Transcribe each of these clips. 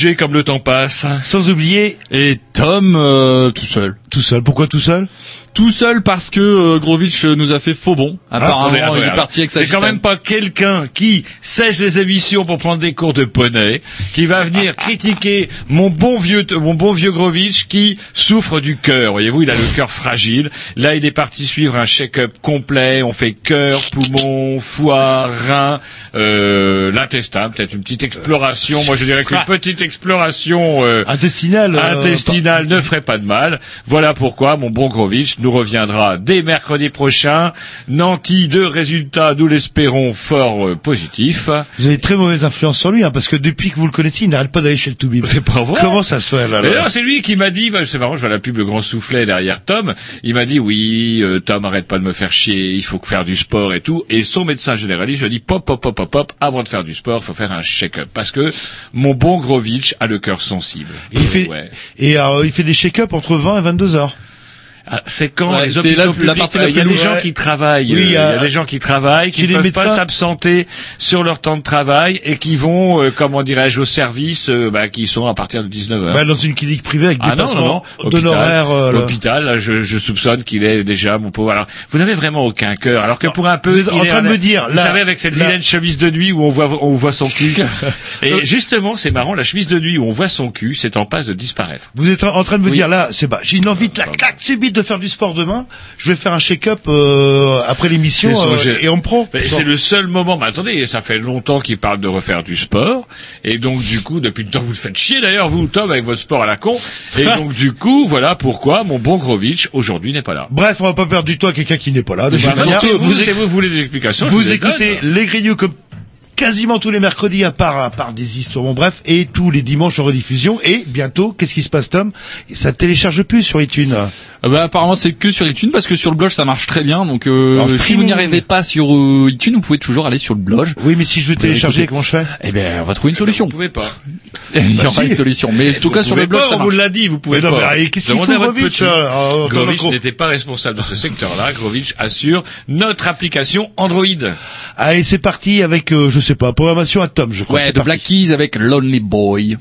Roger comme le temps passe. sans oublier Et Tom euh, tout seul. tout seul. Pourquoi tout seul? Tout seul parce que euh, Grovitch nous a fait faux bon. Apparemment, Attendez, attendez, il est parti avec sa C'est quand même pas quelqu'un qui sèche les émissions pour prendre des cours de poney, qui va venir critiquer mon bon vieux, mon bon vieux Grovitch qui souffre du cœur. Voyez-vous, il a le cœur fragile. Là, il est parti suivre un check-up complet. On fait cœur, poumon, foie, rein, euh, l'intestin. Peut-être une petite exploration. Moi, je dirais qu'une petite exploration euh, Intestinal. euh, intestinal ne ferait pas de mal. Voilà pourquoi mon bon Grovitch nous reviendra dès mercredi prochain, nanti de résultats, nous l'espérons, fort euh, positifs. Vous avez très mauvaise influence sur lui, hein, parce que depuis que vous le connaissez, il n'arrête pas d'aller chez le Toubib. C'est pas vrai. Comment ça se fait là, c'est lui qui m'a dit, bah, c'est marrant, je vois la pub Le Grand Soufflet derrière Tom, il m'a dit, oui, euh, Tom, arrête pas de me faire chier, il faut faire du sport et tout, et son médecin généraliste lui a dit, pop, pop, pop, pop, pop, avant de faire du sport, faut faire un check-up, parce que mon bon Grovitch a le cœur sensible. Et il fait, Ouais. et euh, il fait des check-up entre 20 et 22 heures. Ah, c'est quand Ouais, les hôpitaux la- la publics, la euh, il y a plus des lourde. gens qui travaillent, Oui, euh, il il y a- des gens qui travaillent, qui ne peuvent médecins- pas s'absenter sur leur temps de travail et qui vont, euh, comment dirais-je, au service, euh, bah, qui sont à partir de 19 heures. Bah, dans une clinique privée avec des Ah non, non, d'honoraires. euh. L'hôpital, je, je soupçonne qu'il est déjà mon pauvre. Alors, vous n'avez vraiment aucun cœur. Alors que pour un peu, vous êtes il en train de me dire, vous là- savez, avec cette là- vilaine chemise de nuit où on voit, on voit son cul. Et justement, c'est marrant, la chemise de nuit où on voit son cul, c'est en passe de disparaître. Vous êtes en train de me Oui. dire là, c'est bah, j'ai une envie de la claque subite de faire du sport demain. Je vais faire un check-up euh, après l'émission euh, et on me prend. Mais c'est le seul moment. Mais attendez, ça fait longtemps qu'il parle de refaire du sport, et donc du coup, depuis le temps, vous le faites chier d'ailleurs, vous Tom, avec votre sport à la con. Et donc du coup, voilà pourquoi mon bon Grovitch aujourd'hui n'est pas là. Bref, on va pas perdre du temps à quelqu'un qui n'est pas là. Bah, vous, vous, si vous voulez des explications, vous écoutez les Grignoux comme quasiment tous les mercredis à part à part des histoires. Bon bref, et tous les dimanches en rediffusion. Et bientôt, qu'est-ce qui se passe, Tom? Ça télécharge plus sur iTunes. Euh, bah, apparemment c'est que sur iTunes parce que sur le blog ça marche très bien. Donc euh, si vous n'y arrivez pas sur euh, iTunes, vous pouvez toujours aller sur le blog. Oui, mais si je veux télécharger, écoutez. comment je fais? Eh ben on va trouver une Vous solution. pouvez pas. Il y Bah, aura si. une solution. Mais en tout Vous cas sur le blog pas, ça on vous marche. l'a dit, vous pouvez Mais non, pas. mais, qu'est-ce qu'il faut, Grovitch, Grovitch n'était pas responsable de ce secteur-là. Grovitch assure notre application Android. Allez, c'est parti avec, euh, je sais pas, programmation à Tom, je crois. Ouais, de parti. Black Keys avec Lonely Boy.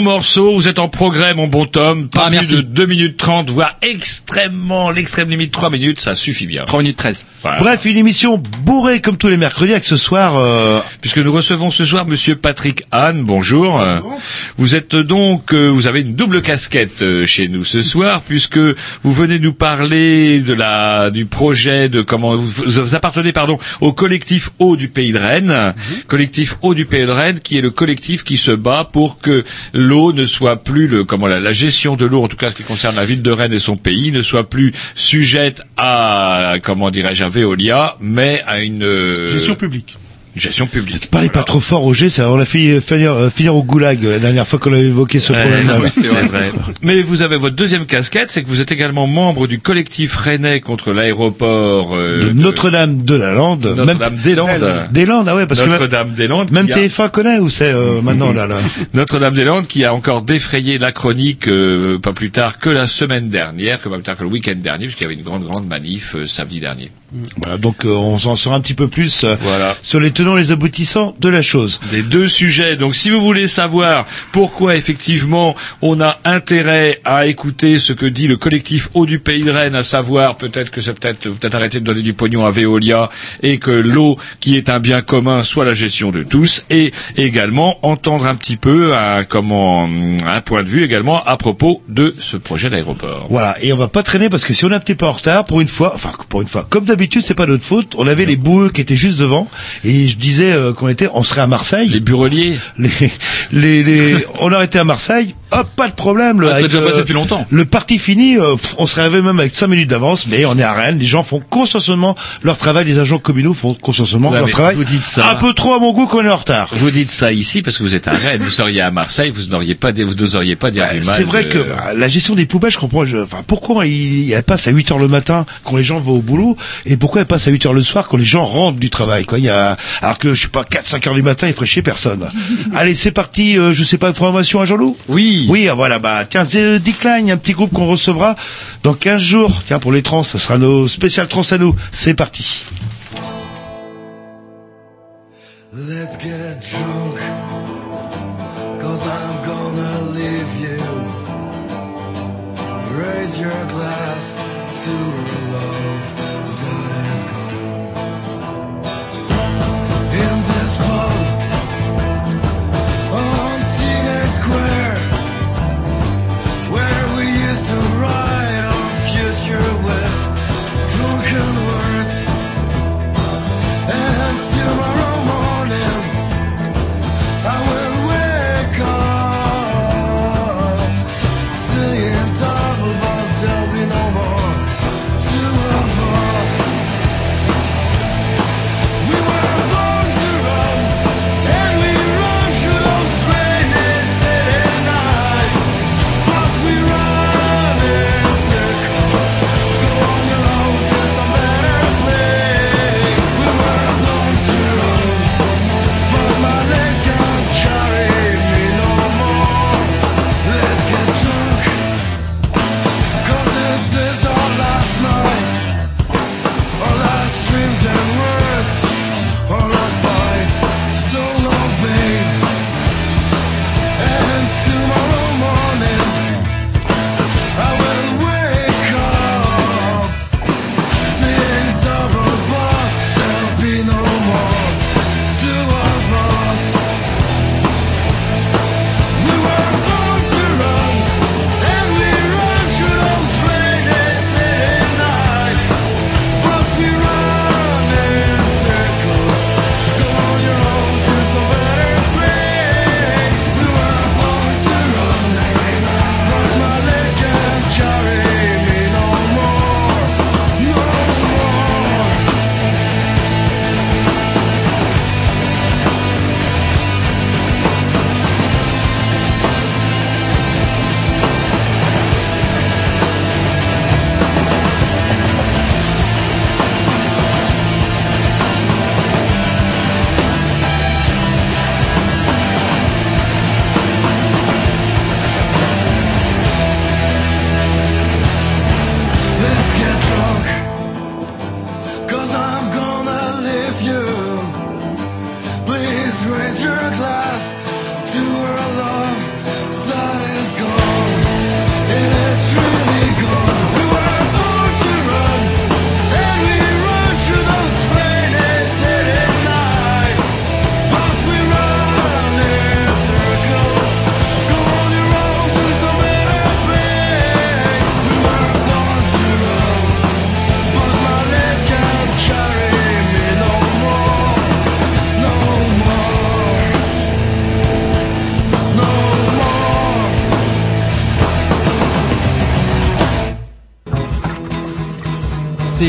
Bon morceau, vous êtes en progrès, mon bon Tom. Pas Ah, plus merci. de 2 minutes 30, voire extrêmement, l'extrême limite 3 minutes, ça suffit bien. 3 minutes 13. Voilà. Bref, une émission bourrée comme tous les mercredis avec ce soir. euh, Puisque nous recevons ce soir Monsieur Patrick Hahn, bonjour. Vous êtes donc, euh, vous avez une double casquette euh, chez nous ce soir, puisque vous venez nous parler de la du projet de comment vous, vous appartenez pardon au collectif Eau du Pays de Rennes, collectif Eau du Pays de Rennes, qui est le collectif qui se bat pour que l'eau ne soit plus le comment la, gestion de l'eau, en tout cas ce qui concerne la ville de Rennes et son pays, ne soit plus sujette à comment dirais-je à Veolia, mais à une euh, Gestion publique. Gestion publique. Parlez pas trop fort, Roger. Ça, on l'a fait finir, finir au goulag euh, la dernière fois qu'on avait évoqué ce Ouais, problème. oui, c'est vrai. Mais vous avez votre deuxième casquette, c'est que vous êtes également membre du collectif rennais contre l'aéroport euh, de de Notre-Dame de la Lande. Notre-Dame-des-Landes. Des Landes, ah ouais, parce que Notre-Dame-des-Landes. même a- TF1 connaît où c'est euh, maintenant là. là. Notre-Dame-des-Landes qui a encore défrayé la chronique euh, pas plus tard que la semaine dernière, que pas plus tard que le week-end dernier, puisqu'il y avait une grande grande manif euh, samedi dernier. Voilà, donc euh, on s'en saura un petit peu plus euh, Voilà. sur les tenants et les aboutissants de la chose. des deux sujets. Donc si vous voulez savoir pourquoi effectivement on a intérêt à écouter ce que dit le collectif Eau du Pays de Rennes, à savoir peut-être que c'est peut-être peut-être arrêter de donner du pognon à Veolia et que l'eau qui est un bien commun soit la gestion de tous et également entendre un petit peu un, comment un point de vue également à propos de ce projet d'aéroport. Voilà, et on va pas traîner parce que si on est un petit peu en retard, pour une fois, enfin pour une fois, comme d'habitude, c'est pas notre faute. On avait les boueux qui étaient juste devant, et je disais euh, qu'on était, on serait à Marseille. Les bureliers les, les, les- on aurait été à Marseille, hop, pas de problème. Le, Ah, ça a avec, déjà euh, passé depuis longtemps. Le parti fini, euh, pff, on serait arrivé même avec 5 minutes d'avance, mais on est à Rennes, les gens font consciencieusement leur travail, les agents communaux font consciencieusement Ouais, leur travail. vous dites ça. Un peu trop à mon goût qu'on est en retard. Vous dites ça ici parce que vous êtes à Rennes. Vous seriez à Marseille, vous n'auriez pas, vous n'oseriez pas dire du mal. C'est vrai de- que bah, la gestion des poubelles, je comprends. je- Enfin, pourquoi il, elle passe à 8 heures le matin quand les gens vont au boulot, et pourquoi elle passe à 8 heures le soir quand les gens rentrent du travail, quoi? Il y a, alors que je sais pas, 4-5 heures du matin, il ferait chier personne. Allez, c'est parti. euh, je sais pas, programmation à Jean-Loup. Oui. Oui, ah, voilà, bah tiens, The Decline, un petit groupe qu'on recevra dans 15 jours. Tiens, pour les trans, ça sera nos spéciales trans à nous. C'est parti. Let's get drunk, cause I'm gonna leave you. Raise your glass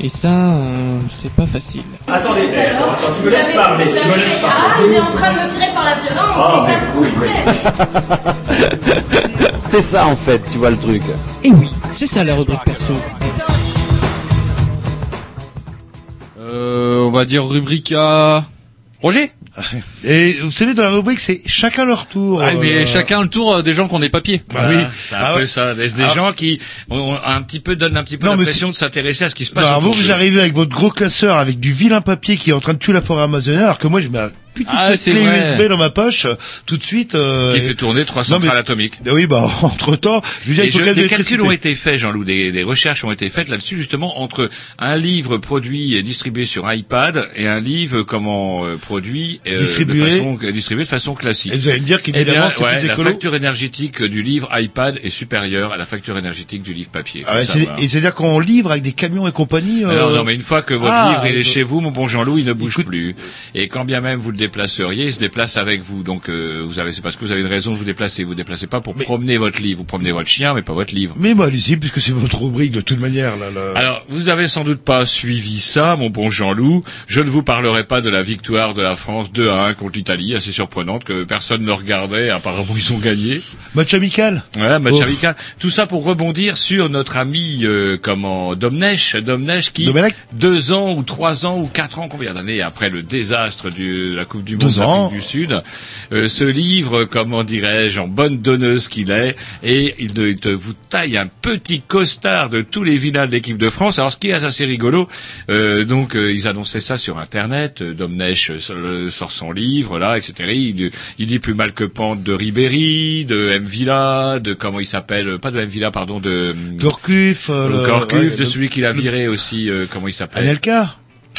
Et ça, euh, c'est pas facile. Attendez, attends, attends, tu me laisses parler, tu me laisses parler. Ah, il est en train de me tirer par la violence, Ah, et ça plaît. C'est ça en fait, tu vois le truc. Et oui, c'est ça la rubrique perso. Euh, on va dire rubrique à Roger? Et vous savez, dans la rubrique, c'est chacun leur tour. Ah, mais euh, chacun le tour euh, des gens qui ont des papiers. Bah oui. C'est un Ah peu ouais. ça. Des, Ah. gens qui ont, un petit peu donnent un petit peu Non, l'impression de s'intéresser à ce qui se passe. Alors vous, vous arrivez avec votre gros classeur avec du vilain papier qui est en train de tuer la forêt amazonienne, alors que moi je mets un petit Ah, clé vrai. USB dans ma poche euh, tout de suite. euh, qui fait tourner trois Non, mais- centrales atomiques. Oui, bah entre temps, je veux dire, Et il faut je- des calculs ont été faits, Jean-Loup, des, des recherches ont été faites là-dessus justement entre un livre produit et distribué sur iPad et un livre comment euh, produit euh, Distribué. de façon euh, distribué de façon classique. Et vous allez me dire Eh qu'évidemment bien, c'est ouais, plus la écolo. facture énergétique du livre iPad est supérieure à la facture énergétique du livre papier. Ah et c'est-à-dire qu'on livre avec des camions et compagnie. Alors, euh, non, mais une fois que votre Ah, livre il est chez vous, mon bon Jean-Loup, il ne bouge écoute- plus. Et quand bien même vous le déplaceriez, il se déplace avec vous. Donc euh, vous avez, c'est parce que vous avez une raison de vous déplacer. Vous ne déplacez pas pour Mais- promener votre livre. Vous promenez votre chien, mais pas votre livre. Mais moi, allez-y, puisque c'est votre rubrique de toute manière. Là, là. Alors, vous n'avez sans doute pas suivi ça, mon bon Jean-Loup. Je ne vous parlerai pas de la victoire de la France 2 à 1 contre l'Italie, assez surprenante que personne ne regardait. Apparemment, ils ont gagné. Match amical. Voilà, match Ouf. amical. Tout ça pour rebondir sur notre ami, euh, comment, Domnech, Domnech qui, Domenech deux ans ou trois ans ou quatre ans, combien d'années après le désastre du- de la Coupe du Monde d'Afrique du Sud, euh, se livre, comment dirais-je, en bonne donneuse qu'il est, et il, de- il te, vous taille un petit costard de tous les vilains de l'équipe de France. Alors, ce qui est assez rigolo, euh, donc euh, ils annonçaient ça sur Internet. euh, Domnech euh, sort le- sort son livre, là, etc. Il, il dit plus mal que pente de Ribéry, de M Villa, de comment il s'appelle, euh, pas de M Villa, pardon, de euh, le le- Corcuf, ouais, de le- celui qu'il a viré aussi, euh, comment il s'appelle Anelka.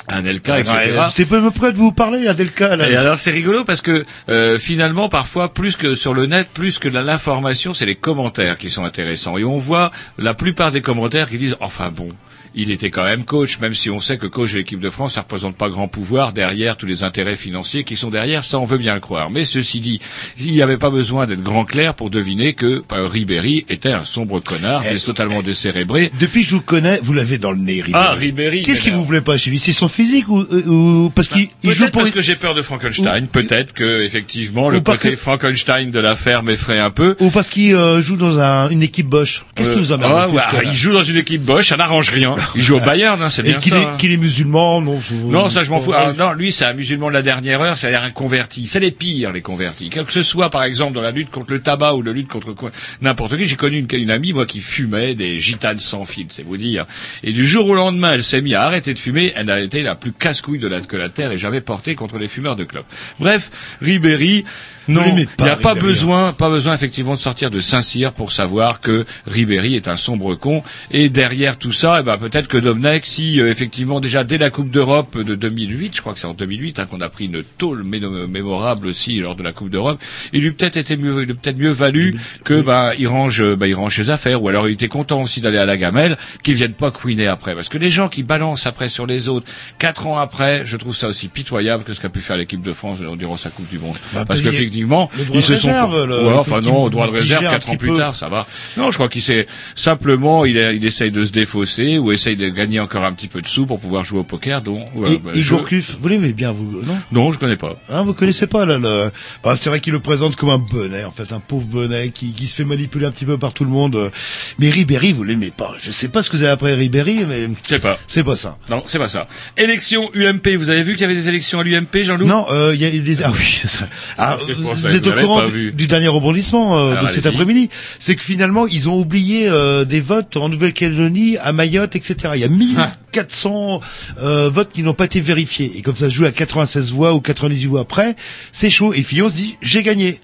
Anelka, etc. Ouais, C'est pas près de vous parler, Adelka. Là. Et alors c'est rigolo parce que euh, finalement parfois plus que sur le net, plus que l'information, c'est les commentaires qui sont intéressants. Et on voit la plupart des commentaires qui disent enfin bon. Il était quand même coach, même si on sait que coach de l'équipe de France, ça représente pas grand pouvoir derrière tous les intérêts financiers qui sont derrière, ça on veut bien le croire. Mais ceci dit, il n'y avait pas besoin d'être grand clair pour deviner que euh, Ribéry était un sombre connard, Eh, qui totalement décérébré. Depuis que je vous connais, vous l'avez dans le nez, Ribéry. Ah, Ribéry, Qu'est-ce qui vous plaît pas chez lui? C'est son physique ou, euh, ou parce qu'il il joue pour parce que j'ai peur de Frankenstein. Peut-être que effectivement le côté que- Frankenstein de l'affaire m'effraie un peu. ou parce qu'il euh, joue dans un, une équipe Bosch. Qu'est-ce qui Euh, vous emmerde ah, ouais, là? Il joue dans une équipe Bosch, ça n'arrange rien. Il joue au Bayern, hein, c'est bien qu'il ça. est, hein. qu'il est musulman, non Non, ça je m'en fous. Ah, non, lui c'est un musulman de la dernière heure, c'est-à-dire un converti. C'est les pires les convertis. Quel que ce soit par exemple dans la lutte contre le tabac ou la lutte contre quoi- n'importe qui. J'ai connu une, une amie moi qui fumait des gitanes sans fil, c'est vous dire. Et du jour au lendemain, elle s'est mise à arrêter de fumer. Elle a été la plus casse-couille de la, que la terre ait jamais portée contre les fumeurs de clopes. Bref, Ribéry. Non, il n'y a pas hein. besoin, pas besoin effectivement de sortir de Saint-Cyr pour savoir que Ribéry est un sombre con. Et derrière tout ça, eh ben peut-être que Domnech, si euh, effectivement déjà dès la Coupe d'Europe de 2008, je crois que c'est en 2008 hein, qu'on a pris une tôle mémorable aussi lors de la Coupe d'Europe, il lui peut-être été mieux, il lui peut-être mieux valu que ben il range, ben, il range ses affaires, ou alors il était content aussi d'aller à la gamelle, qu'il vienne pas couiner après, parce que les gens qui balancent après sur les autres, quatre ans après, je trouve ça aussi pitoyable que ce qu'a pu faire l'équipe de France durant sa Coupe du Monde, Bah, parce le droit ils de se sont, réserve, le- Ouais, il faut enfin non, au droit de réserve quatre ans plus peu. tard, ça va. Non, je crois qu'il s'est simplement, il, il essaye de se défausser ou essaye de gagner encore un petit peu de sous pour pouvoir jouer au poker. Donc, ouais, Et, bah, et je- Gourcuff, vous l'aimez bien, vous, non? Non, je connais pas. Hein, vous connaissez pas là, le... bah, c'est vrai qu'il le présente comme un bonnet, en fait, un pauvre bonnet qui, qui se fait manipuler un petit peu par tout le monde. Mais Ribéry, vous l'aimez pas. Je sais pas ce que vous avez après Ribéry, mais Je sais pas. c'est pas ça. Non, c'est pas ça. Élection UMP. Vous avez vu qu'il y avait des élections à l'UMP, Jean-Loup? Non, euh, il y a des ah oui, c'est ça. Ah, Vous êtes au courant du, dernier rebondissement euh, Alors, de cet après-midi C'est que finalement, ils ont oublié euh, des votes en Nouvelle-Calédonie, à Mayotte, etc. Il y a mille, Ah. 400 euh, votes qui n'ont pas été vérifiés. Et comme ça se joue à 96 voix ou 98 voix après, c'est chaud. Et Fillon se dit, j'ai gagné.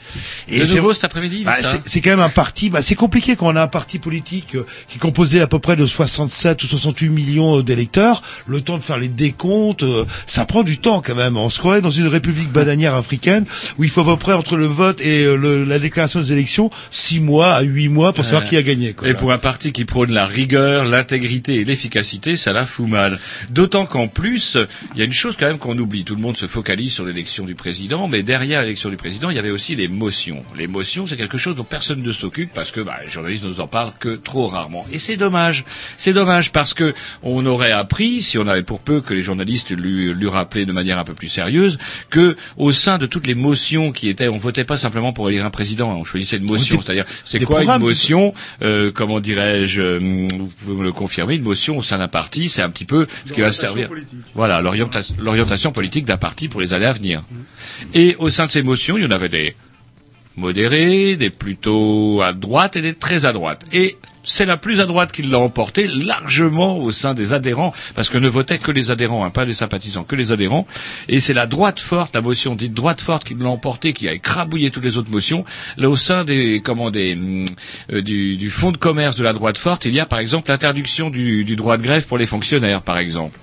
De c'est- nouveau cet après-midi, bah, ça c'est- quand même un parti, bah, c'est compliqué quand on a un parti politique euh, qui est composé à peu près de 67 ou 68 millions euh, d'électeurs. Le temps de faire les décomptes, euh, ça prend du temps quand même. On se croirait dans une république bananière africaine où il faut à peu près entre le vote et le- la déclaration des élections 6 mois à 8 mois pour savoir Euh, qui a gagné. Quoi, Et là. pour un parti qui prône la rigueur, l'intégrité et l'efficacité, ça la fout mal. D'autant qu'en plus, il y a une chose quand même qu'on oublie. Tout le monde se focalise sur l'élection du président, mais derrière l'élection du président, il y avait aussi les motions. Les motions, c'est quelque chose dont personne ne s'occupe parce que bah, les journalistes ne nous en parlent que trop rarement. Et c'est dommage. C'est dommage parce que on aurait appris, si on avait pour peu que les journalistes lui, lui rappelaient de manière un peu plus sérieuse, que au sein de toutes les motions qui étaient, on votait pas simplement pour élire un président, on choisissait une motion. C'est-à-dire, c'est quoi une motion euh, Comment dirais-je euh, Vous pouvez me le confirmer. Une motion au sein d'un parti, c'est un petit peu ce qui va servir. Voilà, l'orientation l'orientation politique d'un parti pour les années à venir. Et au sein de ces motions, il y en avait des modérés, des plutôt à droite et des très à droite. Et c'est la plus à droite qui l'a emporté largement au sein des adhérents, parce que ne votaient que les adhérents, hein, pas les sympathisants, que les adhérents. Et c'est la droite forte, la motion dite droite forte qui l'a emporté, qui a écrabouillé toutes les autres motions. Là, au sein des, comment, des, hum, euh, du, fonds de commerce de la droite forte, il y a par exemple l'interdiction du droit de grève pour les fonctionnaires, par exemple.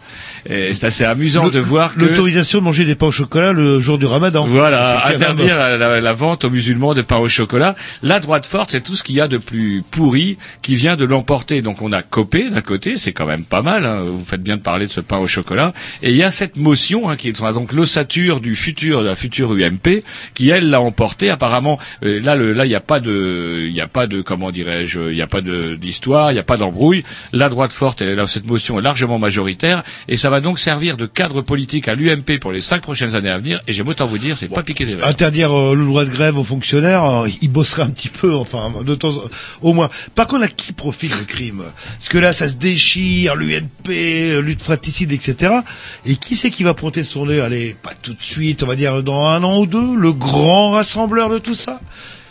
C'est assez amusant Le- de voir que... L'autorisation de manger des pains au chocolat le jour du ramadan. Voilà, interdire la, la- la vente aux musulmans de pain au chocolat. La droite forte, c'est tout ce qu'il y a de plus pourri qui vient de l'emporter. Donc on a copé d'un côté, c'est quand même pas mal. hein. Vous faites bien de parler de ce pain au chocolat. Et il y a cette motion hein, qui est donc l'ossature du futur, de la future UMP, qui elle l'a emporté. Apparemment, euh, là, le, là, il n'y a pas de, il n'y a pas de, comment dirais-je, il n'y a pas d'histoire, il n'y a pas d'embrouille. La droite forte, elle, là, cette motion est largement majoritaire, et ça va donc servir de cadre politique à l'UMP pour les cinq prochaines années à venir. Et j'aime autant vous dire, c'est pas piqué des verres. Interdire euh, le droit de grève aux fonctionnaires, euh, ils bosseraient un petit peu, enfin, de temps au moins. Par contre, à qui profite le crime? Parce que là, ça se déchire, l'UMP, euh, lutte fratricide, etc. Et qui c'est qui va pointer son nez Allez, pas tout de suite, on va dire dans un an ou deux, le grand rassembleur de tout ça?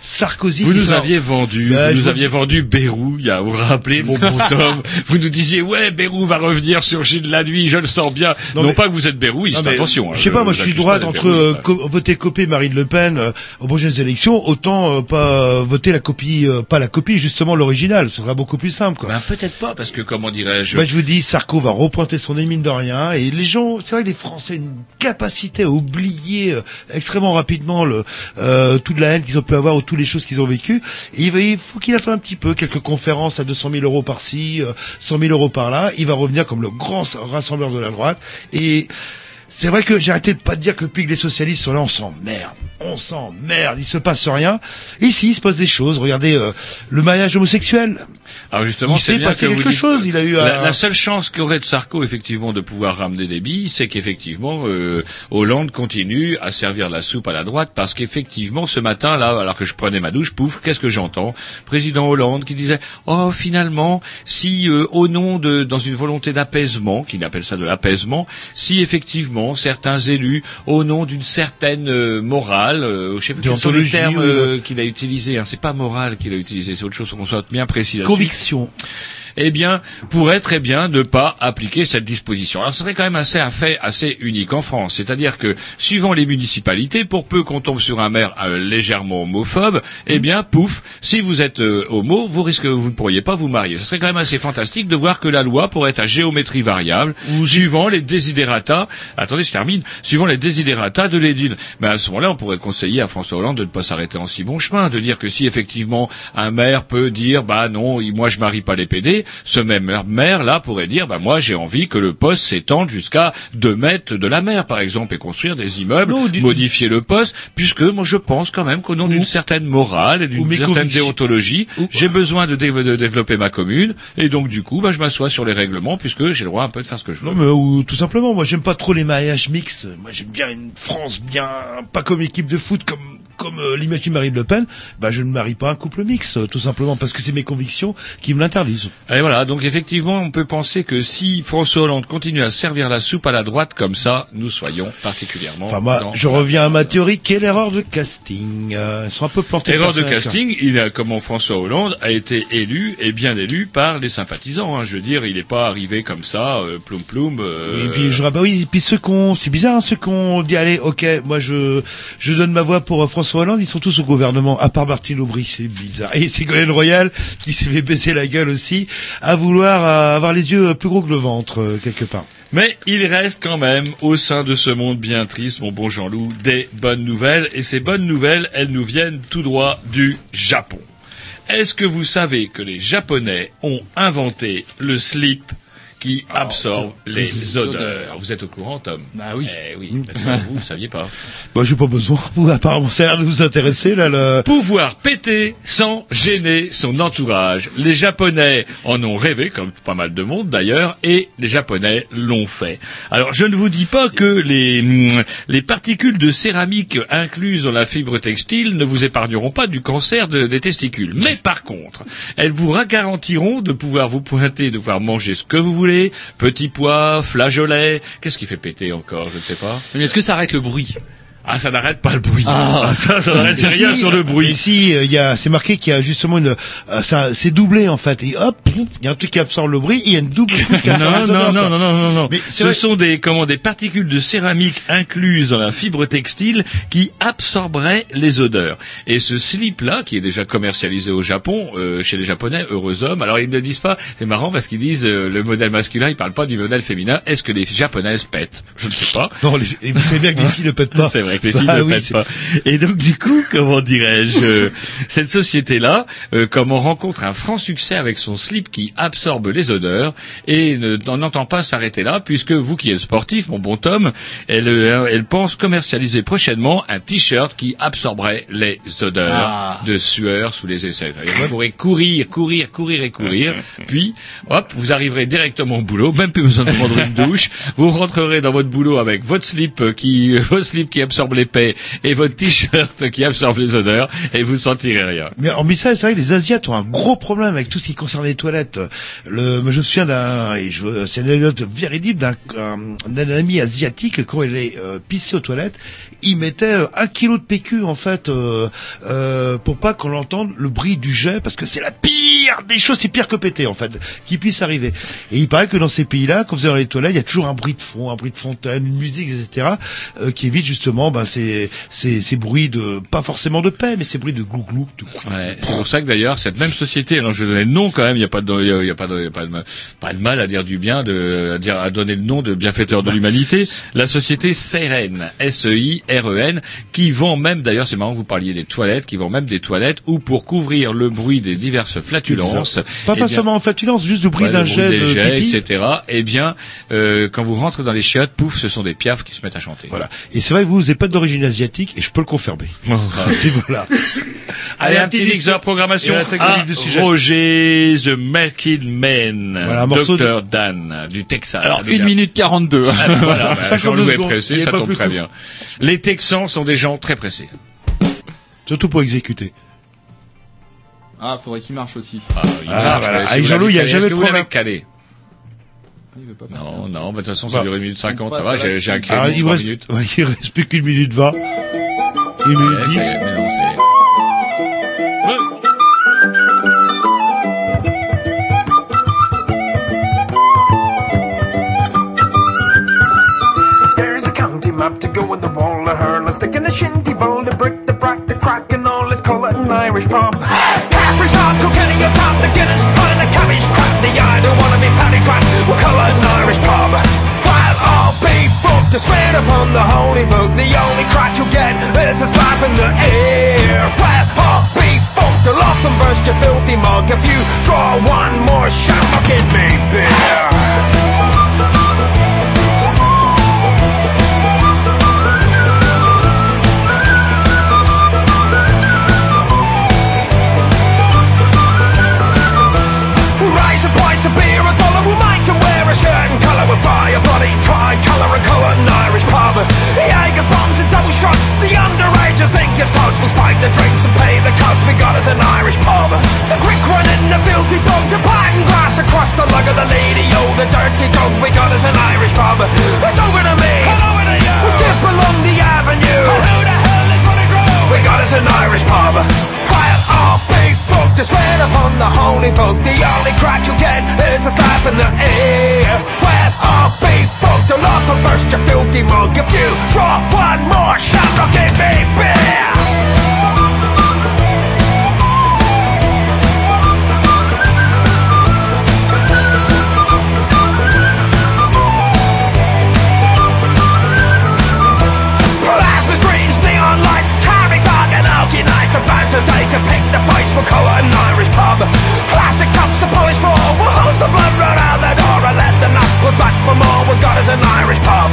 Sarkozy. Vous nous sera- aviez vendu, Ben, vous nous vous- aviez vendu Bérou, il y a, vous vous rappelez, mon bon Tom, vous nous disiez, ouais, Bérou va revenir sur Gilles la nuit, je le sens bien. Non, Non, mais- pas que vous êtes Bérouiste, mais, attention. Je sais hein, pas, moi je suis droite entre euh, co- voter copie Marine LePen euh, aux prochaines élections, autant euh, pas euh, voter la copie, euh, pas la copie, justement l'original. Ce sera beaucoup plus simple. Quoi. Ben, peut-être pas, parce que comment dirais-je, Moi, je vous dis, Sarko va repointer son nez mine de rien, et les gens, c'est vrai que les Français ont une capacité à oublier euh, extrêmement rapidement le, euh, toute la haine qu'ils ont pu avoir ou toutes les choses qu'ils ont vécues. Il, faut qu'il attende un petit peu, quelques conférences à 200 000 euros par-ci, euh, 100 000 euros par-là. Il va revenir comme le grand rassembleur de la droite. Et c'est vrai que j'ai arrêté de pas dire que depuis que les socialistes sont là, on s'emmerde. On s'emmerde, il se passe rien. Ici, il se passe des choses. Regardez euh, le mariage homosexuel. Alors justement, Il c'est s'est bien passé que quelque chose, il a eu la, un- la seule chance qu'aurait de Sarko effectivement de pouvoir ramener des billes, c'est qu'effectivement euh, Hollande continue à servir la soupe à la droite parce qu'effectivement ce matin là, alors que je prenais ma douche, pouf, qu'est-ce que j'entends? Président Hollande qui disait oh finalement si euh, au nom de dans une volonté d'apaisement, qu'il appelle ça de l'apaisement, si effectivement certains élus au nom d'une certaine euh, morale, euh, je sais plus quels sont les termes euh, qu'il a utilisés, hein, c'est pas morale qu'il a utilisé, c'est autre chose, qu'on soit bien précis Conviction. Eh bien, pourrait très bien ne pas appliquer cette disposition. Alors, ce serait quand même assez un fait assez unique en France. C'est-à-dire que, suivant les municipalités, pour peu qu'on tombe sur un maire euh, légèrement homophobe, eh bien, pouf, si vous êtes euh, homo, vous risquez, vous ne pourriez pas vous marier. Ce serait quand même assez fantastique de voir que la loi pourrait être à géométrie variable, suivant les désidérata. Attendez, je termine. Suivant les désidérata de l'édile. Mais à ce moment-là, on pourrait conseiller à François Hollande de ne pas s'arrêter en si bon chemin, de dire que si effectivement un maire peut dire, bah non, moi je marie pas les PD, ce même maire là pourrait dire, bah moi j'ai envie que le poste s'étende jusqu'à 2 mètres de la mer, par exemple, et construire des immeubles, Non, du- modifier le poste, puisque moi je pense quand même qu'au nom d'une certaine morale et d'une certaine déontologie, j'ai besoin de, dé- de développer ma commune, et donc du coup, bah, je m'assois sur les règlements, puisque j'ai le droit un peu de faire ce que je veux. Non, mais ou tout simplement, moi j'aime pas trop les mariages mixtes. Moi j'aime bien une France bien, pas comme équipe de foot, comme comme euh, l'imagine Marine Le Pen, bah je ne marie pas un couple mixte, euh, tout simplement parce que c'est mes convictions qui me l'interdisent. Et voilà, donc effectivement, on peut penser que si François Hollande continue à servir la soupe à la droite comme ça, nous soyons particulièrement. Enfin moi, je reviens à ma théorie, quelle erreur de casting. Euh, ils sont un peu plantés. Erreur de casting, il a, comment François Hollande a été élu et bien élu par les sympathisants. hein. Je veux dire, il n'est pas arrivé comme ça, euh, ploum ploum. euh, Et puis je bah oui, et puis ceux qu'on, c'est bizarre, hein, ceux qu'on dit allez, ok, moi je je donne ma voix pour euh, François Hollande, ils sont tous au gouvernement, à part Martine Aubry, c'est bizarre. Et Ségolène Royal qui s'est fait baisser la gueule aussi, à vouloir euh, avoir les yeux euh, plus gros que le ventre euh, quelque part. Mais il reste quand même, au sein de ce monde bien triste, mon bon Jean-Loup, des bonnes nouvelles. Et ces bonnes nouvelles, elles nous viennent tout droit du Japon. Est-ce que vous savez que les Japonais ont inventé le slip qui absorbe les, les odeurs. odeurs. Vous êtes au courant, Tom Bah oui. Eh oui. Bah, vous, vous saviez pas. Bah j'ai pas besoin. Vous apparemment ça a l'air de vous intéresser là. Le... Pouvoir péter sans gêner son entourage. Les Japonais en ont rêvé, comme pas mal de monde d'ailleurs, et les Japonais l'ont fait. Alors je ne vous dis pas que les, les particules de céramique incluses dans la fibre textile ne vous épargneront pas du cancer de- des testicules. Mais par contre, elles vous garantiront de pouvoir vous pointer, de pouvoir manger ce que vous voulez, petits pois, flageolets. Qu'est-ce qui fait péter encore Je ne sais pas. Est-ce que ça arrête le bruit? Ah, ça n'arrête pas le bruit. Ah. ça, ça n'arrête rien sur le bruit. Ici, euh, il y a, c'est marqué qu'il y a justement une, euh, ça- c'est doublé en fait. Et hop, il y a un truc qui absorbe le bruit, il y a une double qui Non, non, non, non, non, non, non. Mais Ce vrai- sont des, comment, des particules de céramique incluses dans la fibre textile qui absorberaient les odeurs. Et ce slip-là, qui est déjà commercialisé au Japon, euh, chez les Japonais, heureux hommes. Alors ils ne disent pas, c'est marrant parce qu'ils disent euh, le modèle masculin, ils parlent pas du modèle féminin. Est-ce que les japonaises pètent? Je ne sais pas. Non, les- et vous savez bien que les filles ne pètent pas. C'est vrai les filles ne oui, pas. Et donc du coup, comment dirais-je, euh, cette société-là, euh, comme on rencontre un franc succès avec son slip qui absorbe les odeurs et ne- n'en entend pas s'arrêter là, puisque vous qui êtes sportif, mon bon Tom, elle, euh, elle pense commercialiser prochainement un t-shirt qui absorberait les odeurs Ah. de sueur sous les aisselles. Et vous pourrez courir, courir, courir et courir, puis hop, vous arriverez directement au boulot, même plus besoin de prendre une douche. Vous rentrerez dans votre boulot avec votre slip euh, qui, votre slip qui absorbe l'épais et votre t-shirt qui absorbe les odeurs, et vous ne sentirez rien. Mais hormis ça, c'est vrai que les Asiates ont un gros problème avec tout ce qui concerne les toilettes. Le, je me souviens d'un, c'est une anecdote un- d'un ami asiatique quand il est euh, pissé aux toilettes, il mettait euh, un kilo de PQ en fait euh, euh, pour pas qu'on entende le bruit du jet parce que c'est la pire des choses, c'est pire que péter en fait, qui puisse arriver. Et il paraît que dans ces pays-là, quand vous êtes dans les toilettes, il y a toujours un bruit de fond, un bruit de fontaine, une musique, etc., euh, qui évite justement ben, ces, ces, ces bruits de, pas forcément de paix, mais ces bruits de glou-glou, de Ouais, c'est pour ça que d'ailleurs cette même société, alors je vais donner le nom quand même, il n'y a pas de, il y a, il y a pas de, il y a pas de, pas de mal à dire du bien, de, à dire, à donner le nom de bienfaiteur de l'humanité. La société Seiren, S-E-I-R-E-N, qui vend même, d'ailleurs c'est marrant que vous parliez des toilettes, qui vend même des toilettes où pour couvrir le bruit des diverses flatulences, Pas eh bien, forcément en fatulence, juste du bruit Ouais, d'un le bruit jet des de pipi. etc. Eh bien, euh, quand vous rentrez dans les chiottes, pouf, ce sont des piafs qui se mettent à chanter. Voilà. Et c'est vrai que vous, vous n'êtes pas d'origine asiatique, et je peux le confirmer. Oh. c'est voilà. Allez, un petit mix de la programmation. À de sujet. Roger The Merkin Man, Voilà, Dr. Dan, du Texas. Alors, Allez, 1 minute 42. Ah, voilà, bah, 52 Jean-Loup est pressé, ça tombe très bien. Les Texans sont des gens très pressés. Surtout pour exécuter. Ah, faudrait qu'il marche aussi. Ah, il Ah, marche, voilà. mais Ah, il y a jamais de programme. calé Ah, il veut pas partir. Non, non, bah, de toute façon, ça Bah, dure une minute cinquante, ça va, j'ai un de il, reste, minutes. ouais, il reste plus qu'une minute vingt. Une minute dix. Map to go in the wall of her. Let's stick in the shinty bowl, the brick, the brack, the crack, and all. Let's call it an Irish pub. Caffrey's hard, Kilkenny, a pound, the Guinness, pint, the cabbage crap. The I don't wanna be paddy track. We'll call it an Irish pub. While all be fucked to swear upon the holy book, the only crack you'll get is a slap in the ear. While all be fucked, they'll often burst your filthy mug if you draw one more shot. I'll give me beer. To swear upon the holy book, the only crack you get is a slap in the ear. Well, our big folk to lock and burst your filthy mug. If you draw one more shamrock in me beer. The bouncers they can pick the fights. We'll call it an Irish pub. Plastic cups and polished floor. We'll hose the blood right out the door and let the knuckles back for more. We got us an Irish pub.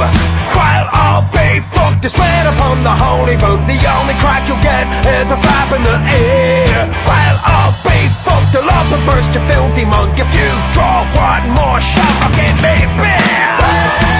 While I'll be fucked, swear upon the holy book. The only crack you'll get is a slap in the ear. While I'll be fucked, I'll up and burst your filthy monk if you draw one more shot. I'll give me beer.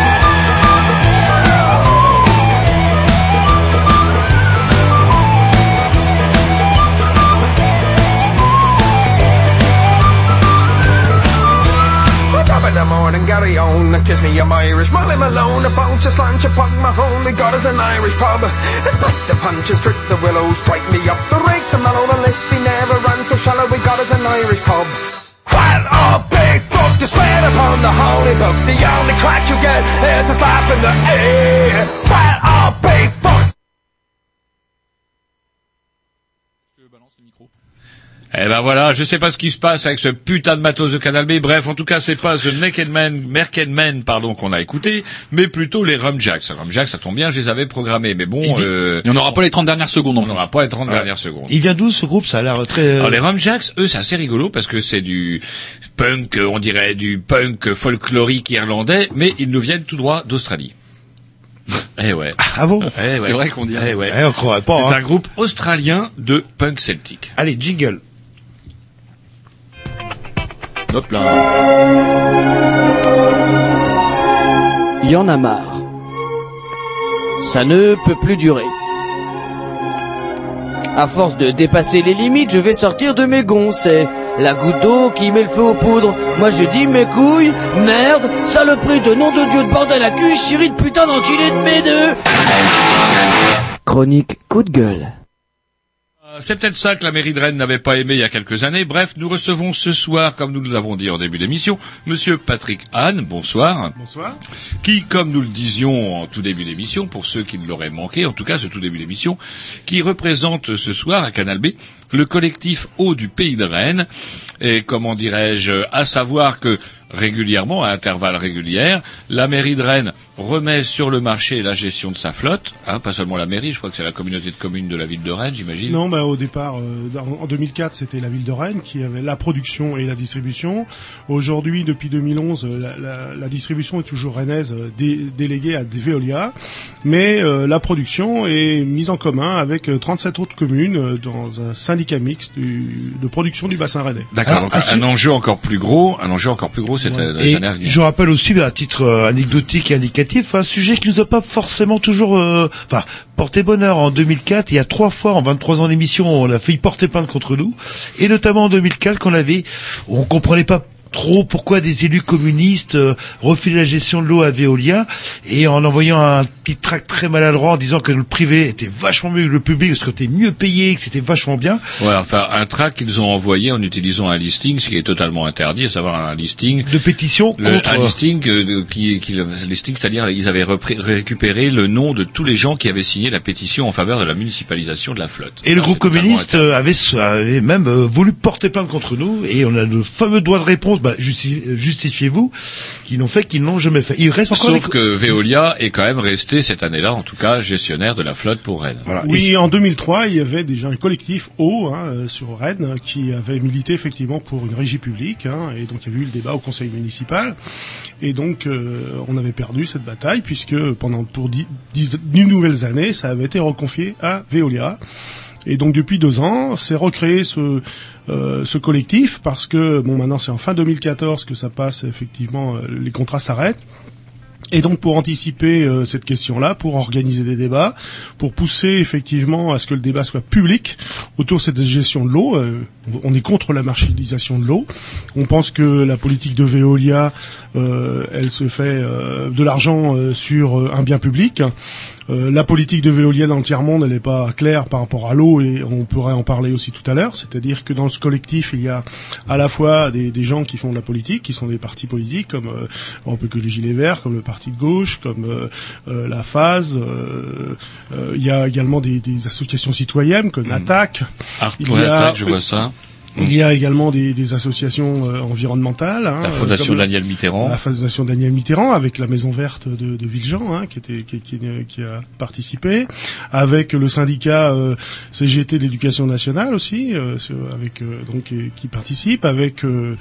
Of the morning, Gary on, kiss me, I'm Irish. Molly Malone, a bounce, a slant, a punk, my home, we got us an Irish pub. Despite the punches, trick the willows, strike me up the rakes, and mellow the lift, he never ran so shallow, we got us an Irish pub. While all big folk to swear upon the holy book, the only crack you get is a slap in the ear. While all Eh ben voilà, je sais pas ce qui se passe avec ce putain de matos de Canal B. Bref, en tout cas, c'est pas The Naked Man, Merked Man, pardon, qu'on a écouté, mais plutôt les Rum Jacks. Rum Jacks, ça tombe bien, je les avais programmés, mais bon, euh, Il n'y en aura pas les 30 dernières secondes. on n'aura pas les 30 dernières secondes. Il vient d'où ce groupe? Ça a l'air très. euh, Alors les Rum Jacks, eux, c'est assez rigolo parce que c'est du punk, euh, on dirait du punk folklorique irlandais, mais ils nous viennent tout droit d'Australie. Eh ouais. Ah bon? Eh ouais. C'est vrai qu'on dirait. Eh ouais. Eh, on croirait pas. C'est hein. un groupe australien de punk celtique. Allez, jingle. Il y en a marre. Ça ne peut plus durer. À force de dépasser les limites, je vais sortir de mes gonds. C'est la goutte d'eau qui met le feu aux poudres. Moi je dis mes couilles, merde, saloperie de nom de Dieu de bordel à cul, chérie de putain d'enculé de mes deux. Chronique coup de gueule. Euh, C'est peut-être ça que la mairie de Rennes n'avait pas aimé il y a quelques années. Bref, nous recevons ce soir, comme nous l'avons dit en début d'émission, Monsieur Patrick Hahn, bonsoir. Bonsoir. Qui, comme nous le disions en tout début d'émission, pour ceux qui l'auraient manqué, en tout cas ce tout début d'émission, qui représente ce soir à Canal B le collectif Eau du Pays de Rennes. Et comment dirais-je, à savoir que régulièrement, à intervalles réguliers, la mairie de Rennes remet sur le marché la gestion de sa flotte, hein, pas seulement la mairie, je crois que c'est la communauté de communes de la ville de Rennes, j'imagine. Non, bah, au départ, euh, en en 2004, c'était la ville de Rennes qui avait la production et la distribution. Aujourd'hui, depuis 2011, euh, la, la- la distribution est toujours rennaise, euh, dé- déléguée à Veolia, mais euh, la production est mise en commun avec euh, 37 autres communes euh, dans un syndicat mixte du- de production du bassin rennais. D'accord, donc un enjeu encore plus gros, un enjeu encore plus gros, c'est dans les Et années à venir. je rappelle aussi, à titre euh, anecdotique et indicatif, un sujet qui nous a pas forcément toujours, euh, enfin, porté bonheur. En 2004, il y a trois fois en 23 ans d'émission, on a failli porter plainte contre nous, et notamment en 2004, qu'on avait, on comprenait pas trop pourquoi des élus communistes euh, refilaient la gestion de l'eau à Veolia et en envoyant un petit tract très maladroit en disant que le privé était vachement mieux que le public parce que c'était mieux payé, que c'était vachement bien. Ouais, enfin, un tract qu'ils ont envoyé en utilisant un listing, ce qui est totalement interdit, à savoir un listing. De pétition Le, contre... un listing euh, qui, qui le listing, c'est-à-dire ils avaient repris- récupéré le nom de tous les gens qui avaient signé la pétition en faveur de la municipalisation de la flotte. Et le Ça, groupe communiste avait, avait même euh, voulu porter plainte contre nous et on a le fameux droit de réponse, bah, justi- justifiez-vous, qui n'ont fait qu'ils n'ont jamais fait. Il reste encore Sauf que Veolia est quand même resté cette année-là, en tout cas, gestionnaire de la flotte pour Rennes. Voilà. Oui, en 2003, il y avait déjà un collectif haut hein, euh, sur Rennes hein, qui avait milité effectivement pour une régie publique, hein, et donc il y avait eu le débat au conseil municipal, et donc euh, on avait perdu cette bataille puisque pendant pour dix, dix- dix nouvelles années, ça avait été reconfié à Veolia. Et donc depuis deux ans, c'est recréé ce euh, ce collectif parce que bon maintenant c'est en fin 2014 que ça passe effectivement, euh, les contrats s'arrêtent. Et donc pour anticiper euh, cette question-là, pour organiser des débats, pour pousser effectivement à ce que le débat soit public autour de cette gestion de l'eau, on est contre la marchandisation de l'eau. On pense que la politique de Veolia, elle se fait de l'argent sur un bien public. Euh, la politique de Veolia dans le tiers-monde, elle n'est pas claire par rapport à l'eau et on pourrait en parler aussi tout à l'heure. C'est-à-dire que dans ce collectif, il y a à la fois des, des gens qui font de la politique, qui sont des partis politiques, comme euh, on peut que les Gilets Verts, comme le Parti de gauche, comme euh, euh, la phase. euh, euh, il y a également des, des associations citoyennes comme Il y a- attaque, je vois ça. Il y a également des, des associations euh, environnementales. hein, La euh, Fondation Daniel Mitterrand. La Fondation Daniel Mitterrand, avec la Maison Verte de, de Villejean, hein, qui, était, qui, qui- qui a participé, avec le syndicat euh, CGT de l'Éducation nationale aussi, euh, avec euh, donc qui, qui participe, avec euh,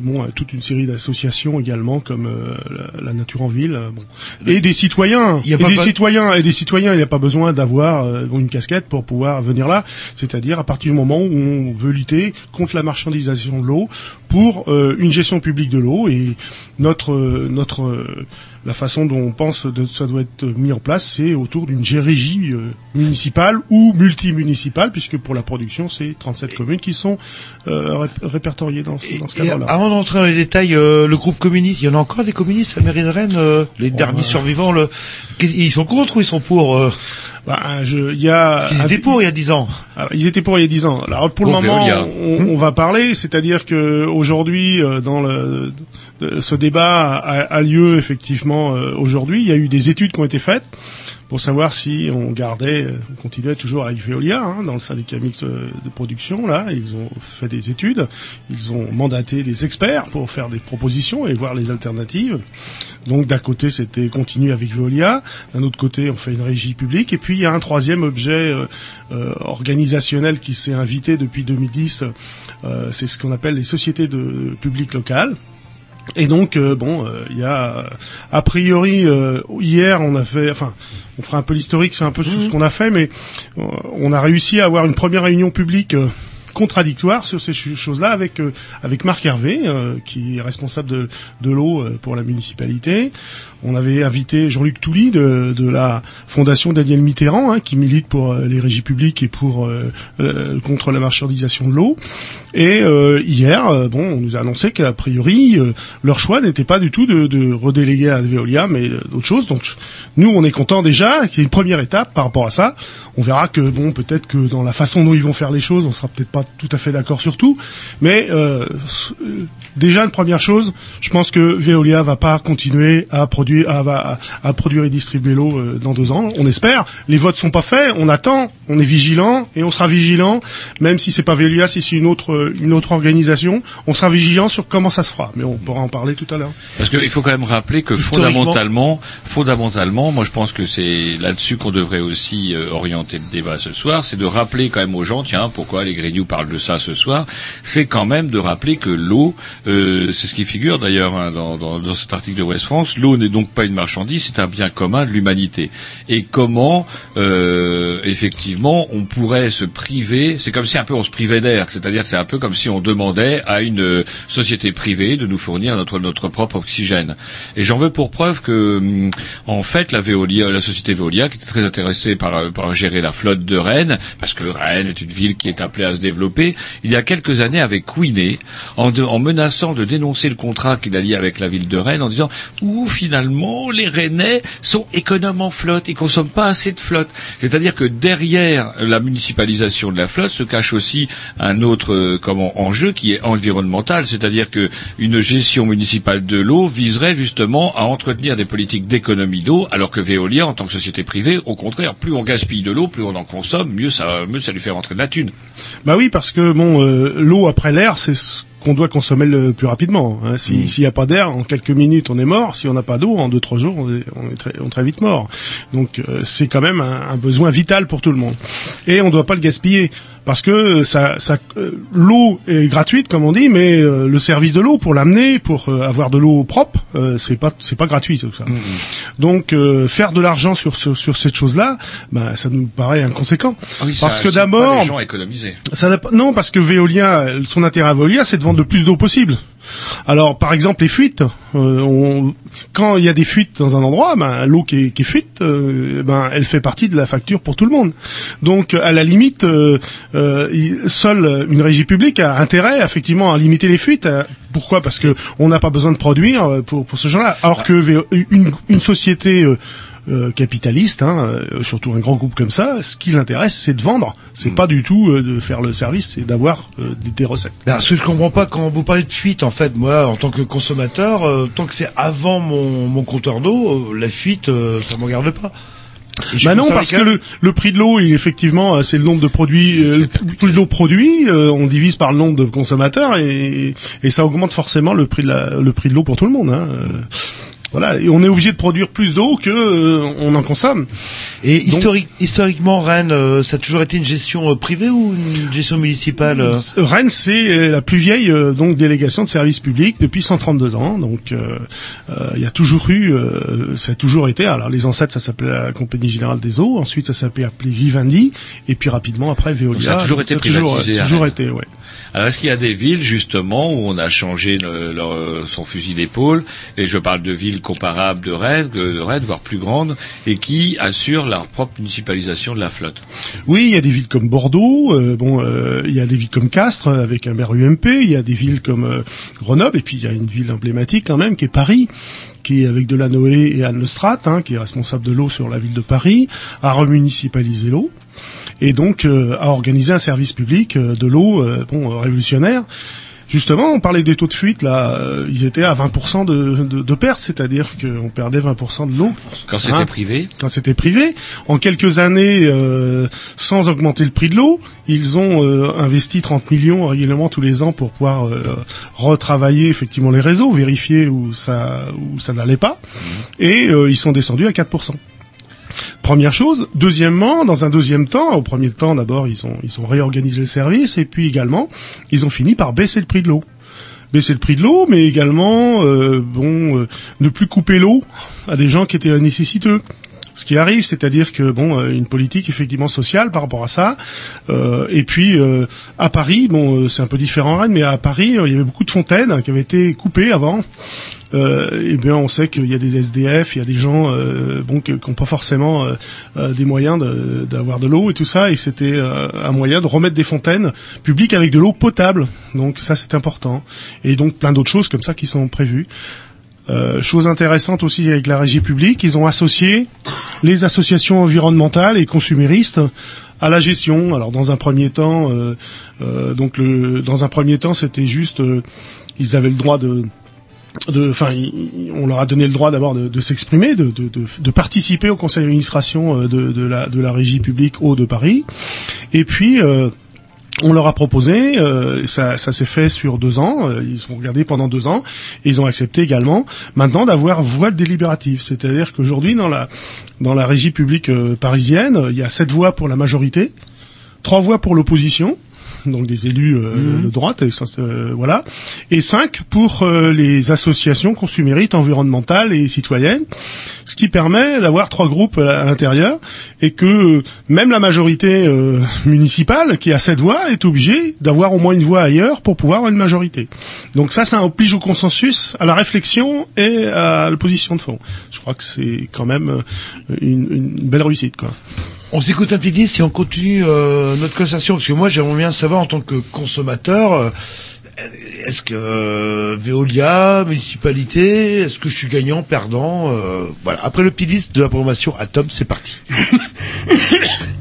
bon toute une série d'associations également comme euh, la, la Nature en Ville, bon. et des citoyens, Il y a et pas des pas- citoyens, et des citoyens. Il n'y a pas besoin d'avoir euh, une casquette pour pouvoir venir là. C'est-à-dire à partir du moment où on veut lutter contre la marchandisation de l'eau pour euh, une gestion publique de l'eau et notre euh, notre euh, la façon dont on pense que ça doit être mis en place, c'est autour d'une gérégie municipale ou multimunicipale, puisque pour la production, c'est 37 communes qui sont ré- répertoriées dans, ce- dans ce cadre-là. avant d'entrer dans les détails, le groupe communiste, il y en a encore des communistes à la mairie de Rennes, les derniers bah. survivants, le... ils sont contre ou ils sont pour Bah, je, il y a, Ils étaient pour il y a 10 ans. Alors, ils étaient pour il y a 10 ans. Alors pour le moment, on, on va parler, c'est-à-dire que aujourd'hui, euh, dans le, ce débat a, a lieu effectivement euh, aujourd'hui. Il y a eu des études qui ont été faites pour savoir si on gardait, on continuait toujours avec Veolia hein, dans le syndicat mixte de production. Là, ils ont fait des études, ils ont mandaté des experts pour faire des propositions et voir les alternatives. Donc d'un côté, c'était continuer avec Veolia, d'un autre côté, on fait une régie publique, et puis il y a un troisième objet euh, euh, organisationnel qui s'est invité depuis 2010, euh, c'est ce qu'on appelle les sociétés de public locales. Et donc euh, bon, euh, il y a a priori euh, hier on a fait, enfin on fera un peu l'historique, c'est un peu sur ce qu'on a fait, mais euh, on a réussi à avoir une première réunion publique. euh, contradictoire sur ces ch- choses-là avec euh, avec Marc Hervé euh, qui est responsable de, de l'eau euh, pour la municipalité. On avait invité Jean-Luc Touly de, de la fondation Daniel Mitterrand hein, qui milite pour euh, les régies publiques et pour euh, euh, contre la marchandisation de l'eau. Et euh, hier, euh, bon, on nous a annoncé qu'a priori euh, leur choix n'était pas du tout de, de redéléguer à Veolia, mais d'autres choses. Donc nous, on est content déjà qu'il y ait une première étape par rapport à ça. On verra que bon, peut-être que dans la façon dont ils vont faire les choses, on sera peut-être pas tout à fait d'accord sur tout, mais déjà une première chose, je pense que Veolia va pas continuer à produire, à, va- à, à produire et distribuer l'eau euh, dans deux ans. On espère. Les votes sont pas faits. On attend. On est vigilant et on sera vigilant, même si c'est pas Veolia, si c'est une autre euh, une autre organisation, on sera vigilant sur comment ça se fera. Mais on pourra en parler tout à l'heure. Parce qu'il faut quand même rappeler que fondamentalement, fondamentalement, moi je pense que c'est là-dessus qu'on devrait aussi euh, orienter le débat ce soir, c'est de rappeler quand même aux gens, tiens, pourquoi les Grignoux parlent de ça ce soir, c'est quand même de rappeler que l'eau, euh, c'est ce qui figure d'ailleurs hein, dans, dans, dans cet article de West France, l'eau n'est donc pas une marchandise, c'est un bien commun de l'humanité. Et comment, euh, effectivement, on pourrait se priver, c'est comme si un peu on se privait d'air, c'est-à-dire c'est un peu comme si on demandait à une euh, société privée de nous fournir notre, notre propre oxygène. Et j'en veux pour preuve que, hum, en fait, la Veolia, la société Veolia, qui était très intéressée par, euh, par gérer la flotte de Rennes, parce que Rennes est une ville qui est appelée à se développer, il y a quelques années avait couiné en menaçant de dénoncer le contrat qu'il a lié avec la ville de Rennes en disant ou finalement les Rennais sont économes en flotte, ils consomment pas assez de flotte. C'est-à-dire que derrière la municipalisation de la flotte se cache aussi un autre euh, enjeu qui est environnemental, c'est-à-dire que une gestion municipale de l'eau viserait justement à entretenir des politiques d'économie d'eau, alors que Veolia, en tant que société privée, au contraire, plus on gaspille de l'eau, plus on en consomme, mieux ça, lui fait rentrer de la thune. Bah oui, parce que bon, euh, l'eau après l'air, c'est ce qu'on doit consommer le plus rapidement. hein. Si- S'il n'y a pas d'air, en quelques minutes, on est mort. Si on n'a pas d'eau, en deux trois jours, on est, on est très, on est très vite mort. Donc euh, c'est quand même un, un besoin vital pour tout le monde. Et on ne doit pas le gaspiller parce que ça, ça, euh, l'eau est gratuite comme on dit, mais euh, le service de l'eau pour l'amener, pour euh, avoir de l'eau propre, euh, c'est pas, c'est pas gratuit tout ça. Donc euh, faire de l'argent sur, ce- sur cette chose-là, bah, ça nous paraît inconséquent. Ah oui, parce ça que d'abord, les gens économiser. ça n'a pas- non, parce que Veolia, son intérêt à Veolia, c'est de vendre le plus d'eau possible. Alors, par exemple, les fuites. euh, on- quand il y a des fuites dans un endroit, ben, l'eau qui est, qui fuite, euh, ben, elle fait partie de la facture pour tout le monde. Donc, à la limite, euh, seule une régie publique a intérêt, effectivement, à limiter les fuites. Pourquoi? Parce que on n'a pas besoin de produire pour, pour ce genre-là. Alors que VO une, une société euh, capitaliste, hein, euh, surtout un grand groupe comme ça, ce qui l'intéresse, c'est de vendre. C'est pas du tout euh, de faire le service, c'est d'avoir euh, des, des recettes. Ben, ce que je comprends pas quand vous parlez de fuite, en fait, moi, en tant que consommateur, euh, tant que c'est avant mon, mon compteur d'eau, euh, la fuite, euh, ça me regarde pas. Bah non, parce que le, le prix de l'eau, il- effectivement, c'est le nombre de produits, euh, le prix de l'eau produit, euh, on divise par le nombre de consommateurs et, et ça augmente forcément le prix de la, le prix de l'eau pour tout le monde. Hein. Euh. Voilà, et on est obligé de produire plus d'eau que euh, on en consomme. Et historique, historiquement, Rennes, euh, ça a toujours été une gestion euh, privée ou une gestion municipale euh? Rennes, c'est euh, la plus vieille euh, donc délégation de service public depuis 132 ans. Donc, euh, euh, il y a toujours eu, euh, ça a toujours été. Alors, les ancêtres, ça s'appelait la Compagnie Générale des Eaux. Ensuite, ça s'appelait appelé Vivendi. Et puis rapidement après Veolia. Donc, ça a toujours Donc, été ça a toujours, privatisé, Toujours Rennes. été, ouais. Alors est-ce qu'il y a des villes justement où on a changé son fusil d'épaule et je parle de villes comparables de Rennes, de Rennes, voire plus grandes, et qui assurent leur propre municipalisation de la flotte? Oui, il y a des villes comme Bordeaux, euh, bon, euh, il y a des villes comme Castres euh, avec un maire UMP, il y a des villes comme Grenoble, et puis il y a une ville emblématique quand même qui est Paris, qui est avec Delanoë et Anne Lestrade, hein, qui est responsable de l'eau sur la ville de Paris, a remunicipalisé l'eau et donc euh, a organisé un service public euh, de l'eau, euh, bon, euh, révolutionnaire. Justement, on parlait des taux de fuite là, ils étaient à 20% de, de, de perte, c'est-à-dire qu'on perdait 20% de l'eau. Quand c'était Hein privé quand c'était privé. En quelques années, sans augmenter le prix de l'eau, ils ont investi 30 millions régulièrement tous les ans pour pouvoir retravailler effectivement les réseaux, vérifier où ça où ça n'allait pas, et euh, ils sont descendus à 4%. Première chose. Deuxièmement, dans un deuxième temps, au premier temps d'abord, ils ont ils ont réorganisé le service et puis également, ils ont fini par baisser le prix de l'eau baisser le prix de l'eau, mais également euh, bon euh, ne plus couper l'eau à des gens qui étaient nécessiteux. Ce qui arrive, c'est-à-dire que bon, euh, une politique effectivement sociale par rapport à ça. Euh, et puis euh, à Paris, bon, c'est un peu différent à Rennes, mais à Paris, il y avait beaucoup de fontaines hein, qui avaient été coupées avant. Euh, et bien, on sait qu'il y a des SDF, il y a des gens bon qui n'ont pas forcément des moyens d'avoir de, l'eau et tout ça, et c'était un moyen de remettre des fontaines publiques avec de l'eau potable. Donc ça, c'est important. Et donc plein d'autres choses comme ça qui sont prévues. Euh, chose intéressante aussi avec la régie publique, ils ont associé les associations environnementales et consuméristes à la gestion. Alors dans un premier temps, euh, euh, donc le, dans un premier temps, c'était juste, euh, ils avaient le droit de enfin, on leur a donné le droit d'abord de, s'exprimer, de, de, de, participer au conseil d'administration euh, de, la, de la régie publique Eau de Paris. Et puis, on leur a proposé, euh, ça, s'est fait sur deux ans, euh, ils sont regardés pendant deux ans, et ils ont accepté également maintenant d'avoir voix délibérative. C'est-à-dire qu'aujourd'hui, dans la, dans la régie publique euh, parisienne, il y a sept voix pour la majorité, trois voix pour l'opposition, donc des élus euh, de droite, et ça, euh, voilà, et cinq pour euh, les associations consumérites, environnementales et citoyennes, ce qui permet d'avoir trois groupes à l'intérieur et que même la majorité euh, municipale, qui a sept voix, est obligée d'avoir au moins une voix ailleurs pour pouvoir avoir une majorité. Donc ça, ça oblige au consensus, à la réflexion et à l'opposition de fond. Je crois que c'est quand même une, une belle réussite, quoi. On s'écoute un petit disque et on continue euh, notre conversation parce que moi j'aimerais bien savoir en tant que consommateur euh, est-ce que euh, Veolia, municipalité, est-ce que je suis gagnant, perdant euh, Voilà. Après le petit disque de la programmation Atom, c'est parti.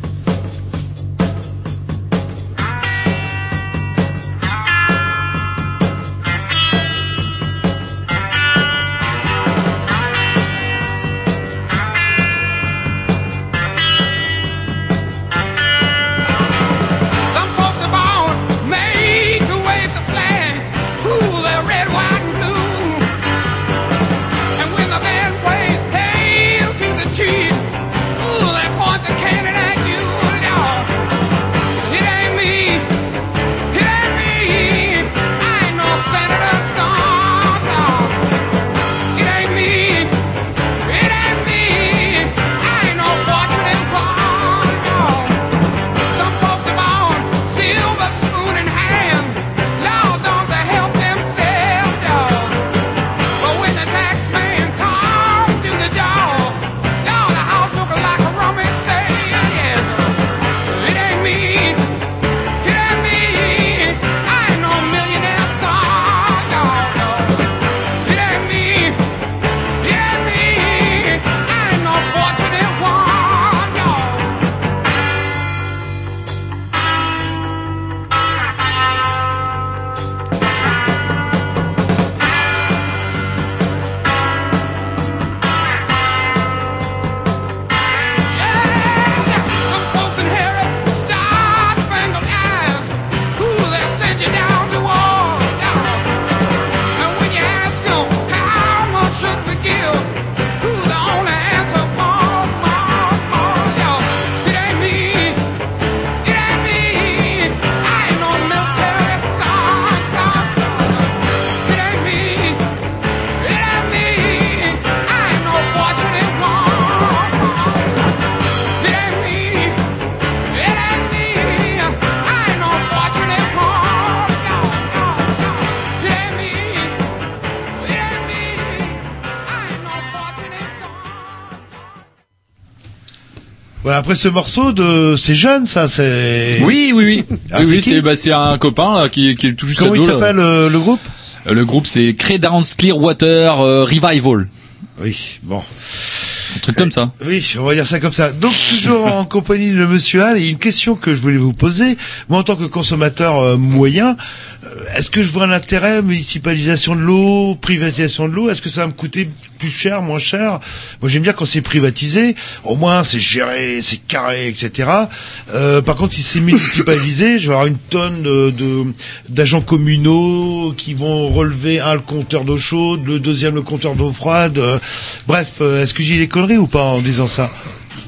après ce morceau de, c'est jeune, ça, c'est. Oui, oui, oui. Ah, oui, c'est oui, c'est bah, c'est un copain là, qui, qui est tout juste Comment il ado, s'appelle euh, le groupe Euh, Le groupe c'est Credence Clearwater euh, Revival. Oui, bon. Un truc comme ça. Oui, on va dire ça comme ça. Donc toujours en compagnie de Monsieur Hall, et une question que je voulais vous poser. Moi, en tant que consommateur euh, moyen, est-ce que je vois un intérêt municipalisation de l'eau, privatisation de l'eau? Est-ce que ça va me coûter plus cher, moins cher Moi, j'aime bien quand c'est privatisé. Au moins, c'est géré, c'est carré, etc. Euh, par contre, si c'est municipalisé, je vais avoir une tonne de d'agents communaux qui vont relever un le compteur d'eau chaude, le deuxième le compteur d'eau froide. Euh, bref, euh, est-ce que j'ai des conneries ou pas en disant ça?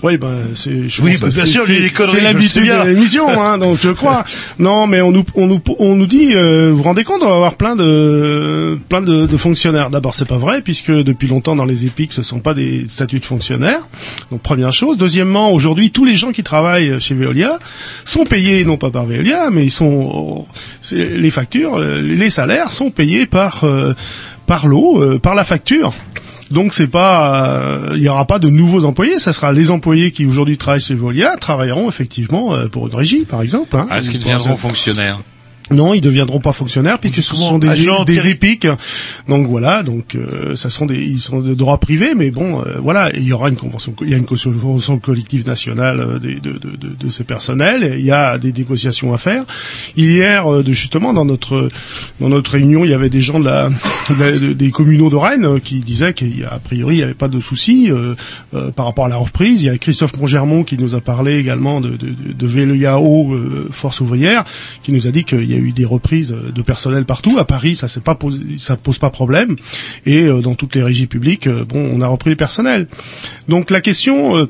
Oui, ben, c'est, Oui, bah, bien sûr, c'est- l'habitude de l'émission, hein, donc je crois. Non, mais on nous, on nous, on nous dit, euh, vous vous rendez compte, on va avoir plein de, plein de, de fonctionnaires. D'abord, c'est pas vrai, puisque depuis longtemps dans les EPIC, ce sont pas des statuts de fonctionnaires. Donc, première chose. Deuxièmement, aujourd'hui, tous les gens qui travaillent chez Veolia sont payés, non pas par Veolia, mais ils sont, les factures, les salaires sont payés par, euh, par l'eau, euh, par la facture. Donc c'est pas, euh, il y aura pas de nouveaux employés. Ça sera les employés qui aujourd'hui travaillent chez Veolia travailleront effectivement euh, pour une régie, par exemple. hein. Ah, Est-ce qu'ils deviendront fonctionnaires? Non, ils deviendront pas fonctionnaires puisque ce sont des, agents des épiques. Donc voilà, donc euh, ça sont des ils sont de droit privé, mais bon euh, voilà, et il y aura une convention, il y a une convention collective nationale euh, de, de, de, de ces personnels. et il y a des négociations à faire. Hier, euh, de, justement dans notre dans notre réunion, il y avait des gens de la, des communaux de Rennes qui disaient qu'a priori il n'y avait pas de souci par rapport à la reprise. Il y a Christophe Mongermont qui nous a parlé également de, de, de, VLIAO, euh, Force ouvrière, qui nous a dit qu'il y a eu des reprises euh, de personnel partout. À Paris, ça ça pose pas problème. Et euh, dans toutes les régies publiques, euh, on a repris le personnel. Donc la question.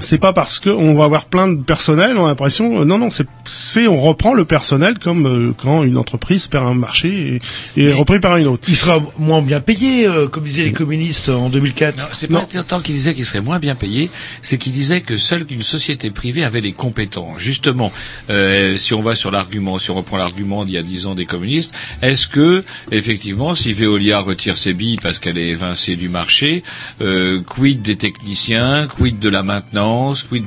C'est pas parce qu'on va avoir plein de personnel, on a l'impression. euh, non, non, c'est, c'est on reprend le personnel comme euh, quand une entreprise perd un marché et, et est repris par une autre. Il sera moins bien payé, euh, comme disaient les communistes en 2004. C'est pas tant qu'il disait qu'il serait moins bien payé, c'est qu'il disait que seule une société privée avait les compétences. Justement, euh, si on va sur l'argument, si on reprend l'argument d'il y a dix ans des communistes, est-ce que effectivement, si Veolia retire ses billes parce qu'elle est évincée du marché, euh, quid des techniciens, quid de la maintenance,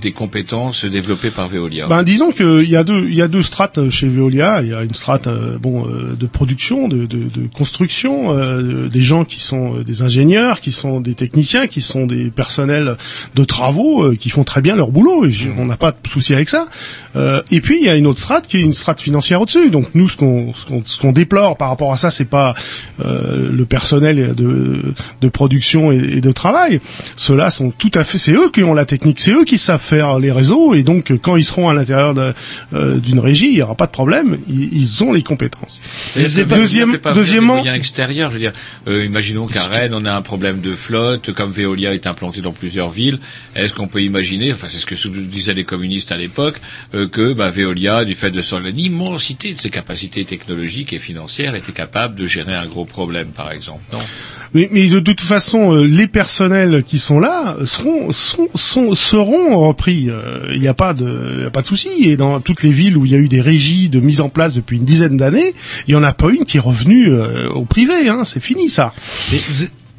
des compétences développées par Veolia? Ben disons qu'il y a deux il y a deux strates chez Veolia. Il y a une strate euh, bon euh, de production, de, de, de construction, euh, des gens qui sont des ingénieurs, qui sont des techniciens, qui sont des personnels de travaux, qui font très bien leur boulot. On n'a pas de souci avec ça. Et puis il y a une autre strate qui est une strate financière au-dessus. Donc nous ce qu'on ce qu'on qu'on déplore par rapport à ça, c'est pas le personnel de de production et, et de travail. Ceux-là sont tout à fait c'est eux qui ont la technique, c'est eux qui savent faire les réseaux et donc quand ils seront à l'intérieur euh, d'une régie, il y aura pas de problème, ils, ils ont les compétences. Pas- Deuxième- pas deuxièmement, des moyens extérieurs. Je veux dire, euh, imaginons qu'à Rennes, on a un problème de flotte, comme Veolia est implanté dans plusieurs villes. Est-ce qu'on peut imaginer, enfin c'est ce que disaient les communistes à l'époque, euh, que bah, Veolia, du fait de son immensité de ses capacités technologiques et financières, était capable de gérer un gros problème, par exemple Non? Mais, de toute façon, euh, les personnels qui sont là seront seront, repris. Euh, Il n'y a pas de pas de souci. Et dans toutes les villes où il y a eu des régies de mise en place depuis une dizaine d'années, il y en a pas une qui est revenue euh, au privé. Hein, c'est fini ça.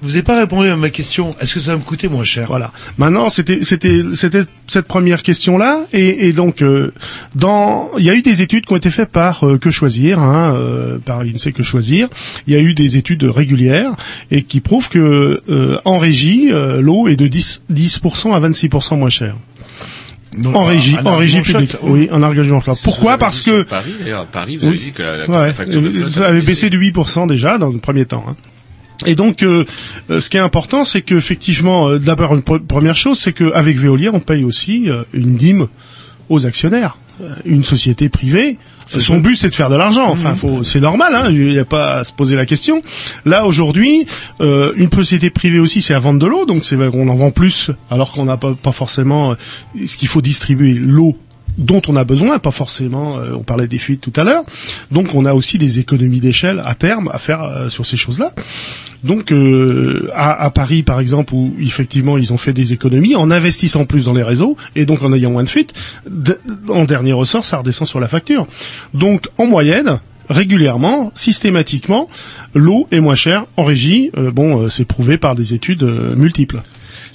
Vous n'avez pas répondu à ma question. Est-ce que ça va me coûter moins cher? Voilà. Maintenant, c'était c'était c'était cette première question là, et, et donc euh, dans il y a eu des études qui ont été faites par euh, Que Choisir, hein, euh, par l'INSEE Que Choisir. Il y a eu des études régulières et qui prouvent que euh, en régie, euh, l'eau est de 10 10% à 26% moins chère. en régie, en régie publique. Oui, en choc. Pourquoi Parce que Paris, à Paris, vous avez dit que la, facture de avait baissé de 8% déjà dans le premier temps. hein. Et donc, euh, euh, ce qui est important, c'est qu'effectivement, euh, d'abord une pre- première chose, c'est qu'avec Veolia, on paye aussi euh, une dîme aux actionnaires. Euh, Une société privée, son but c'est de faire de l'argent. Enfin, faut, c'est normal. Hein, il n'y a pas à se poser la question. Là aujourd'hui, euh, une société privée aussi, c'est à vendre de l'eau, donc c'est qu'on en vend plus, alors qu'on n'a pas, pas forcément ce qu'il faut distribuer l'eau dont on a besoin, pas forcément. euh, on parlait des fuites tout à l'heure. Donc on a aussi des économies d'échelle à terme à faire euh, sur ces choses-là. Donc euh, à, Paris par exemple où effectivement ils ont fait des économies en investissant plus dans les réseaux et donc en ayant moins de fuites, en dernier ressort ça redescend sur la facture. Donc en moyenne régulièrement, systématiquement, l'eau est moins chère en régie. Bon, c'est prouvé par des études multiples.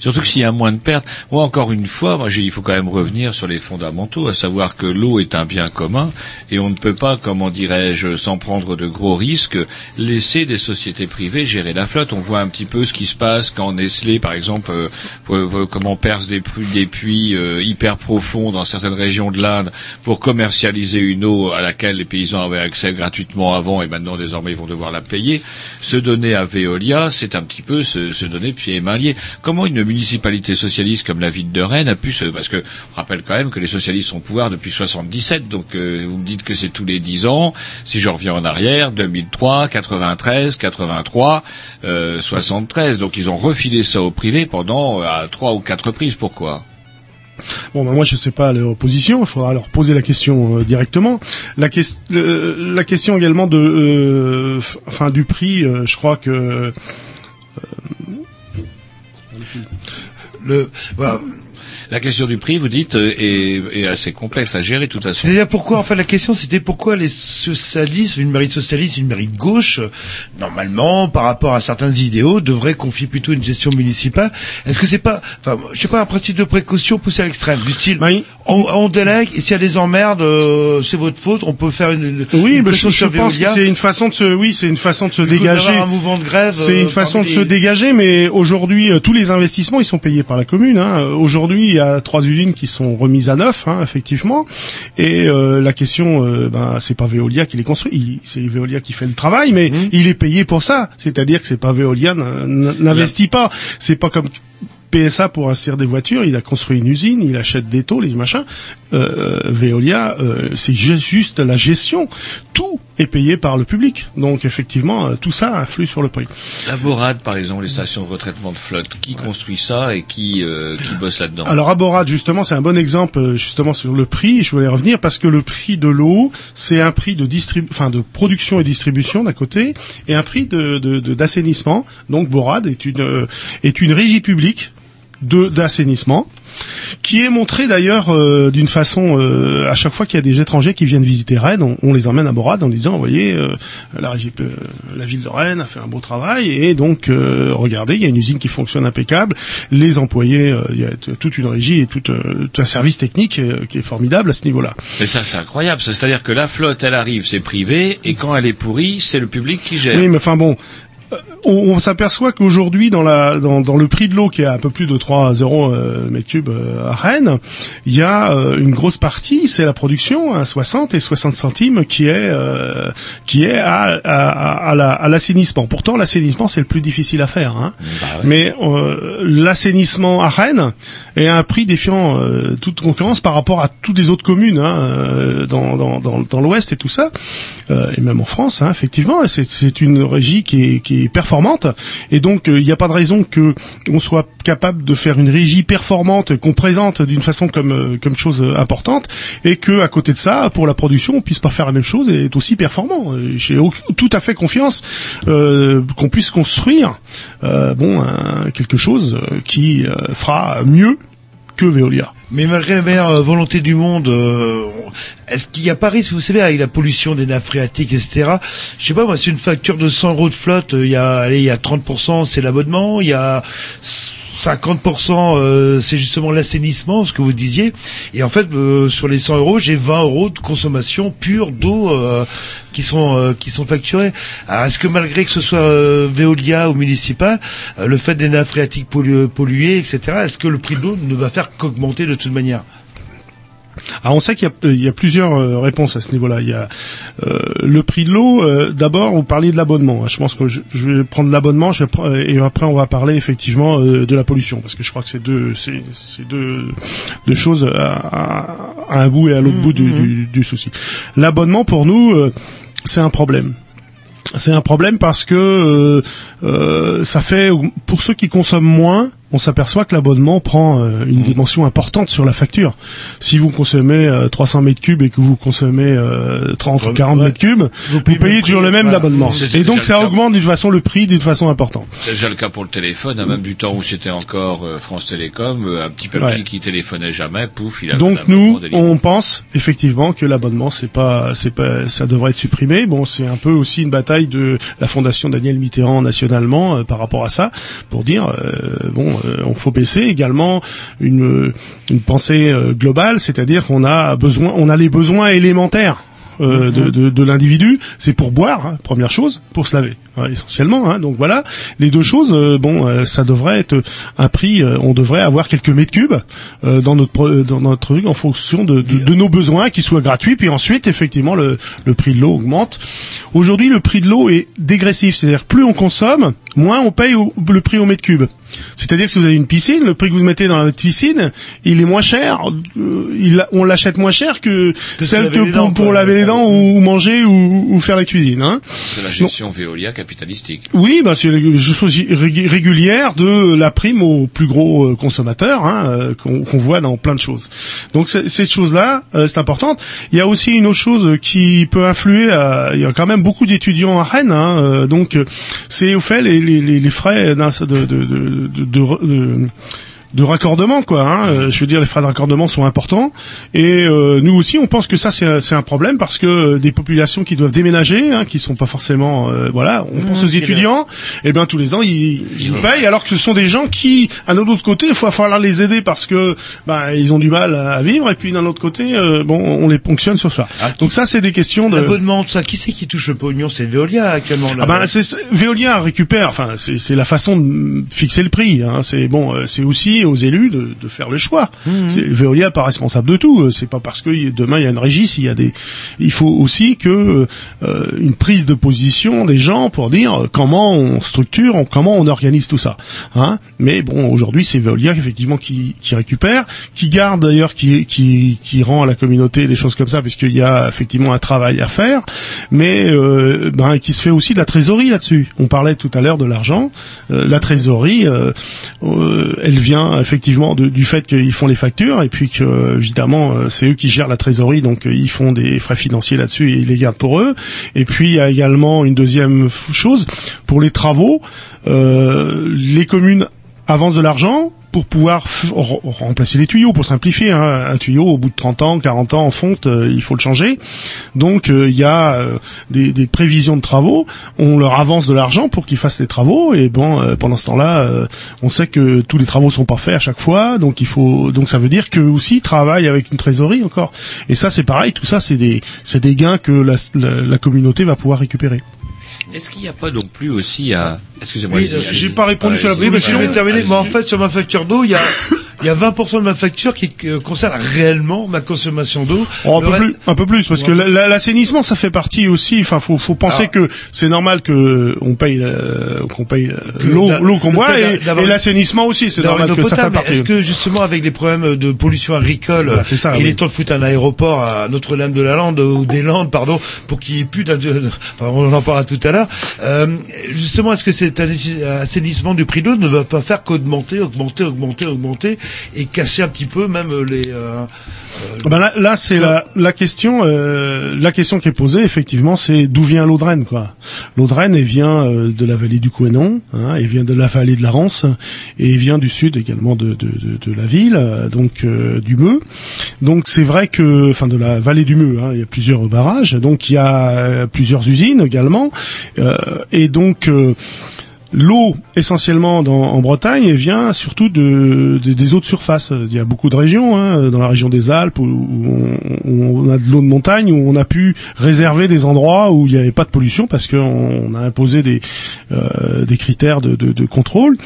Surtout que s'il y a moins de pertes. Moi, encore une fois, moi, il faut quand même revenir sur les fondamentaux, à savoir que l'eau est un bien commun et on ne peut pas, comment dirais-je, sans prendre de gros risques, laisser des sociétés privées gérer la flotte. On voit un petit peu ce qui se passe quand Nestlé, par exemple, euh, euh, euh, comment perce des puits, des puits euh, hyper profonds dans certaines régions de l'Inde pour commercialiser une eau à laquelle les paysans avaient accès gratuitement avant et maintenant désormais ils vont devoir la payer. Se donner à Veolia, c'est un petit peu se, se donner pieds et mains liés. Comment une municipalité socialiste comme la ville de Rennes a pu se... Parce que on rappelle quand même que les socialistes sont au pouvoir depuis 77, donc euh, vous me dites que c'est tous les 10 ans. Si je reviens en arrière, 2003, 93, 83, euh, 73. Donc ils ont refilé ça au privé pendant euh, à trois ou quatre reprises. Pourquoi? Bon, ben moi je sais pas leur position, il faudra leur poser la question euh, directement. La, question également de, enfin du prix, je crois que Le, voilà. La question du prix, vous dites, euh, est, est assez complexe à gérer de toute façon. C'est-à-dire pourquoi, enfin la question c'était pourquoi les socialistes, une mairie socialiste, une mairie de gauche, normalement, par rapport à certains idéaux, devraient confier plutôt une gestion municipale. Est-ce que c'est pas, enfin, je sais pas, un principe de précaution poussé à l'extrême, du style, on, on délègue, et s'il y a des emmerdes, euh, c'est votre faute, on peut faire une, une Oui, une bah, je, pense que c'est une façon de se, oui, c'est une façon de se dégager. un mouvement de grève, C'est euh, une façon de se dégager, mais aujourd'hui, euh, tous les investissements, ils sont payés par la commune. Hein. Euh, Aujourd'hui, il y a trois usines qui sont remises à neuf, hein, effectivement. Et euh, la question, euh, ben, c'est pas Veolia qui les construit, c'est Veolia qui fait le travail, mais Mmh. il est payé pour ça. C'est-à-dire que c'est pas Veolia n'investit pas. C'est pas comme PSA pour investir des voitures, il a construit une usine, il achète des taux, les machins. Euh, Veolia, euh, c'est ju- juste la gestion. Tout est payé par le public. Donc effectivement, euh, tout ça influe sur le prix. La Borade, par exemple, les stations de retraitement de flotte, qui construit ça et qui, euh, qui bosse là-dedans? Alors Aborad, justement, c'est un bon exemple euh, justement sur le prix. Je voulais revenir parce que le prix de l'eau, c'est un prix de distribu enfin de production et distribution d'un côté, et un prix de de- de- d'assainissement. Donc Borad est une euh, est une régie publique d'assainissement qui est montrée d'ailleurs euh, d'une façon euh, à chaque fois qu'il y a des étrangers qui viennent visiter Rennes, on, on les emmène à Borade en disant, vous voyez, euh, la, régie, euh, la ville de Rennes a fait un beau travail et donc euh, regardez, il y a une usine qui fonctionne impeccable, les employés, euh, il y a toute une régie et tout, euh, tout un service technique euh, qui est formidable à ce niveau-là. Mais ça, c'est incroyable. C'est-à-dire que la flotte, elle arrive, c'est privé, et quand elle est pourrie, c'est le public qui gère. Oui, mais enfin bon, on, on s'aperçoit qu'aujourd'hui, dans, la, dans, dans le prix de l'eau qui est à un peu plus de 3 euros euh, mètre cube euh, à Rennes, il y a euh, une grosse partie, c'est la production, hein, 60 et 60 centimes, qui est euh, qui est à, à, à la- à l'assainissement. Pourtant, l'assainissement c'est le plus difficile à faire. Hein. Mais euh, l'assainissement à Rennes est à un prix défiant euh, toute concurrence par rapport à toutes les autres communes hein, dans, dans, dans, dans l'Ouest et tout ça, euh, et même en France, hein, effectivement. C'est, c'est une régie qui est, qui est performante, et donc euh, il n'y a pas de raison que on soit capable de faire une régie performante qu'on présente d'une façon comme euh, comme chose euh, importante, et que à côté de ça, pour la production, on puisse pas faire la même chose et être aussi performant. J'ai tout à fait confiance qu'on puisse construire euh, bon quelque chose qui fera mieux que Veolia. Mais malgré la meilleure euh, volonté du monde, euh, est-ce qu'il n'y a pas risque, vous savez, avec la pollution des nappes phréatiques, etc. Je sais pas, moi, c'est une facture de 100 euros de flotte, euh, il y a, il y a 30%, c'est l'abonnement, il y a 50%, euh, c'est justement l'assainissement, ce que vous disiez. Et en fait, euh, sur les 100 euros, j'ai 20 euros de consommation pure d'eau euh, qui sont qui sont facturés. Est-ce que malgré que ce soit Veolia ou municipal, le fait des nappes phréatiques pollu- polluées, etc., est-ce que le prix de l'eau ne va faire qu'augmenter de toute manière? Alors on sait qu'il y a, il y a plusieurs euh, réponses à ce niveau-là. Il y a euh, le prix de l'eau. euh, D'abord, vous parliez de l'abonnement. Je pense que je, je vais prendre l'abonnement et après on va parler effectivement euh, de la pollution parce que je crois que c'est deux, c'est, deux, deux choses à, un bout et à l'autre bout du, du, du souci. L'abonnement pour nous, euh, c'est un problème. C'est un problème parce que euh, euh, ça fait pour ceux qui consomment moins, on s'aperçoit que l'abonnement prend euh, une dimension importante sur la facture. Si vous consommez euh, 300 mètres cubes et que vous consommez euh, 30 ou 40 mètres cubes, vous payez, toujours le même voilà. abonnement. Et donc ça augmente d'une façon le prix d'une façon importante. C'est déjà le cas pour le téléphone, hein, même du temps où c'était encore euh, France Télécom, euh, un petit papier Ouais. qui téléphonait jamais, pouf, il a Donc nous, on pense effectivement que l'abonnement c'est pas, c'est pas, ça devrait être supprimé. Bon, c'est un peu aussi une bataille de la fondation Daniel Mitterrand nationalement euh, par rapport à ça, pour dire euh, bon, euh, on faut baisser également une une pensée euh, globale, c'est-à-dire qu'on a besoin, on a les besoins élémentaires. euh, de, de, de l'individu, c'est pour boire, hein, première chose, pour se laver, hein, essentiellement. Hein, donc voilà, les deux choses, euh, bon, euh, ça devrait être un prix, euh, on devrait avoir quelques mètres cubes euh, dans notre dans notre truc en fonction de, de, de nos besoins, qui soient gratuits, puis ensuite effectivement le, le prix de l'eau augmente. Aujourd'hui, le prix de l'eau est dégressif, c'est-à-dire plus on consomme, moins on paye au- le prix au mètre cube. C'est-à-dire que si vous avez une piscine, le prix que vous mettez dans votre piscine, il est moins cher, euh, il, on l'achète moins cher que, celle que pour, dents, pour quoi. laver les dents ou, ou manger ou, ou faire la cuisine. Hein. C'est la gestion Veolia capitalistique. Oui, bah, c'est une chose rég- régulière de la prime aux plus gros euh, consommateurs hein, euh, qu'on qu'on voit dans plein de choses. Donc ces choses-là, euh, c'est important. Il y a aussi une autre chose qui peut influer. à- il y a quand même beaucoup d'étudiants à Rennes, hein, euh, donc euh, c'est au fait les, les, les les frais d'un- de, de, de, de, de raccordement quoi hein. Euh, je veux dire les frais de raccordement sont importants et euh, nous aussi on pense que ça c'est un- c'est un problème parce que euh, des populations qui doivent déménager hein, qui sont pas forcément euh, voilà on pense aux étudiants et bien tous les ans ils, ils payent alors que ce sont des gens qui à d'un autre côté il faut falloir les aider parce que ben ils ont du mal à vivre et puis d'un autre côté euh, bon on les ponctionne sur ça donc ça c'est des questions de L'abonnement, tout ça, qui c'est qui touche le pognon C'est Veolia actuellement. Là, ah ben c'est Veolia récupère, enfin c'est c'est la façon de fixer le prix. Hein. C'est bon, c'est aussi aux élus de, de faire le choix. C'est- Veolia n'est pas responsable de tout. Euh, C'est pas parce que demain il y a une régie, s'il y a des, il faut aussi que euh, une prise de position des gens pour dire euh, comment on structure, on- comment on organise tout ça. Hein. Mais bon, aujourd'hui c'est Veolia effectivement qui, qui récupère, qui garde d'ailleurs, qui, qui qui rend à la communauté des choses comme ça, puisqu'il y a effectivement un travail à faire, mais euh, ben, qui se fait aussi de la trésorerie là-dessus. On parlait tout à l'heure de l'argent. Euh, la trésorerie, euh, euh, elle vient effectivement de- du fait qu'ils font les factures et puis que évidemment euh, c'est eux qui gèrent la trésorerie, donc euh, ils font des frais financiers là-dessus et ils les gardent pour eux. Et puis il y a également une deuxième chose pour les travaux. euh, les communes avancent de l'argent pour pouvoir remplacer les tuyaux, pour simplifier. hein. Un tuyau, au bout de 30 ans, 40 ans en fonte, euh, il faut le changer. Donc euh, il y a euh, des, prévisions de travaux. On leur avance de l'argent pour qu'ils fassent les travaux. Et bon, pendant ce temps-là, on sait que tous les travaux sont pas faits à chaque fois. Donc il faut, donc ça veut dire qu'eux aussi travaillent avec une trésorerie encore. Et ça, c'est pareil. Tout ça, c'est des, c'est des gains que la communauté va pouvoir récupérer. Est-ce qu'il n'y a pas non plus aussi à... Excusez-moi. Oui, j'ai pas répondu sur la Oui, parce que je vais terminer. Mais en fait, sur ma facture d'eau, il y a, il y a 20% de ma facture qui euh, concerne réellement ma consommation d'eau. Oh, un peu reste- plus, un peu plus, parce que la- la- l'assainissement, ça fait partie aussi. Enfin, faut, faut penser Ah. que c'est normal que on paye, euh, qu'on paye euh, l'eau, l'eau qu'on boit et, l'assainissement aussi. C'est normal que eau ça fait potable. partie. Est-ce que justement avec les problèmes de pollution agricole, Bah, ça, il oui. est temps de foutre un aéroport à Notre-Dame-de-la-Lande ou des Landes, pardon, pour qu'il n'y ait plus d'un, enfin, on en parlera tout à l'heure. Euh, justement, est-ce que cet assainissement du prix de l'eau ne va pas faire qu'augmenter, augmenter, augmenter, augmenter et casser un petit peu même les. euh, Ah ben là, là c'est la, la question, euh, la question qui est posée effectivement, c'est d'où vient l'eau de Rennes quoi. L'eau de Rennes, elle vient euh, de la vallée du Couesnon, hein, elle vient de la vallée de la Rance et elle vient du sud également de, de, de, de la ville, euh, donc euh, du Meux. Donc c'est vrai que, enfin de la vallée du Meux, hein, il y a plusieurs barrages, donc il y a euh, plusieurs usines également, euh, et donc euh, L'eau, essentiellement en Bretagne, elle vient surtout de, de- des eaux de surface. Il y a beaucoup de régions, hein, dans la région des Alpes, où, on, a de l'eau de montagne, où on a pu réserver des endroits où il n'y avait pas de pollution parce qu'on on a imposé des, euh, critères de contrôle.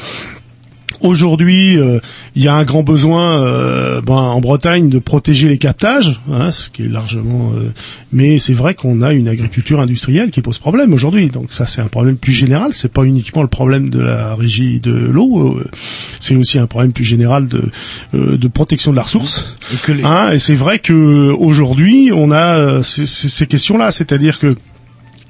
Aujourd'hui, euh, il y a un grand besoin euh, ben, en Bretagne de protéger les captages, hein, ce qui est largement. euh, mais c'est vrai qu'on a une agriculture industrielle qui pose problème aujourd'hui. Donc ça, c'est un problème plus général. C'est pas uniquement le problème de la régie de l'eau. euh, c'est aussi un problème plus général de euh, de protection de la ressource. Et les- Hein, et c'est vrai que aujourd'hui, on a euh, ces, ces- ces questions-là, c'est-à-dire que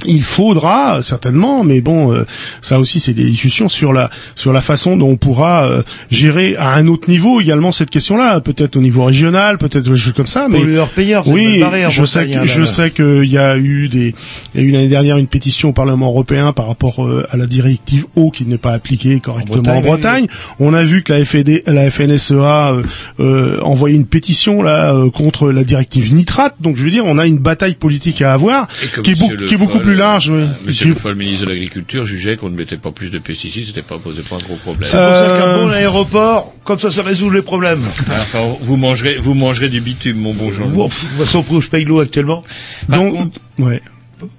il faudra certainement, mais bon, euh, ça aussi c'est des discussions sur la sur la façon dont on pourra euh, gérer à un autre niveau également cette question-là, peut-être au niveau régional, peut-être des choses comme ça. Mais Pollueur-payeur, c'est oui, je sais que je sais qu'il y a eu des il y a eu l'année dernière une pétition au Parlement européen par rapport euh, à la directive eau qui n'est pas appliquée correctement en Bretagne, Bretagne. oui, On a vu que la FED, la FNSEA euh, euh, envoyé une pétition là euh, contre la directive nitrate. Donc je veux dire, on a une bataille politique à avoir que qui est, beaucoup- Le qui est beaucoup Foll plus large, oui. Monsieur Tu- le Foll, ministre de l'Agriculture, jugeait qu'on ne mettait pas plus de pesticides, c'était pas posait pas un gros problème. C'est pour ça qu'un Euh, bon aéroport, comme ça, ça résout les problèmes. Enfin, vous mangerez, vous mangerez du bitume, mon bon Jean. Bon, de toute façon, où je paye l'eau actuellement? Par donc, contre- ouais.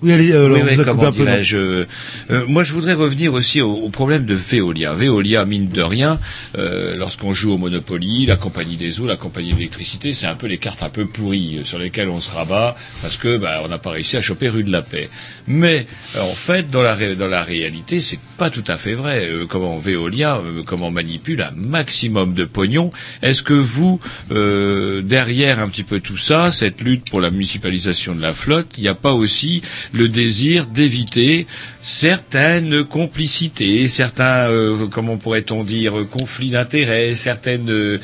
Oui, allez, euh, Oui, on oui, vous a comment un peu. dirais-je, euh, euh, moi, je voudrais revenir aussi au, au problème de Veolia. Veolia, mine de rien, euh, lorsqu'on joue au Monopoly, la compagnie des eaux, la compagnie de l'électricité, c'est un peu les cartes un peu pourries sur lesquelles on se rabat parce que bah, on n'a pas réussi à choper rue de la Paix. Mais en fait, dans la ré- dans la réalité, c'est pas tout à fait vrai. Comment Veolia, comment manipule un maximum de pognon Est-ce que vous, euh, derrière un petit peu tout ça, cette lutte pour la municipalisation de la flotte, il n'y a pas aussi le désir d'éviter certaines complicités, certains, euh, comment pourrait-on dire, conflits d'intérêts, certaines euh,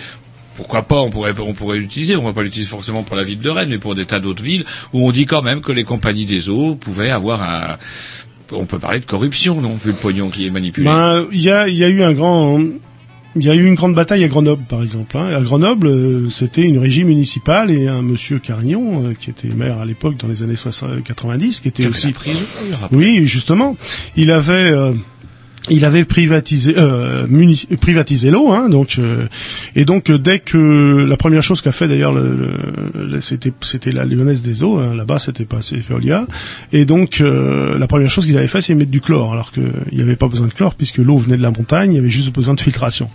pourquoi pas, on pourrait, on pourrait l'utiliser, on va pas l'utiliser forcément pour la ville de Rennes, mais pour des tas d'autres villes, où on dit quand même que les compagnies des eaux pouvaient avoir un, on peut parler de corruption, non, vu le pognon qui est manipulé. Ben, il y a eu un grand, il y a eu une grande bataille à Grenoble, par exemple. hein. À Grenoble, euh, c'était une régie municipale et un monsieur Carignon, euh, qui était maire à l'époque dans les années 60, 90, qui était Qui aussi la prison. Oui, justement, il avait. Il avait privatisé euh, privatisé l'eau, hein, donc euh, et donc euh, dès que la première chose qu'a fait d'ailleurs le, le- c'était c'était la Lyonnaise des eaux, hein, là-bas c'était pas assez Veolia, et donc euh, la première chose qu'ils avaient fait c'est mettre du chlore, alors que il n'y avait pas besoin de chlore puisque l'eau venait de la montagne, il y avait juste besoin de filtration,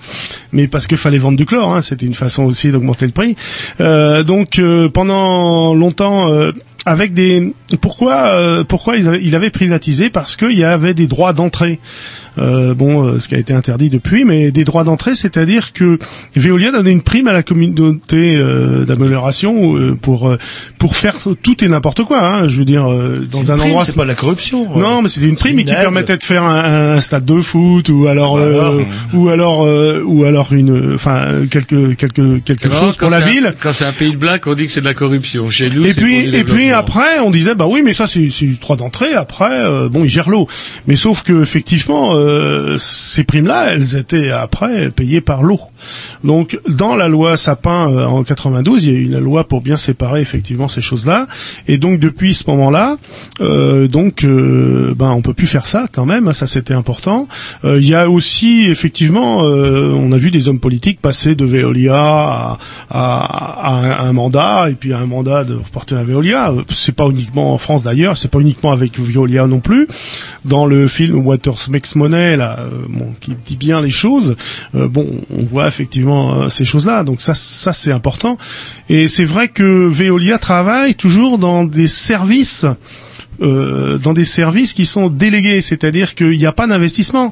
mais parce qu'il fallait vendre du chlore, hein, c'était une façon aussi d'augmenter le prix. Euh, donc euh, pendant longtemps. avec des pourquoi euh, pourquoi ils avaient- il avait privatisé? Parce qu'il y avait des droits d'entrée euh, bon euh, ce qui a été interdit depuis mais des droits d'entrée c'est-à-dire que Veolia donnait une prime à la communauté euh, d'amélioration euh, pour euh, pour faire tout et n'importe quoi hein, je veux dire euh, dans Une un prime, endroit c'est pas la corruption. non, mais c'était une prime une qui aide. permettait de faire un, un stade de foot ou alors Bah euh, alors. ou alors euh, ou alors une enfin quelque quelque quelque chose pour la un- ville. quand c'est un pays de black, on dit que c'est de la corruption. Chez nous, Et c'est puis et puis après on disait bah oui mais ça c'est c'est droit d'entrée après euh, bon ils gèrent l'eau mais sauf que effectivement euh, ces primes là elles étaient après payées par l'eau. Donc dans la loi Sapin euh, en 92 il y a eu une loi pour bien séparer effectivement ces choses là et donc depuis ce moment là euh, donc euh, ben on peut plus faire ça quand même. Ça c'était important. Euh, il y a aussi effectivement euh, on a vu des hommes politiques passer de Veolia à, un, mandat et puis à un mandat de reporter à Veolia. Euh, c'est pas uniquement en France d'ailleurs. C'est pas uniquement avec Veolia non plus. Dans le film Waters Makes Money euh, qui dit bien les choses euh, bon on voit effectivement euh, ces choses là donc ça ça c'est important et c'est vrai que Veolia travaille toujours dans des services dans des services qui sont délégués, c'est-à-dire qu'il n'y a pas d'investissement.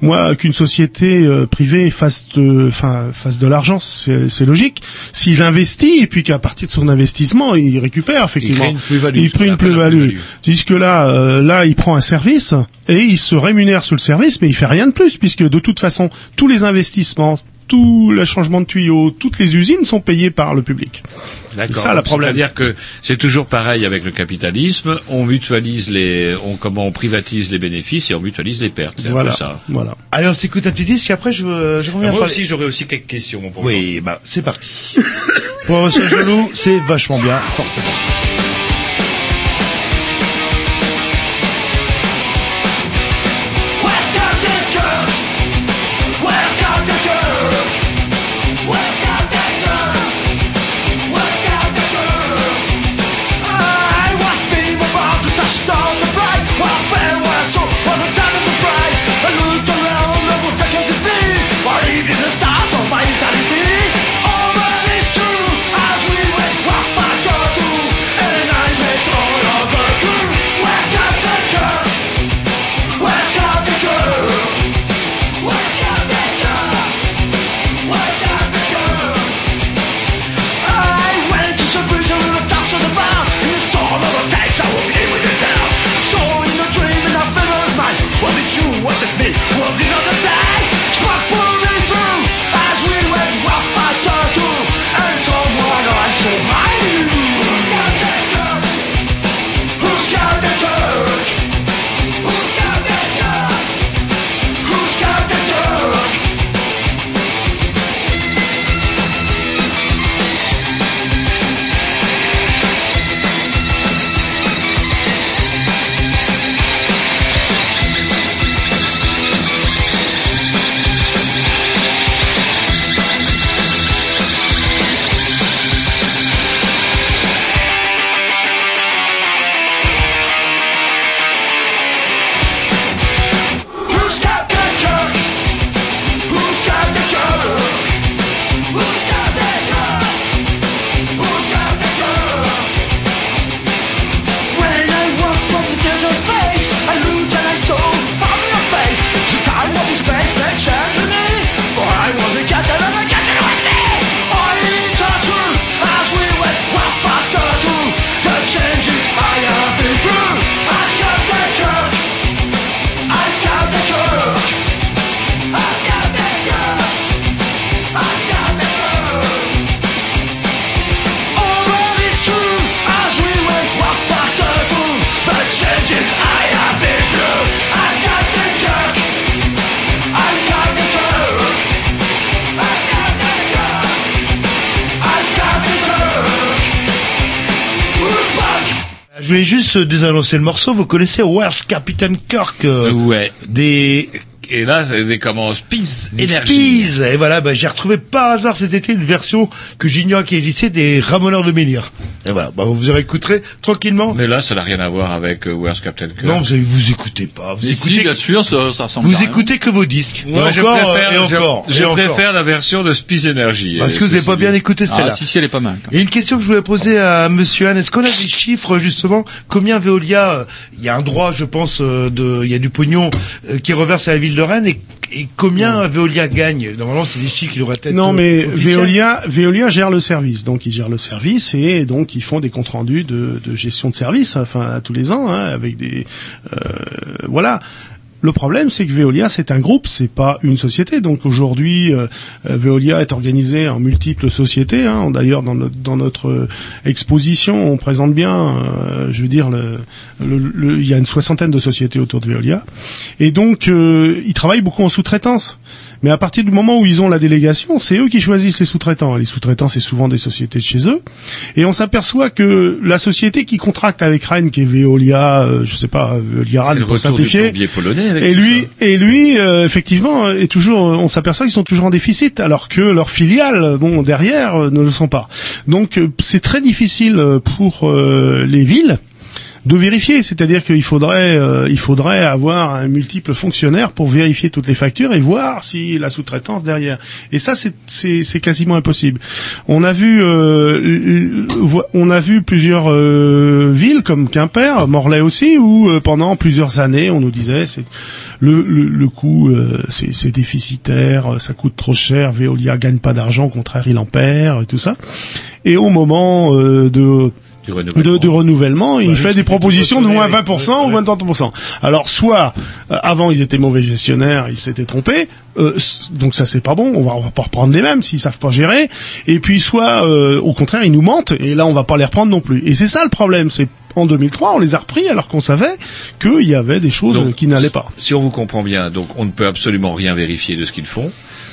Moi, qu'une société euh, privée fasse de, enfin, fasse de l'argent, c'est c'est logique. S'il investit et puis qu'à partir de son investissement, il récupère effectivement, crée une plus-value, il une plus-value. Tandis que là, euh, là, il prend un service et il se rémunère sur le service, mais il fait rien de plus puisque de toute façon, tous les investissements, tout le changement de tuyaux, toutes les usines sont payées par le public. D'accord. C'est ça le problème. C'est-à-dire que c'est toujours pareil avec le capitalisme. On mutualise les, on comment on privatise les bénéfices et on mutualise les pertes. C'est un peu ça. voilà. Allez, on s'écoute un petit disque et après je, je reviens Moi parler- aussi, j'aurais aussi quelques questions. mon Oui, bah c'est parti. Pour Monsieur Jaloux, c'est vachement bien, forcément. Voulais juste euh, désannoncer le morceau. Vous connaissez Where's Captain Kirk euh, Ouais. Des Et là, c'est des comment Spice Énergie. Spies. Et voilà, bah, j'ai retrouvé par hasard cet été une version que j'ignore qui existait des Ramoneurs de Mélire. Et voilà, bah, vous écouterez tranquillement. Mais là, ça n'a rien à voir avec euh, Where's Captain Kirk. Non, vous, vous écoutez pas. Vous Mais si, écoutez, bien sûr, ça, ça ressemble vous carrément. écoutez que vos disques. Moi, et je encore, préfère, et je- encore, je, et encore. préfère la version de Spice Energy. Parce euh, que vous n'avez pas bien dit. écouté celle-là. Ah, si, si, elle est pas mal. Et une question que je voulais poser à Monsieur Anne, est-ce qu'on a des chiffres justement Combien Veolia euh, Il y a un droit, je pense, euh, de, il y a du pognon euh, qui reverse à la ville de Rennes et, et combien Veolia gagne? Normalement, c'est des chiffres qui devraient être. Non, euh, mais officiels. Veolia, Veolia gère le service, donc ils gèrent le service et donc ils font des comptes rendus de, de gestion de service, enfin à tous les ans, hein, avec des, euh, voilà. Le problème, c'est que Veolia, c'est un groupe, c'est pas une société. Donc aujourd'hui, euh, euh, Veolia est organisé en multiples sociétés. Hein. D'ailleurs, dans notre, euh, exposition, on présente bien, je veux dire, il y a une soixantaine de sociétés autour de Veolia. Et donc, ils travaillent beaucoup en sous-traitance. Mais à partir du moment où ils ont la délégation, c'est eux qui choisissent les sous-traitants. Les sous-traitants, c'est souvent des sociétés de chez eux. Et on s'aperçoit que la société qui contracte avec Rennes, qui est Veolia, euh, je sais pas, Veolia le pour simplifier, polonais avec et lui, ça. et lui, euh, effectivement, est toujours. On s'aperçoit qu'ils sont toujours en déficit, alors que leurs filiales, euh, bon, derrière, euh, ne le sont pas. Donc, euh, c'est très difficile euh, pour euh, les villes de vérifier, c'est-à-dire qu'il faudrait, euh, il faudrait avoir un multiple fonctionnaire pour vérifier toutes les factures et voir si la sous-traitance derrière. Et ça, c'est- quasiment impossible. On a vu, euh, l- on a vu plusieurs euh, villes comme Quimper, Morlaix aussi, où euh, pendant plusieurs années, on nous disait, c'est le, le, le coût, euh, c'est déficitaire, euh, ça coûte trop cher, Veolia gagne pas d'argent, au contraire, il en perd et tout ça. Et au moment euh, de Du renouvellement. de, de renouvellement, il Ouais, fait des propositions de moins sonné, 20% ouais, ou 23%. Alors soit euh, avant ils étaient mauvais gestionnaires, ils s'étaient trompés, euh, donc ça c'est pas bon, on va, on va pas reprendre les mêmes s'ils savent pas gérer. Et puis soit euh, au contraire ils nous mentent et là on va pas les reprendre non plus. Et c'est ça le problème, c'est en 2003 on les a repris alors qu'on savait qu'il y avait des choses Donc, qui n'allaient pas. Si on vous comprend bien, donc on ne peut absolument rien vérifier de ce qu'ils font.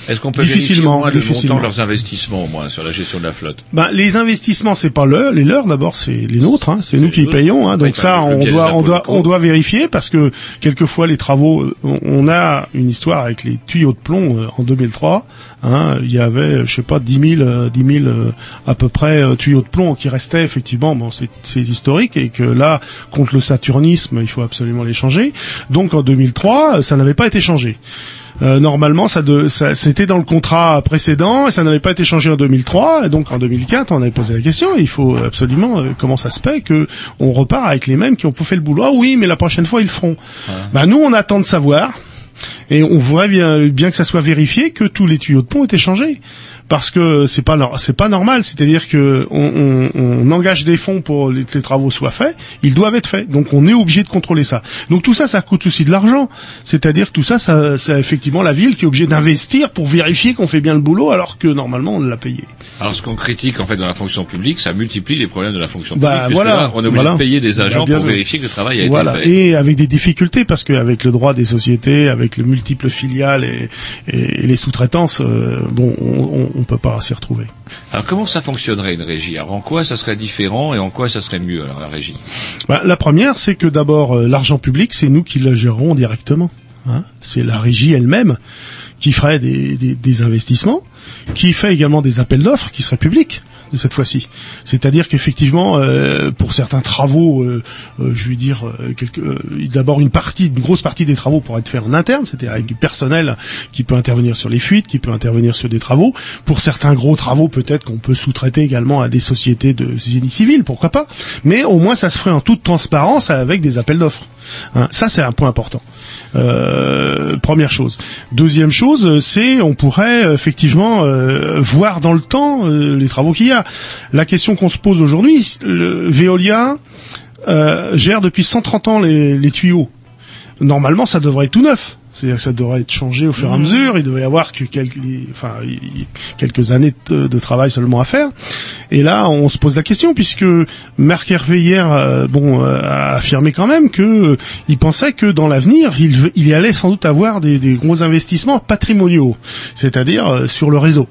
Est-ce qu'on peut Difficilement, vérifier au moins le difficilement. montant de leurs investissements au moins sur la gestion de la flotte? Ben, les investissements, c'est pas leurs, les leurs d'abord, c'est les nôtres, hein, c'est nous qui payons, hein, Oui, donc ça, le on doit, on doit, on doit vérifier parce que quelquefois les travaux, on, on a une histoire avec les tuyaux de plomb euh, en 2003. Hein, il y avait, je sais pas, 10 000, euh, 10 000 euh, à peu près euh, tuyaux de plomb qui restaient effectivement. Bon, c'est c'est historique et que là, contre le saturnisme, il faut absolument les changer. Donc en 2003, ça n'avait pas été changé. Euh, normalement, ça, ça c'était dans le contrat précédent et ça n'avait pas été changé en 2003. Et donc en 2004, on avait posé la question. Il faut absolument euh, comment ça se fait que on repart avec les mêmes qui ont pas fait le boulot? Ah oui, mais la prochaine fois ils le feront. Bah nous, on attend de savoir. Et on voudrait bien, bien que ça soit vérifié que tous les tuyaux de pont étaient changés, parce que c'est pas c'est pas normal. C'est-à-dire que on, on- on engage des fonds pour que les travaux soient faits, ils doivent être faits. Donc on est obligé de contrôler ça. Donc tout ça, ça coûte aussi de l'argent. C'est-à-dire que tout ça, ça, c'est effectivement la ville qui est obligée d'investir pour vérifier qu'on fait bien le boulot, alors que normalement on l'a payé. Alors ce qu'on critique en fait dans la fonction publique, ça multiplie les problèmes de la fonction Bah, publique. puisque voilà, là, on est obligé voilà. de payer des agents Bah, bien pour vérifier que le travail a Voilà, été fait. et avec des difficultés parce qu'avec le droit des sociétés, avec les multiples filiales et, et- et les sous-traitances, euh, bon, on, on, on peut pas s'y retrouver. Alors comment ça fonctionnerait une régie? Alors en quoi ça serait différent et en quoi ça serait mieux alors la régie? Bah, la première, c'est que d'abord euh, l'argent public, c'est nous qui le gérerons directement. hein. c'est la régie elle-même qui ferait des, des, des investissements, qui fait également des appels d'offres qui seraient publics cette fois-ci. C'est-à-dire qu'effectivement, euh, pour certains travaux, euh, euh, je vais dire, d'abord une partie, une grosse partie des travaux pourrait être fait en interne, c'est-à-dire avec du personnel qui peut intervenir sur les fuites, qui peut intervenir sur des travaux. Pour certains gros travaux, peut-être qu'on peut sous-traiter également à des sociétés de génie civil, pourquoi pas. Mais au moins, ça se ferait en toute transparence avec des appels d'offres. Hein, ça, c'est un point important. Euh, première chose. Deuxième chose, euh, c'est on pourrait euh, effectivement voir dans le temps les travaux qu'il y a. La question qu'on se pose aujourd'hui, Veolia gère depuis 130 ans les tuyaux. Normalement, ça devrait être tout neuf. C'est-à-dire que ça devrait être changé au fur et à mesure. Il devrait y avoir que quelques, enfin, quelques années de, de travail seulement à faire. Et là, on se pose la question puisque Marc Hervé hier, euh, bon, euh, a affirmé quand même que euh, il pensait que dans l'avenir, il, il y allait sans doute avoir des, des gros investissements patrimoniaux, c'est-à-dire sur le réseau.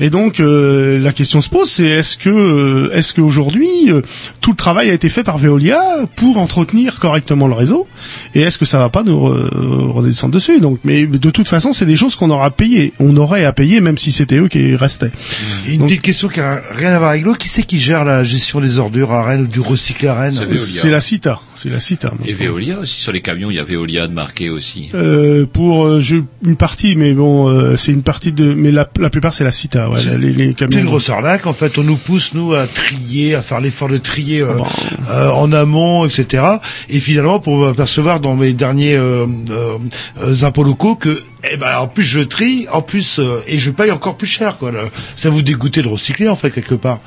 Et donc euh, la question se pose, c'est est-ce que euh, est-ce qu'aujourd'hui euh, tout le travail a été fait par Veolia pour entretenir correctement le réseau et est-ce que ça va pas nous re- redescendre dessus? Donc, mais de toute façon, c'est des choses qu'on aura payées, on aurait à payer même si c'était eux qui restaient. Et une petite question qui a rien à voir avec l'eau. Qui c'est qui gère la gestion des ordures à Rennes ou du recyclé à Rennes? C'est Veolia. C'est la CITA, c'est la CITA. Et Veolia aussi, sur les camions, il y a Veolia de marqué aussi. Euh, pour euh, je, une partie, mais bon, euh, c'est une partie de, mais la, la plupart c'est la CITA, ouais, les, les C'est une grosse arnaque. En fait, on nous pousse nous à trier, à faire l'effort de trier Ah euh, bah. euh, en amont, etc. Et finalement, pour m'apercevoir dans mes derniers euh, euh, euh, impôts locaux que, eh ben, en plus je trie, en plus euh, et je paye encore plus cher, quoi. là. Ça vous dégoûter de recycler, en fait, quelque part.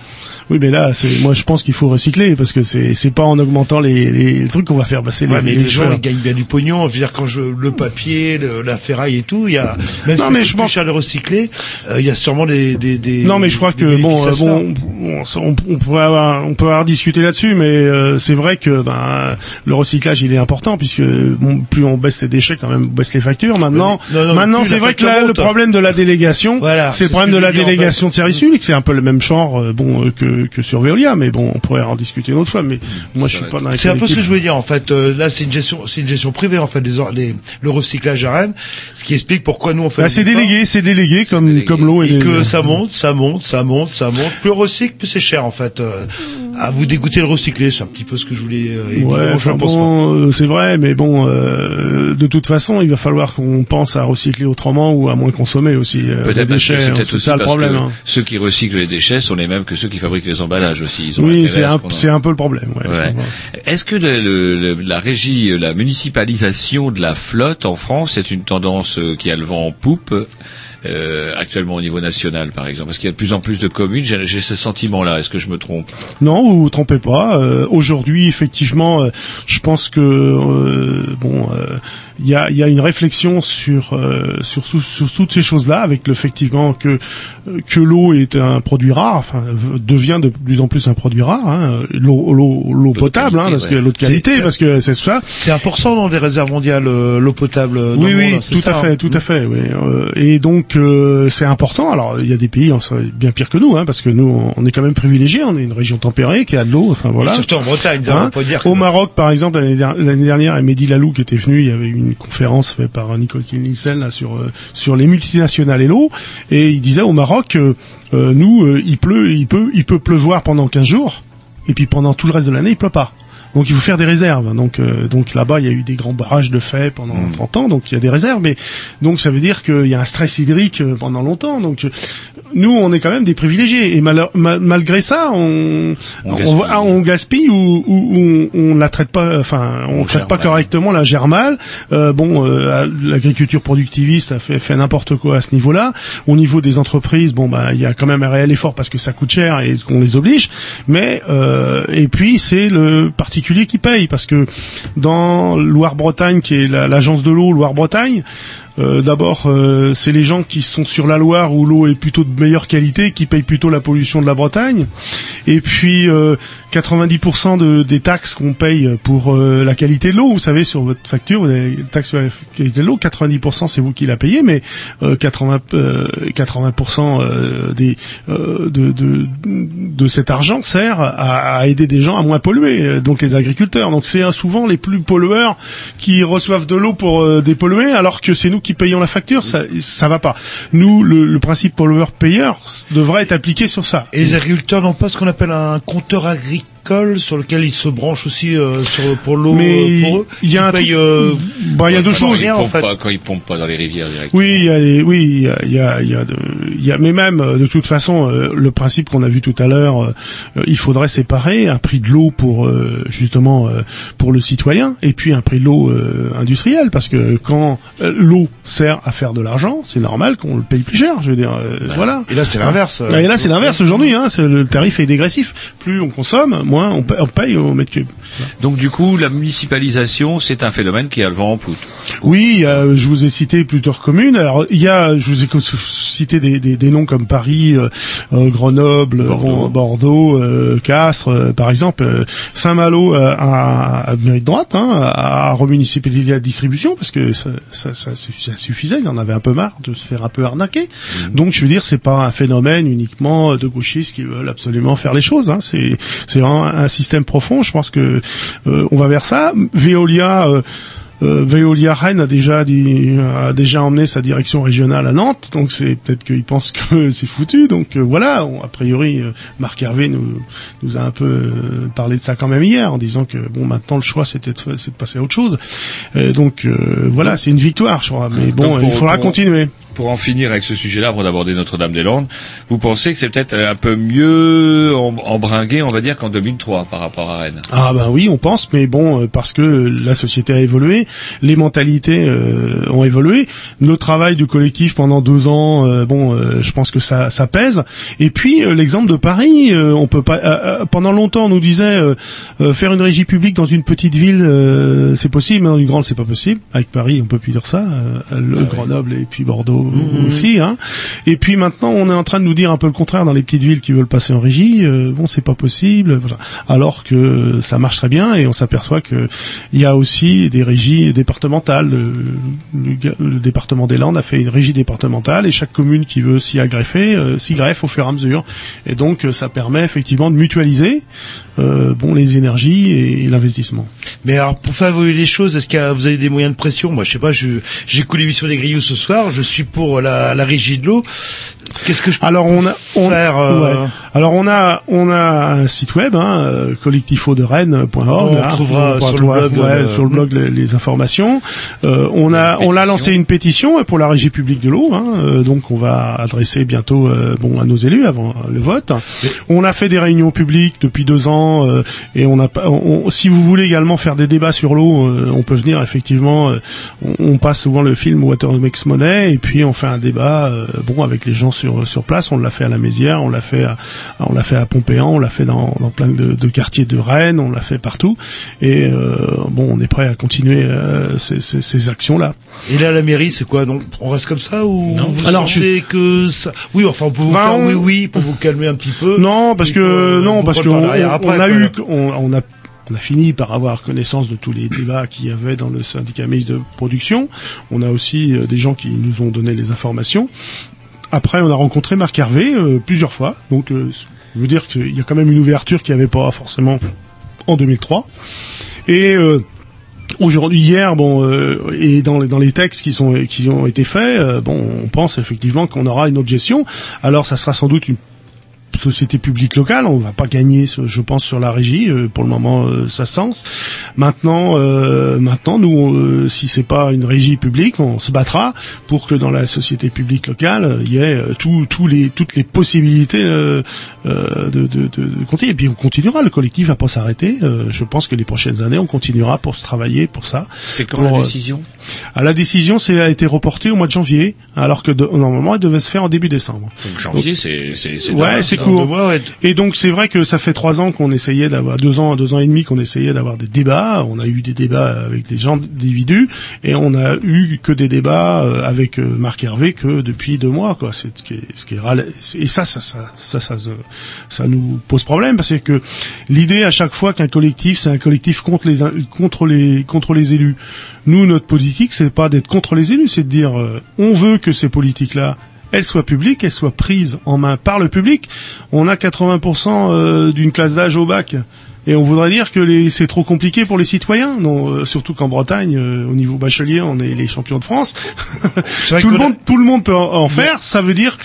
Oui, mais là, c'est, moi je pense qu'il faut recycler parce que c'est, c'est pas en augmentant les, les trucs qu'on va faire passer Ouais, mais les gens faire- ils gagnent bien du pognon. Je veux dire quand je le papier, le- la ferraille et tout, il y a même Non, si mais je pense- cher de recycler, euh, il y a sûrement des des, des Non, mais je crois que bon, à euh, bon, on, on pourrait avoir, on peut avoir discuté là-dessus, mais euh, c'est vrai que ben le recyclage il est important puisque bon, plus on baisse les déchets, quand même, on baisse les factures. Maintenant, Non, non, maintenant c'est vrai que là, le problème de la délégation, Voilà, c'est le problème de que la en délégation fait. de service public. C'est un peu le même genre, euh, bon, euh, que que sur Veolia, mais bon, on pourrait en discuter une autre fois. Mais moi, je suis pas dans C'est un peu ce que je voulais dire en fait. Euh, là, c'est une gestion, c'est une gestion privée en fait, les, or- les- le recyclage à Rennes, ce qui explique pourquoi nous on fait. Bah, c'est délégué, c'est délégué comme comme l'eau et, et les- que ça monte, ça monte, ça monte, ça monte. Plus on recycle, plus c'est cher en fait. Euh, à vous dégoûter le recycler, c'est un petit peu ce que je voulais. Euh, Ouais, enfin bon, euh, c'est vrai, mais bon, euh, de toute façon, il va falloir qu'on pense à recycler autrement ou à moins consommer aussi euh, Peut-être c'est hein, peut-être c'est ça le problème. hein. ceux qui recyclent les déchets sont les mêmes que ceux qui fabriquent les emballages aussi. Ils ont Oui, c'est ce un, en- un peu le problème. Ouais, Ouais. Est-ce que le- le- le- la régie, la municipalisation de la flotte en France est une tendance euh, qui a le vent en poupe euh, actuellement au niveau national, par exemple? Parce qu'il y a de plus en plus de communes. J'ai ce sentiment-là. Est-ce que je me trompe? Non, vous vous trompez pas. Euh, Aujourd'hui, effectivement, euh, je pense que euh, bon, euh, il y, a, il y a une réflexion sur euh, sur, sous- sur toutes ces choses-là, avec le effectivement que que l'eau est un produit rare, enfin devient de plus en plus un produit rare. Hein, l'eau l'eau l'eau potable, hein, parce que l'eau de qualité, c'est- parce que c'est ça. C'est important dans les réserves mondiales euh, l'eau potable. euh, dans Oui, le oui, monde, hein, tout ça, à fait, hein. tout à fait. Oui. Euh, et donc euh, c'est important. Alors il y a des pays on sait, bien pire que nous, hein, parce que nous on est quand même privilégiés. On est une région tempérée qui a de l'eau. Enfin voilà. Et surtout en Bretagne, Hein on peut dire. que- Au Maroc, par exemple, l'année der- l'année dernière, et Mehdi Lalou qui était venu, il y avait eu une conférence faite par Nicole Nielsen euh, sur les multinationales et l'eau, et il disait au Maroc, euh, euh, nous, il pleut, il peut, il peut pleuvoir pendant 15 jours, et puis pendant tout le reste de l'année, il pleut pas. Donc il faut faire des réserves. Donc euh, donc là-bas il y a eu des grands barrages de fait pendant 30 ans, donc il y a des réserves. Mais donc ça veut dire qu'il y a un stress hydrique euh, pendant longtemps. Donc euh, nous on est quand même des privilégiés et mal- mal- malgré ça on On on, gaspille. ah, on gaspille ou, ou- ou on, on la traite pas. Enfin on, On traite pas mal. correctement, la gère mal. Euh, bon euh, l'agriculture productiviste a fait, fait n'importe quoi à ce niveau-là. Au niveau des entreprises, bon bah il y a quand même un réel effort parce que ça coûte cher et qu'on les oblige. Mais euh, et puis c'est le qui paye parce que dans Loire-Bretagne, qui est la- l'agence de l'eau Loire-Bretagne, euh, d'abord euh, c'est les gens qui sont sur la Loire où l'eau est plutôt de meilleure qualité qui payent plutôt la pollution de la Bretagne. Et puis euh, 90% de, des taxes qu'on paye pour euh, la qualité de l'eau, vous savez sur votre facture, vous avez la taxe sur la qualité de l'eau, 90% c'est vous qui la payez, mais euh, 80 euh, 80% euh, des euh, de, de de cet argent sert à, à aider des gens à moins polluer, euh, donc les agriculteurs. Donc c'est euh, souvent les plus pollueurs qui reçoivent de l'eau pour euh, dépolluer, alors que c'est nous qui payons la facture. Ça ça va pas. Nous le, le principe pollueur-payeur devrait être appliqué sur ça. Et les agriculteurs n'ont pas ce qu'on appelle un compteur agricole sur lequel ils se branchent aussi euh, sur, pour l'eau Mais euh, pour eux. il y a Ils un payent, truc- euh, Bah, il y a deux choses. ils pompent fait. pas, quand ils pompent pas dans les rivières directement. Oui, il y a des- oui, il y a, il y a, il y a, de- il y a- mais même euh, de toute façon, euh, le principe qu'on a vu tout à l'heure, il faudrait séparer un prix de l'eau pour euh, justement euh, pour le citoyen et puis un prix de l'eau euh, industriel, parce que quand euh, l'eau sert à faire de l'argent, c'est normal qu'on le paye plus cher. Je veux dire, euh, voilà. Et là, c'est l'inverse. Et là, c'est l'inverse aujourd'hui. Hein, le tarif est dégressif. Plus on consomme, moins on paye, on paye au mètre cube. Donc du coup, la municipalisation, c'est un phénomène qui a le vent en poutre. Oui, euh, je vous ai cité plusieurs communes. Alors il y a, je vous ai cité des, des, des noms comme Paris, euh, euh, Grenoble, Bordeaux, Bordeaux euh, Castres, par exemple. Saint-Malo a, mérite droite, hein, a remunicipalisé la distribution parce que ça, ça, ça, suffi- ça suffisait. Il en avait un peu marre de se faire un peu arnaquer. Donc je veux dire, c'est pas un phénomène uniquement de gauchistes qui veulent absolument faire les choses. Hein. C'est c'est vraiment un système profond. Je pense que euh, on va vers ça. Veolia. euh, euh, Veolia Rennes a déjà dit, a déjà emmené sa direction régionale à Nantes, donc c'est peut-être qu'il pense que c'est foutu. Donc euh, voilà, on- a priori, euh, Marc Hervé nous, nous a un peu parlé de ça quand même hier, en disant que bon, maintenant le choix c'était de, c'est de passer à autre chose. Donc voilà, c'est une victoire, je crois. Mais bon, Donc, pour- il faudra pour- continuer. Pour en finir avec ce sujet-là, avant d'aborder Notre-Dame-des-Landes, vous pensez que c'est peut-être un peu mieux em- embringué, on va dire, qu'en 2003 par rapport à Rennes? Ah ben oui, on pense, mais bon, euh, parce que la société a évolué, les mentalités euh, ont évolué. Le travail du collectif pendant deux ans, euh, bon, euh, je pense que ça, ça pèse. Et puis euh, l'exemple de Paris, euh, on peut pas. euh, euh, pendant longtemps, on nous disait euh, euh, faire une régie publique dans une petite ville, euh, c'est possible, mais dans une grande, c'est pas possible. Avec Paris, on peut plus dire ça. euh, le Grenoble et puis Bordeaux aussi. Hein. Et puis maintenant, on est en train de nous dire un peu le contraire dans les petites villes qui veulent passer en régie. euh, bon, c'est pas possible. Voilà. Alors que ça marche très bien et on s'aperçoit que il y a aussi des régies départementales. Le, le département des Landes a fait une régie départementale et chaque commune qui veut s'y agreffer euh, s'y greffe au fur et à mesure. Et donc, euh, ça permet effectivement de mutualiser euh, bon les énergies et, l'investissement. Mais alors, pour faire évoluer les choses, est-ce que vous avez des moyens de pression? Moi, je sais pas, je j'écoute l'émission des Grillous ce soir, je suis pour la, la régie l'eau. Qu'est-ce que je peux Alors on a on, faire euh, ouais. Alors on a on a un site web hein, euh, collectifoderen.org. On hein, trouvera on pourra sur le blog, ouais, euh, sur le blog les, les informations. Euh, on a on a lancé une pétition pour la régie publique de l'eau. Hein, euh, donc on va adresser bientôt euh, bon à nos élus avant le vote. On a fait des réunions publiques depuis deux ans euh, et on a pas- on- si vous voulez également faire des débats sur l'eau, euh, on peut venir effectivement. euh, on, on passe souvent le film Water Makes Money et puis on fait un débat euh, bon avec les gens sur sur place. On l'a fait à la Mézière, on l'a fait à, on l'a fait à Pompéan, on l'a fait dans, dans plein de, de quartiers de Rennes, on l'a fait partout. Et euh, bon, on est prêt à continuer euh, ces, ces, ces actions-là. Et là, la mairie, c'est quoi? Donc, on reste comme ça ou vous Alors, sentez que ça Oui, enfin, on peut vous Bah, faire on- oui, oui, pour vous calmer un petit peu. Non, parce que qu'on- non, on parce parle on, a eu, on, on a on a fini par avoir connaissance de tous les débats qu'il y avait dans le syndicat mixte de production. On a aussi euh, des gens qui nous ont donné les informations. Après, on a rencontré Marc Hervé euh, plusieurs fois. Donc, euh, je veux dire qu'il y a quand même une ouverture qu'il n'y avait pas forcément en 2003. Et euh, Aujourd'hui, hier, bon, et dans les, dans les textes qui sont qui ont été faits, bon, on pense effectivement qu'on aura une autre gestion. Alors, ça sera sans doute une société publique locale, on va pas gagner, je pense, sur la régie. euh, pour le moment, euh, ça se sens. Maintenant, euh, maintenant, nous, euh, si c'est pas une régie publique, on se battra pour que dans la société publique locale, il y ait tout- tous les, toutes les possibilités euh, euh, de, de, de, de continuer. Et puis on continuera. Le collectif va pas s'arrêter. Euh, je pense que les prochaines années, on continuera pour se travailler pour ça. C'est quand Pour, la décision? Ah, La décision, c'est a été reportée au mois de janvier, alors que de- normalement, elle devait se faire en début décembre. Donc janvier, c'est c'est c'est Et donc c'est vrai que ça fait trois ans qu'on essayait d'avoir deux ans, deux ans et demi qu'on essayait d'avoir des débats. On a eu des débats avec des gens d'individus et on a eu que des débats euh, avec euh, Marc Hervé que depuis deux mois. Quoi. C'est ce qui est, ce qui est et ça, ça, ça, ça, ça, ça, ça nous pose problème parce que l'idée à chaque fois qu'un collectif, c'est un collectif contre les contre les contre les élus. Nous, notre politique, c'est pas d'être contre les élus, c'est de dire euh, on veut que ces politiques-là elles soient publiques, elles soient prises en main par le public. On a 80% euh, d'une classe d'âge au bac. Et on voudrait dire que les- c'est trop compliqué pour les citoyens, non, euh, surtout qu'en Bretagne, euh, au niveau bachelier, on est les champions de France. le a- tout le monde peut en, en faire. Ça veut dire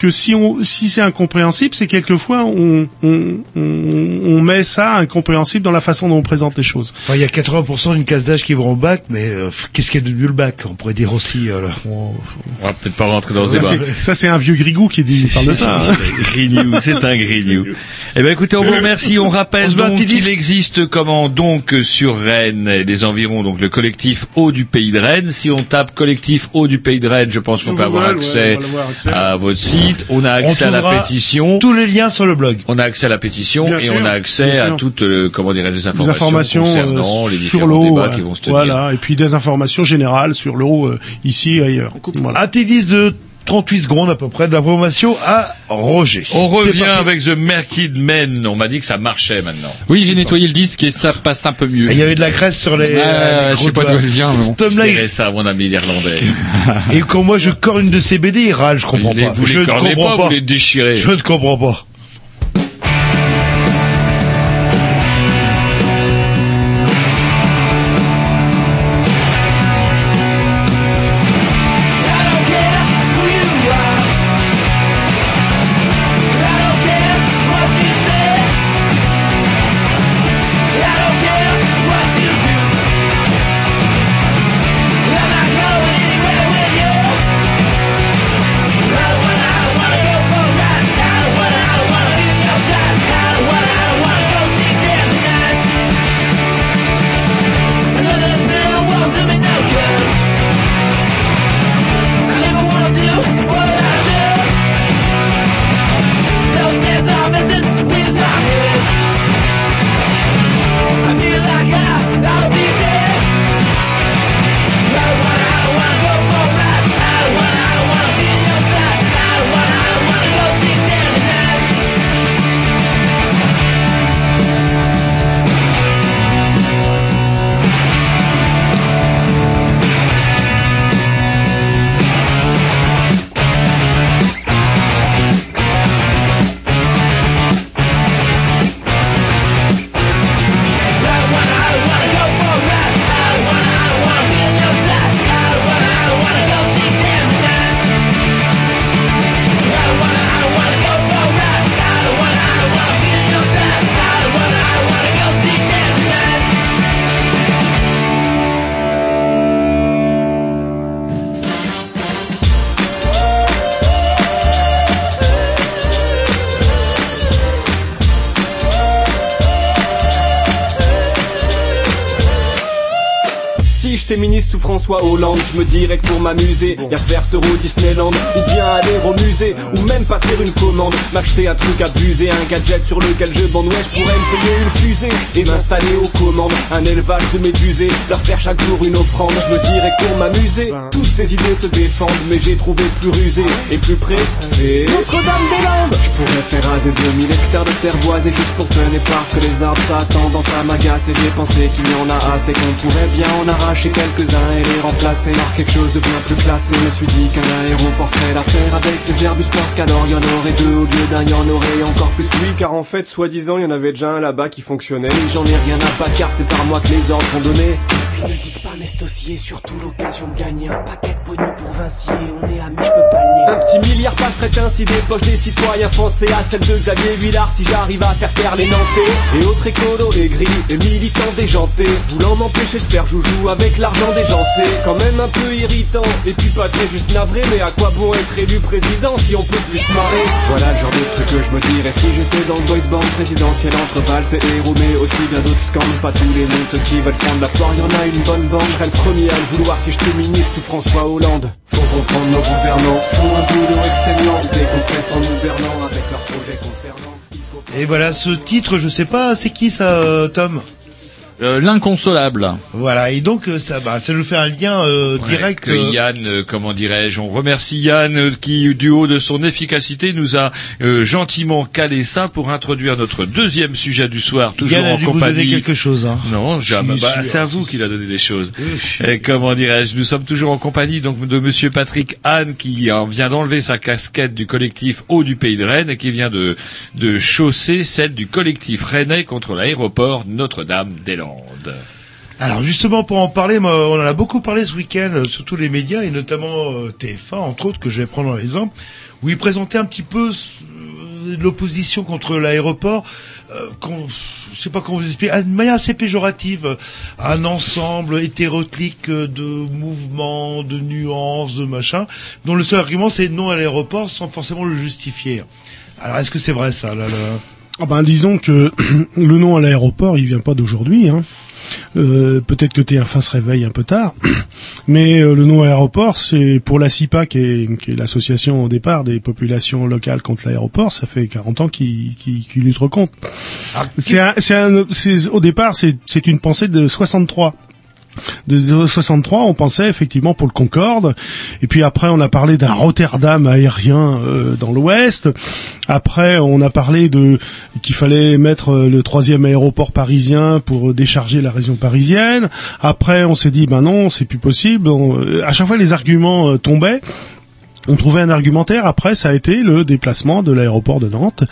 que si on, si c'est incompréhensible, c'est quelquefois on, on, on, on met ça incompréhensible dans la façon dont on présente les choses. Enfin, il y a 80% d'une classe d'âge qui vont au bac, mais euh, qu'est-ce qu'il y a de mieux le bac? On pourrait dire aussi. euh, là. On va peut-être pas rentrer dans ce Ça, débat. c'est- ça, c'est un vieux grigou qui dit, parle de ça. hein. Grignou, c'est un grignou. Eh ben écoutez, on vous remercie. On rappelle On donc qu'il existe comment donc sur Rennes et les environs donc le collectif Eau du Pays de Rennes. Si on tape collectif Eau du Pays de Rennes, je pense qu'on peut accès on avoir accès. à votre site. Site, on a accès On à la pétition. Tous les liens sur le blog. On a accès à la pétition Bien et sûr, on a accès à toutes, euh, comment dirais-je, les informations, informations concernant euh, les sur différents l'eau, débats euh, qui vont se tenir. voilà, et puis des informations générales sur l'eau euh, ici et ailleurs. Voilà. De 38 secondes à peu près d'information à Roger. On revient avec The Merkid Men. On m'a dit que ça marchait maintenant. Oui, j'ai nettoyé le disque et ça passe un peu mieux. Il y avait de la graisse sur les. Ouais, euh, les je sais pas d'où elle vient, mais bon. Il- dirais ça à mon ami l'Irlandais. et quand moi je corne une de ses BD, il râle, je comprends Les- pas. vous je les ne cornez comprends pas, vous les déchirez. Je ne comprends pas. Que pour m'amuser, y a faire Disneyland, ou bien aller au musée, ou même passer une commande, m'acheter un truc abusé, un gadget sur lequel je bande, ouais, je pourrais me payer une fusée, et m'installer aux commandes, un élevage de médusés, leur faire chaque jour une offrande, je me dirais que pour m'amuser, toutes ces idées se défendent, mais j'ai trouvé plus rusé, et plus près, c'est Notre-Dame-des-Landes Je pourrais faire raser 2000 hectares de terre boisée juste pour fun et parce que les arbres ça tendance à m'agacer, j'ai pensé qu'il y en a assez, qu'on pourrait bien en arracher quelques-uns et les remplacer. Par quelque chose de bien plus classé. Je me suis dit qu'un aéroport ferait l'affaire avec ses Airbus parce qu'alors il y en aurait deux au lieu d'un, il y en aurait encore plus. Oui, car en fait, soi-disant, il y en avait déjà un là-bas qui fonctionnait. Et j'en ai rien à battre car c'est par moi que les ordres sont donnés. Puis ne dites pas, mais c'est aussi et surtout l'occasion de gagner un paquet de pognon pour Vinci et on est amis, je peux pas le nier. Un petit milliard passerait ainsi des poches des citoyens français à celle de Xavier Villard si j'arrive à faire taire les Nantais. Et autres écolos aigris et militants déjantés voulant m'empêcher de faire joujou avec l'argent des gens c'est quand même un peu irritant. Et puis pas très juste navré mais à quoi bon être élu président si on peut plus se marrer? Voilà le genre de truc que je me dirais si j'étais dans le boys band présidentiel entre valses et héros mais aussi bien d'autres scandales pas tous les noms de ceux qui veulent prendre la poire y en a une bonne bande serais le premier à le vouloir si j'étais ministre sous François Hollande. Faut comprendre nos gouvernants font un boulot exténuant décompressent en nous bernant avec leurs projets consternants Et voilà, ce titre, je sais pas, c'est qui ça, euh, Tom? Euh, L'inconsolable. Voilà, et donc euh, ça, bah, ça nous fait un lien euh, Ouais, direct. que Yann, euh, comment dirais-je, on remercie Yann qui, du haut de son efficacité, nous a euh, gentiment calé ça pour introduire notre deuxième sujet du soir, toujours Yann a en dû vous donner compagnie. quelque chose. Hein. Non, jamais. Bah, c'est à vous qu'il a donné des choses. Et comment dirais-je Nous sommes toujours en compagnie donc de Monsieur Patrick Anne qui en vient d'enlever sa casquette du collectif Haut du Pays de Rennes et qui vient de de chausser celle du collectif Rennais contre l'aéroport Notre-Dame-des-Landes. Alors justement pour en parler, on en a beaucoup parlé ce week-end euh, sur tous les médias et notamment euh, TF1 entre autres que je vais prendre en exemple, où ils présentaient un petit peu euh, l'opposition contre l'aéroport, euh, je sais pas comment vous expliquer, de manière assez péjorative, un ensemble hétéroclite euh, de mouvements, de nuances, de machin, dont le seul argument c'est non à l'aéroport sans forcément le justifier. Alors est-ce que c'est vrai ça là? Ah ben disons que le nom à l'aéroport, il vient pas d'aujourd'hui. Hein. Euh, Peut-être que TF1 se réveille un peu tard, mais euh, le nom aéroport, c'est pour la CIPA, qui est, qui est l'association au départ des populations locales contre l'aéroport, ça fait 40 ans qu'ils qu'ils- qu'ils luttent contre. C'est un- c'est un- c'est- au départ, c'est c'est une pensée de 63 de 63, on pensait effectivement pour le Concorde, et puis après on a parlé d'un Rotterdam aérien euh, dans l'Ouest. Après on a parlé de qu'il fallait mettre euh, le troisième aéroport parisien pour décharger la région parisienne. Après on s'est dit ben non c'est plus possible. On- euh, à chaque fois les arguments euh, tombaient. On trouvait un argumentaire. Après, ça a été le déplacement de l'aéroport de Nantes.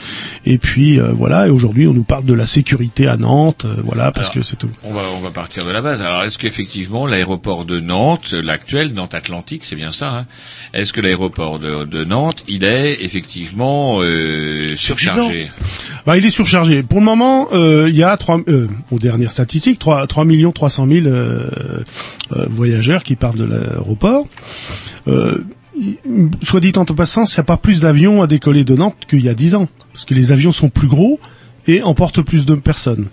Et puis euh, voilà. Et aujourd'hui, on nous parle de la sécurité à Nantes. euh, voilà, parce Alors, que c'est tout. On va, on va partir de la base. Alors, est-ce qu'effectivement l'aéroport de Nantes, l'actuel Nantes Atlantique, c'est bien ça hein Est-ce que l'aéroport de, de Nantes, il est effectivement euh, surchargé? Bah, il est surchargé. Pour le moment, euh, il y a trois, euh, aux dernières statistiques, 3, 3 millions 300 000 euh, euh, voyageurs qui partent de l'aéroport. Soit dit en passant, il n'y a pas plus d'avions à décoller de Nantes qu'il y a 10 ans. Parce que les avions sont plus gros et emportent plus de personnes.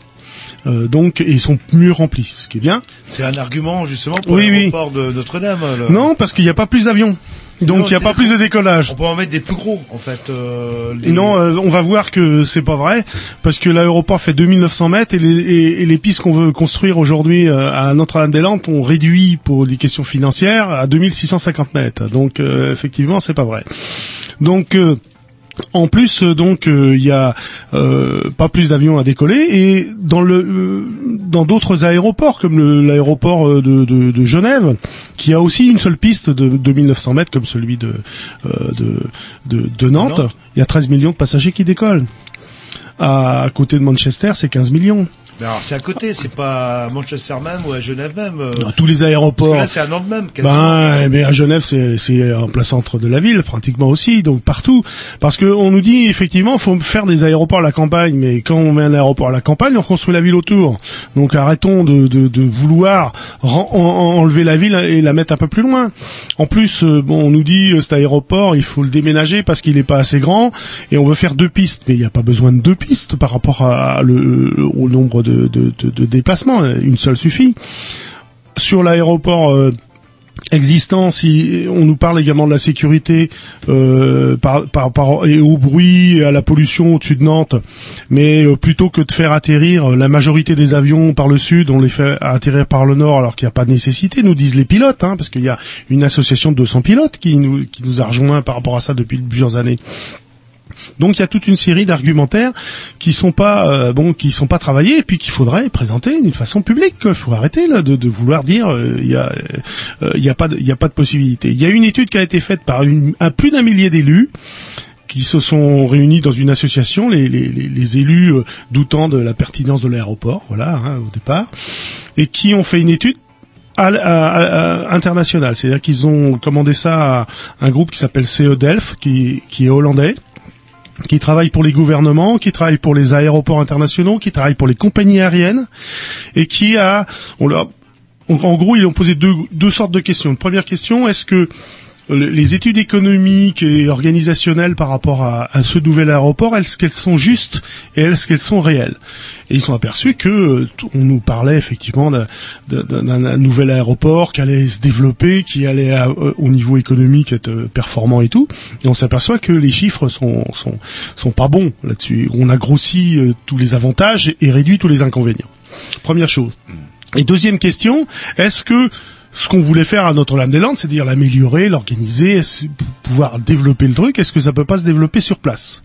Euh, donc, et ils sont mieux remplis, ce qui est bien. C'est un argument justement pour Oui, oui. l'aéroport de Notre-Dame. le- Non, parce qu'il n'y a pas plus d'avions. Donc, il n'y a pas plus de décollage. On peut en mettre des plus gros, en fait. euh, Et non, euh, on va voir que c'est pas vrai parce que l'aéroport fait 2900 mètres et les, et, et les pistes qu'on veut construire aujourd'hui euh, à Notre-Dame-des-Landes ont réduit pour des questions financières à 2650 mètres. Donc euh, effectivement, c'est pas vrai. Donc euh, en plus, euh, donc euh, il y a euh, pas plus d'avions à décoller et dans le euh, dans d'autres aéroports comme l'aéroport euh, de, de, de Genève, qui a aussi une seule piste de 2900 mètres comme celui de euh, de, de, de Nantes, Nantes. il y a 13 millions de passagers qui décollent. À, à côté de Manchester, c'est 15 millions. Mais alors, c'est à côté, c'est pas à Manchester même ou à Genève même. euh. Dans tous les aéroports. Parce que là, c'est à Nantes même, quasiment. Ben, mais à Genève, c'est c'est en plein centre de la ville, pratiquement aussi, donc partout. Parce que on nous dit effectivement, faut faire des aéroports à la campagne, mais quand on met un aéroport à la campagne, on construit la ville autour. Donc arrêtons de, de, de vouloir ren- en- en- enlever la ville et la mettre un peu plus loin. En plus, euh, bon, on nous dit euh, cet aéroport, il faut le déménager parce qu'il n'est pas assez grand, et on veut faire deux pistes, mais il n'y a pas besoin de deux pistes par rapport à le, au nombre de, déplacements. Une seule suffit. Sur l'aéroport. euh, existant, on nous parle également de la sécurité euh, par, et au bruit, à la pollution au-dessus de Nantes, mais euh, plutôt que de faire atterrir la majorité des avions par le sud, on les fait atterrir par le nord alors qu'il n'y a pas de nécessité, nous disent les pilotes, hein, parce qu'il y a une association de 200 pilotes qui nous, qui nous a rejoint par rapport à ça depuis plusieurs années. Donc il y a toute une série d'argumentaires qui sont pas euh, bon, qui sont pas travaillés et puis qu'il faudrait présenter d'une façon publique. Il faut arrêter là de, de vouloir dire euh, il y a euh, il y a pas il y a pas de possibilité. Il y a une étude qui a été faite par une, un plus d'un millier d'élus qui se sont réunis dans une association, les, les, les, les élus euh, doutant de la pertinence de l'aéroport, voilà, hein, au départ, et qui ont fait une étude à, à- à- internationale. C'est-à-dire qu'ils ont commandé ça à un groupe qui s'appelle CE Delft, qui, qui est hollandais, qui travaille pour les gouvernements, qui travaille pour les aéroports internationaux, qui travaille pour les compagnies aériennes, et qui a, on leur, en gros, ils ont posé deux, deux sortes de questions. Première question, est-ce que les études économiques et organisationnelles par rapport à, ce nouvel aéroport, est-ce qu'elles sont justes et est-ce qu'elles sont réelles? Et ils sont aperçus que euh, on nous parlait effectivement d'un- nouvel aéroport qui allait se développer, qui allait euh, au niveau économique être euh, performant et tout. Et on s'aperçoit que les chiffres sont sont sont pas bons là-dessus. On a grossi tous les avantages et réduit tous les inconvénients. Première chose. Et deuxième question, est-ce que ce qu'on voulait faire à Notre-Dame-des-Landes, c'est-à-dire l'améliorer, l'organiser, pouvoir développer le truc, est-ce que ça peut pas se développer sur place?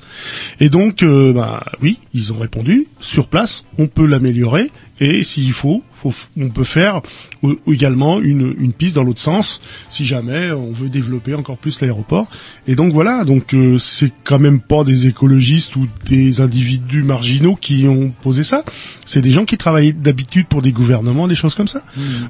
Et donc, euh, bah, oui, ils ont répondu, sur place, on peut l'améliorer, et s'il faut, faut, on peut faire également une, une piste dans l'autre sens, si jamais on veut développer encore plus l'aéroport. Et donc voilà, donc euh, c'est quand même pas des écologistes ou des individus marginaux qui ont posé ça, c'est des gens qui travaillent d'habitude pour des gouvernements, des choses comme ça.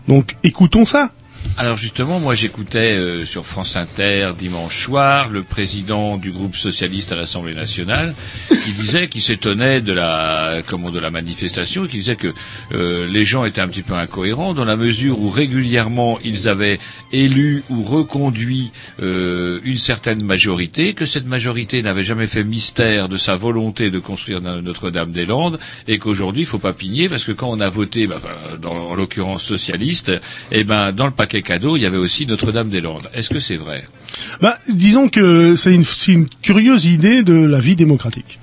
Donc écoutons ça. Alors justement, moi j'écoutais euh, sur France Inter dimanche soir le président du groupe socialiste à l'Assemblée nationale qui disait, qui s'étonnait de la, comment, de la manifestation, qui disait que euh, les gens étaient un petit peu incohérents dans la mesure où régulièrement ils avaient élu ou reconduit euh, une certaine majorité, que cette majorité n'avait jamais fait mystère de sa volonté de construire Notre-Dame-des-Landes et qu'aujourd'hui il faut pas pigner parce que quand on a voté, bah, bah, dans en l'occurrence socialiste, eh ben dans le paquet cadeau il y avait aussi Notre-Dame-des-Landes. Est-ce que c'est vrai? Bah, disons que c'est une, c'est une curieuse idée de la vie démocratique.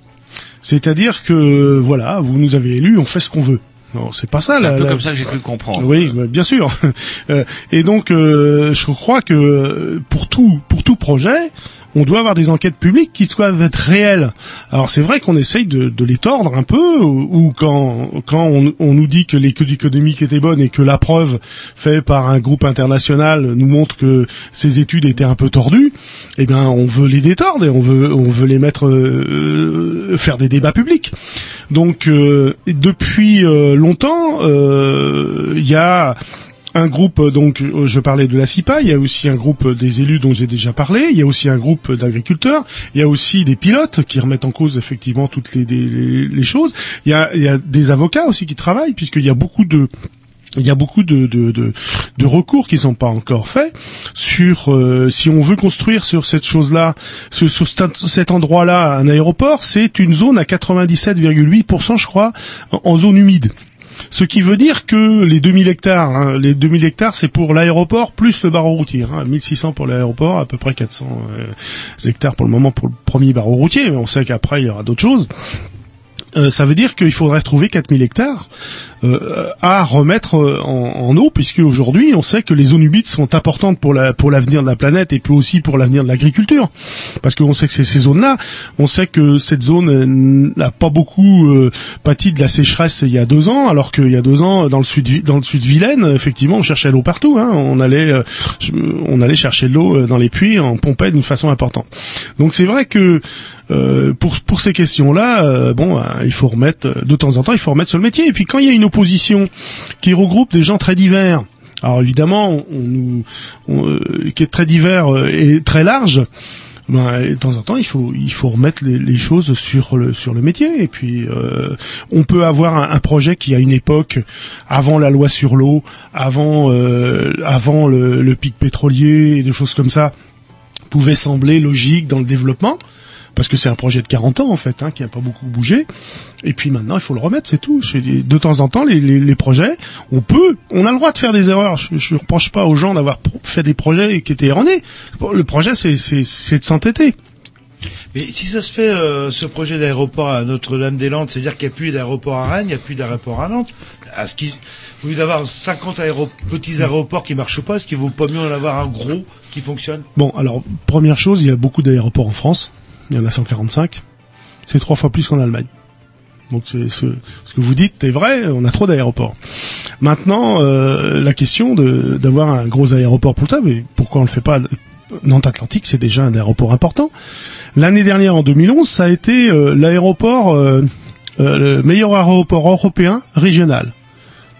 C'est-à-dire que, voilà, vous nous avez élus, on fait ce qu'on veut. Non, c'est pas ça. C'est un la- peu la- comme ça que j'ai cru comprendre. Oui, bah, bien sûr. Euh, et donc, euh, je crois que pour tout, pour tout projet, on doit avoir des enquêtes publiques qui doivent être réelles. Alors c'est vrai qu'on essaye de, de les tordre un peu, ou, quand, quand on, on nous dit que l'étude économique était bonne et que la preuve faite par un groupe international nous montre que ces études étaient un peu tordues, eh bien on veut les détordre et on veut, on veut les mettre, euh, euh, faire des débats publics. Donc euh, depuis euh, longtemps, euh, il y a un groupe, euh, donc je, je parlais de la CIPA, il y a aussi un groupe des élus dont j'ai déjà parlé, il y a aussi un groupe d'agriculteurs, il y a aussi des pilotes qui remettent en cause effectivement toutes les, les, les choses, il y, a, il y a des avocats aussi qui travaillent, puisqu'il y a beaucoup de il y a beaucoup de, de, de, de recours qui sont pas encore faits sur euh, si on veut construire sur cette chose-là, sur, cet, endroit-là un aéroport, c'est une zone à 97,8% je crois en zone humide. Ce qui veut dire que les 2000 hectares, hein, les 2000 hectares, c'est pour l'aéroport plus le barreau routier. Hein, 1600 pour l'aéroport, à peu près 400 euh, hectares pour le moment pour le premier barreau routier, mais on sait qu'après il y aura d'autres choses. Euh, ça veut dire qu'il faudrait trouver 4000 hectares euh, à remettre euh, en, en eau, puisque aujourd'hui on sait que les zones humides sont importantes pour la pour l'avenir de la planète et puis aussi pour l'avenir de l'agriculture, parce qu'on sait que c'est ces zones-là, on sait que cette zone euh, n'a pas beaucoup euh, pâti de la sécheresse il y a deux ans, alors qu'il y a deux ans dans le sud dans le sud Vilaine, effectivement on cherchait l'eau partout, hein, on allait euh, on allait chercher de l'eau euh, dans les puits, on pompait d'une façon importante. Donc c'est vrai que pour pour ces questions-là, bon, euh, il faut remettre de temps en temps, il faut remettre sur le métier. Et puis quand il y a une opposition qui regroupe des gens très divers, alors évidemment, on, nous, on, euh, qui est très divers euh, et très large. Ben, de temps en temps, il faut il faut remettre les, les choses sur le sur le métier. Et puis, euh, on peut avoir un, un projet qui à une époque, avant la loi sur l'eau, avant euh, avant le, le pic pétrolier et des choses comme ça, pouvait sembler logique dans le développement parce que c'est un projet de 40 ans en fait, hein, qui n'a pas beaucoup bougé. Et puis maintenant, il faut le remettre, c'est tout. De temps en temps, les, les, les projets, on peut, on a le droit de faire des erreurs. Je, je reproche pas aux gens d'avoir fait des projets qui étaient erronés. Le projet, c'est de s'entêter. Mais si ça se fait, euh, ce projet d'aéroport à Notre-Dame-des-Landes, c'est-à-dire qu'il n'y a plus d'aéroport à Rennes, il n'y a plus d'aéroport à Nantes. À ce qui, au lieu d'avoir 50 aéro- petits aéroports qui marchent pas, est-ce qu'il vaut pas mieux en avoir un gros qui fonctionne? Bon, alors première chose, il y a beaucoup d'aéroports en France. Il y en a 145. C'est trois fois plus qu'en Allemagne. Donc c'est ce, ce que vous dites est vrai. On a trop d'aéroports. Maintenant, euh, la question de d'avoir un gros aéroport pour ça, mais pourquoi on le fait pas Nantes Atlantique, c'est déjà un aéroport important. L'année dernière, en 2011, ça a été euh, l'aéroport, euh, euh, le meilleur aéroport européen régional.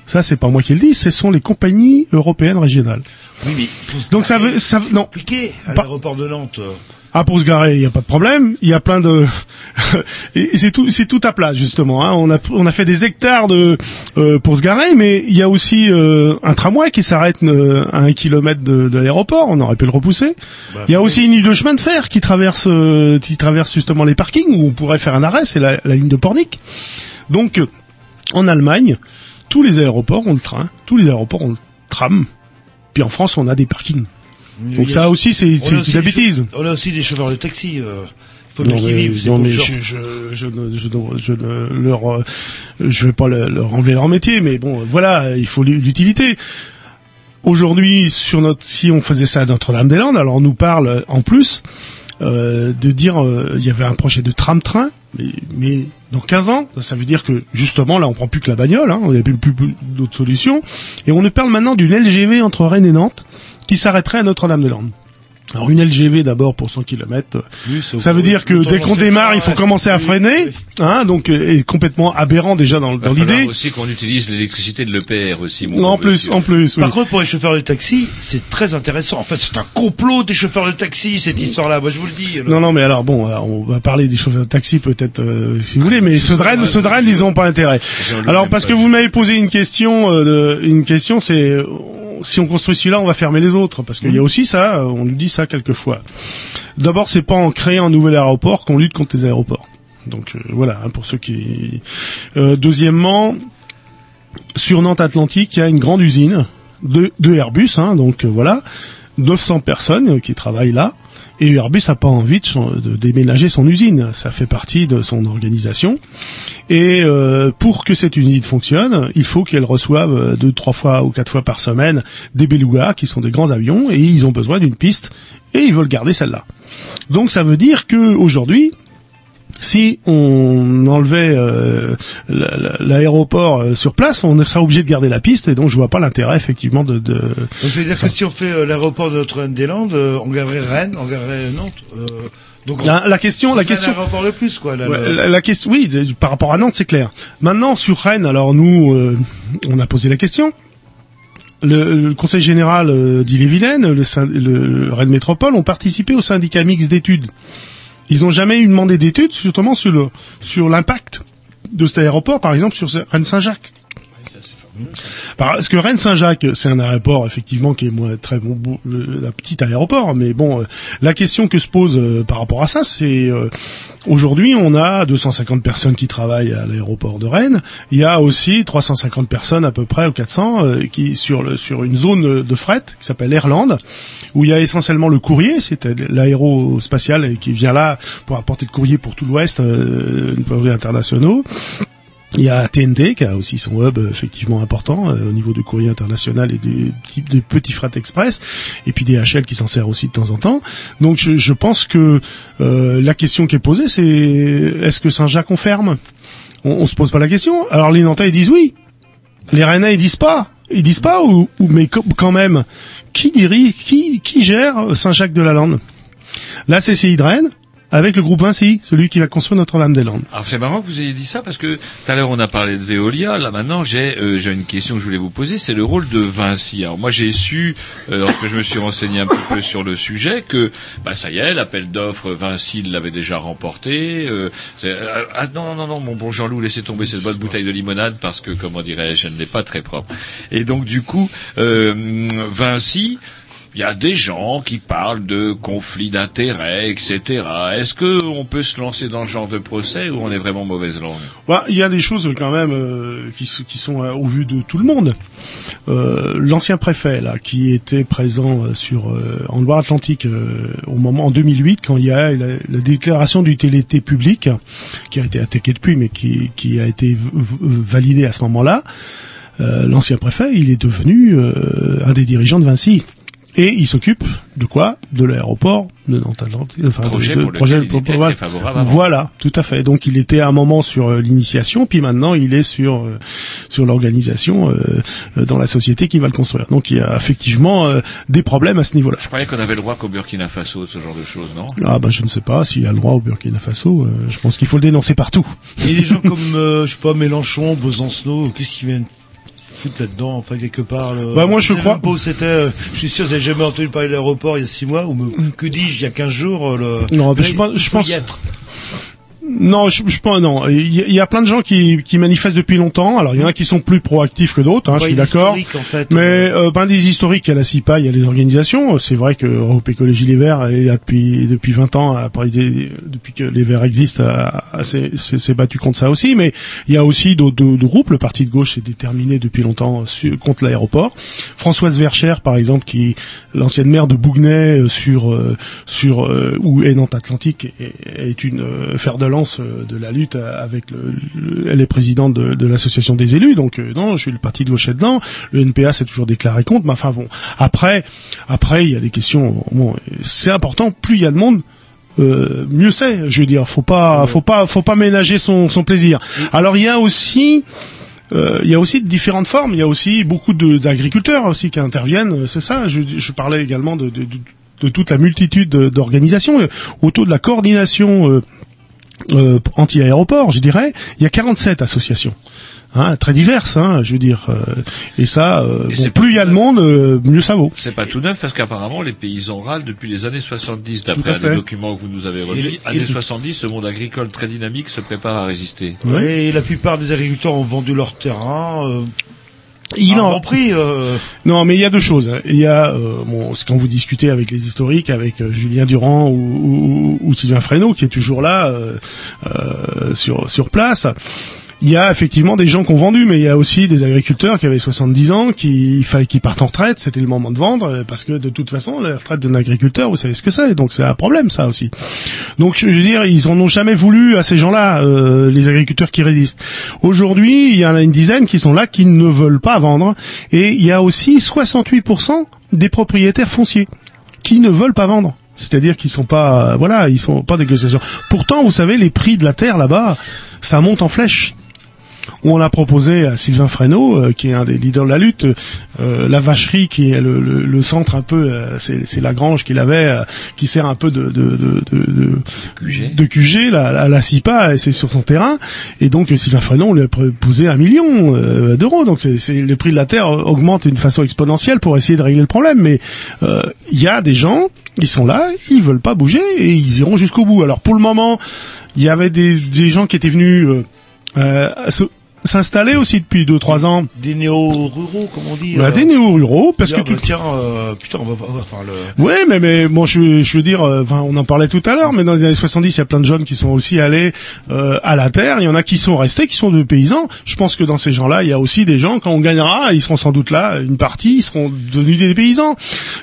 Ça, c'est pas moi qui le dis, ce sont les compagnies européennes régionales. Oui, mais Donc ça veut, ça, c'est non. compliqué à l'aéroport de Nantes. Ah, pour se garer, il n'y a pas de problème. Il y a plein de, c'est tout, c'est tout à plat justement. Hein. On a, on a fait des hectares de euh, pour se garer, mais il y a aussi euh, un tramway qui s'arrête euh, à un kilomètre de, de l'aéroport. On aurait pu le repousser. Bah, il y a aussi une ligne de chemin de fer qui traverse, euh, qui traverse justement les parkings où on pourrait faire un arrêt. C'est la, la ligne de Pornic. Donc, euh, en Allemagne, tous les aéroports ont le train, tous les aéroports ont le tram. Puis en France, on a des parkings. Donc ça aussi, c'est chau- bêtise. On a aussi des chauffeurs de taxi. Euh, faut Non, mais- non, mais je, je, je je, je leur, euh, je vais pas le- leur enlever leur métier, mais bon, voilà, il faut l'utilité. Aujourd'hui, sur notre, si on faisait ça à Notre-Dame-des-Landes, alors on nous parle euh, en plus euh, de dire, euh, il y avait un projet de tram-train, mais, mais dans 15 ans, ça veut dire que justement là, on prend plus que la bagnole, hein, on n'a plus, plus, plus d'autres solutions, et on nous parle maintenant d'une LGV entre Rennes et Nantes qui s'arrêterait à Notre-Dame-des-Landes. Alors une LGV d'abord pour 100 km, ça veut dire que dès qu'on démarre, il faut commencer à freiner, hein, donc euh, est complètement aberrant déjà dans, dans l'idée. aussi qu'on utilise l'électricité de l'EPR aussi. mon En plus, monsieur. en plus. oui. Par contre, pour les chauffeurs de taxi, c'est très intéressant. En fait, c'est un complot des chauffeurs de taxi, cette histoire-là. Moi, je vous le dis. alors. Non, non, mais alors bon, alors, on va parler des chauffeurs de taxi peut-être euh, si vous voulez, mais Rennes, ceux de Rennes, ils ont pas intérêt. Alors parce que vous m'avez posé une question, euh, une question, c'est euh, si on construit celui-là, on va fermer les autres, parce qu'il y a aussi ça, on nous dit ça quelquefois. D'abord, c'est pas en créant un nouvel aéroport qu'on lutte contre les aéroports. Donc euh, voilà, hein, pour ceux qui. Euh, deuxièmement, sur Nantes Atlantique, il y a une grande usine de, de Airbus, hein, donc euh, voilà, 900 personnes qui travaillent là. Et Airbus n'a pas envie de, déménager son usine, ça fait partie de son organisation. Et euh, pour que cette usine fonctionne, il faut qu'elle reçoive euh, deux, trois fois ou quatre fois par semaine des belugas, qui sont des grands avions, et ils ont besoin d'une piste, et ils veulent garder celle-là. Donc ça veut dire que aujourd'hui, si on enlevait euh, la- la- l'aéroport euh, sur place, on serait obligé de garder la piste, et donc je vois pas l'intérêt effectivement de. de... Donc, c'est-à-dire que si on fait euh, l'aéroport de Notre-Dame-des-Landes, euh, on garderait Rennes, on garderait Nantes. euh, donc, La, la question, la question. De plus, quoi. Là, Ouais, le- la, la question, oui, de- par rapport à Nantes, c'est clair. Maintenant, sur Rennes, alors nous, euh, on a posé la question. Le, le Conseil général d'Ille-et-Vilaine, le, le, le Rennes Métropole, ont participé au syndicat mixte d'études. Ils n'ont jamais eu demandé d'études, justement sur le sur l'impact de cet aéroport, par exemple sur Rennes-Saint-Jacques. Parce que Rennes-Saint-Jacques, c'est un aéroport effectivement qui est moins très bon, un petit aéroport, mais bon, euh, la question que se pose euh, par rapport à ça, c'est euh, aujourd'hui on a 250 personnes qui travaillent à l'aéroport de Rennes. Il y a aussi 350 personnes à peu près ou 400 euh, qui sur le sur une zone de fret qui s'appelle Airland, où il y a essentiellement le courrier, c'est l'aérospatial qui vient là pour apporter de courrier pour tout l'Ouest, euh, internationaux. Il y a TNT qui a aussi son hub euh, effectivement important euh, au niveau du courrier international et des petits, des petits fret express, et puis DHL qui s'en sert aussi de temps en temps. Donc je, je pense que euh, la question qui est posée, c'est est-ce que Saint-Jacques on ferme? On, on se pose pas la question. Alors les Nantais ils disent oui, les Rennais ils disent pas. Ils disent pas ou, ou- mais quand même qui dirige qui qui gère Saint-Jacques de la Lande La CCI de Rennes avec le groupe Vinci, celui qui va construire Notre-Dame-des-Landes. Alors c'est marrant que vous ayez dit ça parce que tout à l'heure on a parlé de Veolia. Là maintenant j'ai euh, j'ai une question que je voulais vous poser. C'est le rôle de Vinci. Alors moi j'ai su euh, lorsque je me suis renseigné un petit peu sur le sujet que bah ça y est l'appel d'offres Vinci l'avait déjà remporté. Euh, euh, ah non non non mon bon Jean-Loup laissez tomber cette bonne bouteille de limonade parce que comment dirais-je elle n'est pas très propre. Et donc du coup euh, Vinci il y a des gens qui parlent de conflits d'intérêts, etc. Est-ce que on peut se lancer dans ce genre de procès ou on est vraiment mauvaise langue? Bah, il y a des choses quand même euh, qui, qui sont euh, au vu de tout le monde. Euh, L'ancien préfet là, qui était présent euh, sur euh, en Loire-Atlantique au moment en 2008, quand il y a la, la déclaration d'utilité publique, qui a été attaquée depuis, mais qui, qui a été validée à ce moment-là. euh, L'ancien préfet, il est devenu euh, un des dirigeants de Vinci. Et il s'occupe de quoi? De l'aéroport de Nantes Atlantique. Enfin, de- Projet de, pour lequel projet il était très voilà. favorable avant. Voilà, tout à fait. Donc il était à un moment sur euh, l'initiation, puis maintenant il est sur euh, sur l'organisation euh, euh, dans la société qui va le construire. Donc il y a effectivement euh, des problèmes à ce niveau-là. Je croyais qu'on avait le droit qu'au Burkina Faso ce genre de choses, non? Ah bah je ne sais pas s'il y a le droit au Burkina Faso. euh, je pense qu'il faut le dénoncer partout. Et des gens comme, euh, je sais pas, Mélenchon, Besancenot, qu'est-ce qu'ils viennent foutre là-dedans, enfin, quelque part le- Bah, moi, je crois- même pas où c'était, euh, je suis sûr, vous avez jamais entendu parler de l'aéroport il y a six mois, ou me- que dis-je, il y a quinze jours, euh, le... Non, je pense- il je faut pense- y être. Non, je, je pense non. Il y, a- il y a plein de gens qui, qui manifestent depuis longtemps. Alors il y en a qui sont plus proactifs que d'autres, hein, Ouais, je suis des d'accord. historiques, en fait. Mais euh, ben, des historiques, il y a la CIPA, il y a les organisations. C'est vrai que Europe Écologie Les Verts est là depuis depuis 20 ans, après, des- depuis que les Verts existent, s'est battu contre ça aussi. Mais il y a aussi d'autres groupes. Le Parti de gauche s'est déterminé depuis longtemps sur- contre l'aéroport. Françoise Vercher, par exemple, qui l'ancienne maire de Bougnay euh, sur euh, sur euh, où est Nantes Atlantique est, est une euh, fer de lance euh, de la lutte avec le, le- elle est présidente de, de l'association des élus donc euh, non je suis le parti de gauche dedans le NPA s'est toujours déclaré contre mais enfin bon après après il y a des questions bon c'est important plus il y a de monde euh, mieux c'est je veux dire faut pas faut pas faut pas ménager son, son plaisir alors il y a aussi euh, il y a aussi différentes formes. Il y a aussi beaucoup d'agriculteurs aussi qui interviennent. C'est ça. Je, je parlais également de, de, de- de toute la multitude de- d'organisations, autour de la coordination euh, euh, anti-aéroport, je dirais, il y a 47 associations. Hein, très diverses, hein, je veux dire, euh, et ça, euh, bon, plus il y a de monde, euh, mieux ça vaut. C'est pas tout neuf parce qu'apparemment les paysans râlent depuis les années 70 Tout à d'après les documents que vous nous avez Et remis. et Années le- 70, ce monde agricole très dynamique se prépare à résister. Et la plupart des agriculteurs ont vendu leur terrain. Il en prix. euh, Non, mais il y a deux choses. Il y a, euh, bon, c'est quand vous discutez avec les historiques, avec euh, Julien Durand ou, ou, ou Sylvain Fresneau, qui est toujours là euh, euh, sur sur place. Il y a effectivement des gens qui ont vendu, mais il y a aussi des agriculteurs qui avaient 70 ans, qui il fallait qu'ils partent en retraite. C'était le moment de vendre, euh, parce que de toute façon, la retraite d'un agriculteur, vous savez ce que c'est. Donc c'est un problème, ça aussi. Donc je veux dire, ils en ont jamais voulu à ces gens-là, euh, les agriculteurs qui résistent. Aujourd'hui, il y en a une dizaine qui sont là, qui ne veulent pas vendre, et il y a aussi 68% des propriétaires fonciers qui ne veulent pas vendre. C'est-à-dire qu'ils sont pas, euh, voilà, ils sont pas de négociation. Pourtant, vous savez, les prix de la terre là-bas, ça monte en flèche. On l'a proposé à Sylvain Fresneau, euh, qui est un des leaders de la lutte, euh, la vacherie, qui est le, le- le centre un peu, euh, c'est c'est la grange qu'il avait, euh, qui sert un peu de de de, de, de, QG. de QG, la, la, la CIPA, et c'est sur son terrain. Et donc Sylvain Fresneau, on lui a proposé un million euh, d'euros. Donc c'est c'est- le prix de la terre augmente d'une façon exponentielle pour essayer de régler le problème. Mais euh, il y a des gens, ils sont là, ils veulent pas bouger et ils iront jusqu'au bout. Alors pour le moment, il y avait des, des gens qui étaient venus euh, s'installer aussi depuis deux trois ans. des néo-ruraux, comme on dit. Bah, euh, des néo-ruraux, parce que tout, bah, tiens, euh, putain, on va voir, enfin le. Ouais, mais mais bon, je, je veux dire, euh, enfin, on en parlait tout à l'heure, mais dans les années 70, il y a plein de jeunes qui sont aussi allés euh, à la terre. Il y en a qui sont restés, qui sont de paysans. Je pense que dans ces gens-là, il y a aussi des gens quand on gagnera, ils seront sans doute là. Une partie, ils seront devenus des paysans.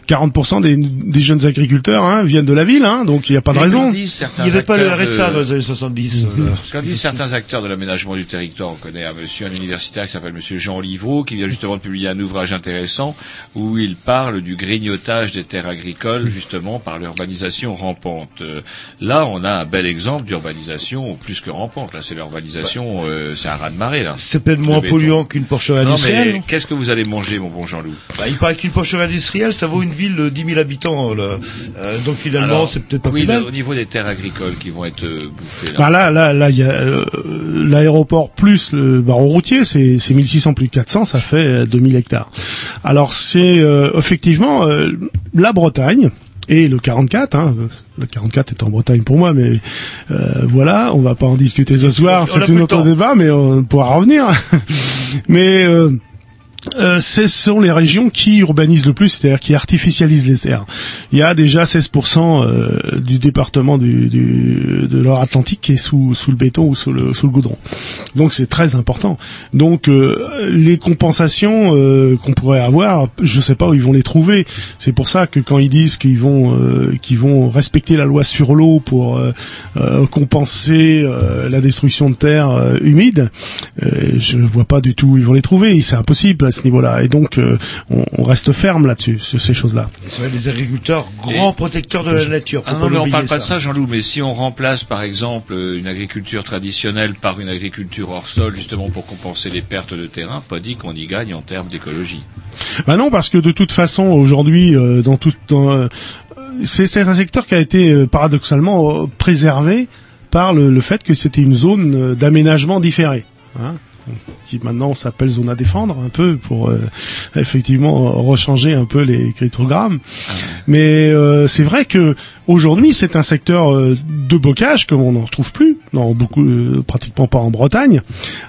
40% des, des jeunes agriculteurs hein, viennent de la ville, hein, donc il n'y a pas de Et raison. Il n'y avait pas le acteurs RSA de- dans les années 70. euh, Quand disent certains acteurs de l'aménagement du territoire, on connaît monsieur, un universitaire qui s'appelle monsieur Jean Livreau, qui vient justement de publier un ouvrage intéressant où il parle du grignotage des terres agricoles, justement, par l'urbanisation rampante. Euh, Là, on a un bel exemple d'urbanisation plus que rampante. Là, c'est l'urbanisation, euh, c'est un ras-de-marée, là. C'est peut-être moins polluant qu'une porcherie Non, industrielle. mais qu'est-ce que vous allez manger, mon bon Jean-Loup? Bah, il paraît qu'une porcherie industrielle, ça vaut une ville de 10 000 habitants. là. Euh, donc finalement, c'est peut-être pas oui, plus mal. au niveau des terres agricoles qui vont être euh, bouffées, là. Bah là, là, là, il y a euh, l'aéroport plus le barreau routier, c'est c'est 1600 plus 400, ça fait euh, 2000 hectares. Alors c'est euh, effectivement euh, la Bretagne et le 44. Hein, le 44 est en Bretagne pour moi, mais euh, voilà, on va pas en discuter ce soir. C'est un autre débat, mais on pourra revenir. mais euh, euh, ce sont les régions qui urbanisent le plus, c'est-à-dire qui artificialisent les terres. Il y a déjà 16% euh, du département du, du, de l'or Atlantique qui est sous, sous le béton ou sous le, sous le goudron. Donc c'est très important. Donc euh, les compensations euh, qu'on pourrait avoir, je sais pas où ils vont les trouver. C'est pour ça que quand ils disent qu'ils vont euh, qu'ils vont respecter la loi sur l'eau pour compenser la destruction de terres humides, je vois pas du tout où ils vont les trouver. C'est impossible ce niveau-là. Et donc euh, on, on reste ferme là-dessus sur ces choses-là. C'est vrai, les agriculteurs, grands protecteurs de la nature. Faut Ah pas non, mais on parle pas de ça. Jean-Loup, mais si on remplace par exemple euh, une agriculture traditionnelle par une agriculture hors sol, justement pour compenser les pertes de terrain, pas dit qu'on y gagne en termes d'écologie. Bah non, parce que de toute façon, aujourd'hui, euh, dans tout, dans, euh, c'est c'est un secteur qui a été paradoxalement préservé par le, le fait que c'était une zone d'aménagement différé. Hein qui maintenant s'appelle zone à défendre un peu pour euh, effectivement rechanger un peu les cryptogrammes. Mais euh, c'est vrai que aujourd'hui c'est un secteur euh, de bocage comme on n'en retrouve plus, non beaucoup, euh, pratiquement pas en Bretagne.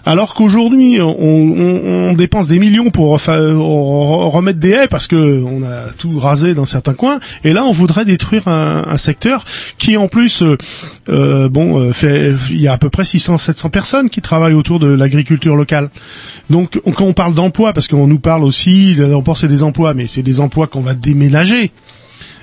Alors qu'aujourd'hui on, dépense des millions pour remettre des haies parce que on a tout rasé dans certains coins, et là on voudrait détruire un, secteur qui en plus, euh, bon, fait, il y a à peu près 600-700 personnes qui travaillent autour de l'agriculture locale. Donc on- quand on parle d'emploi, parce qu'on nous parle aussi, l'aéroport c'est des emplois, mais c'est des emplois qu'on va déménager.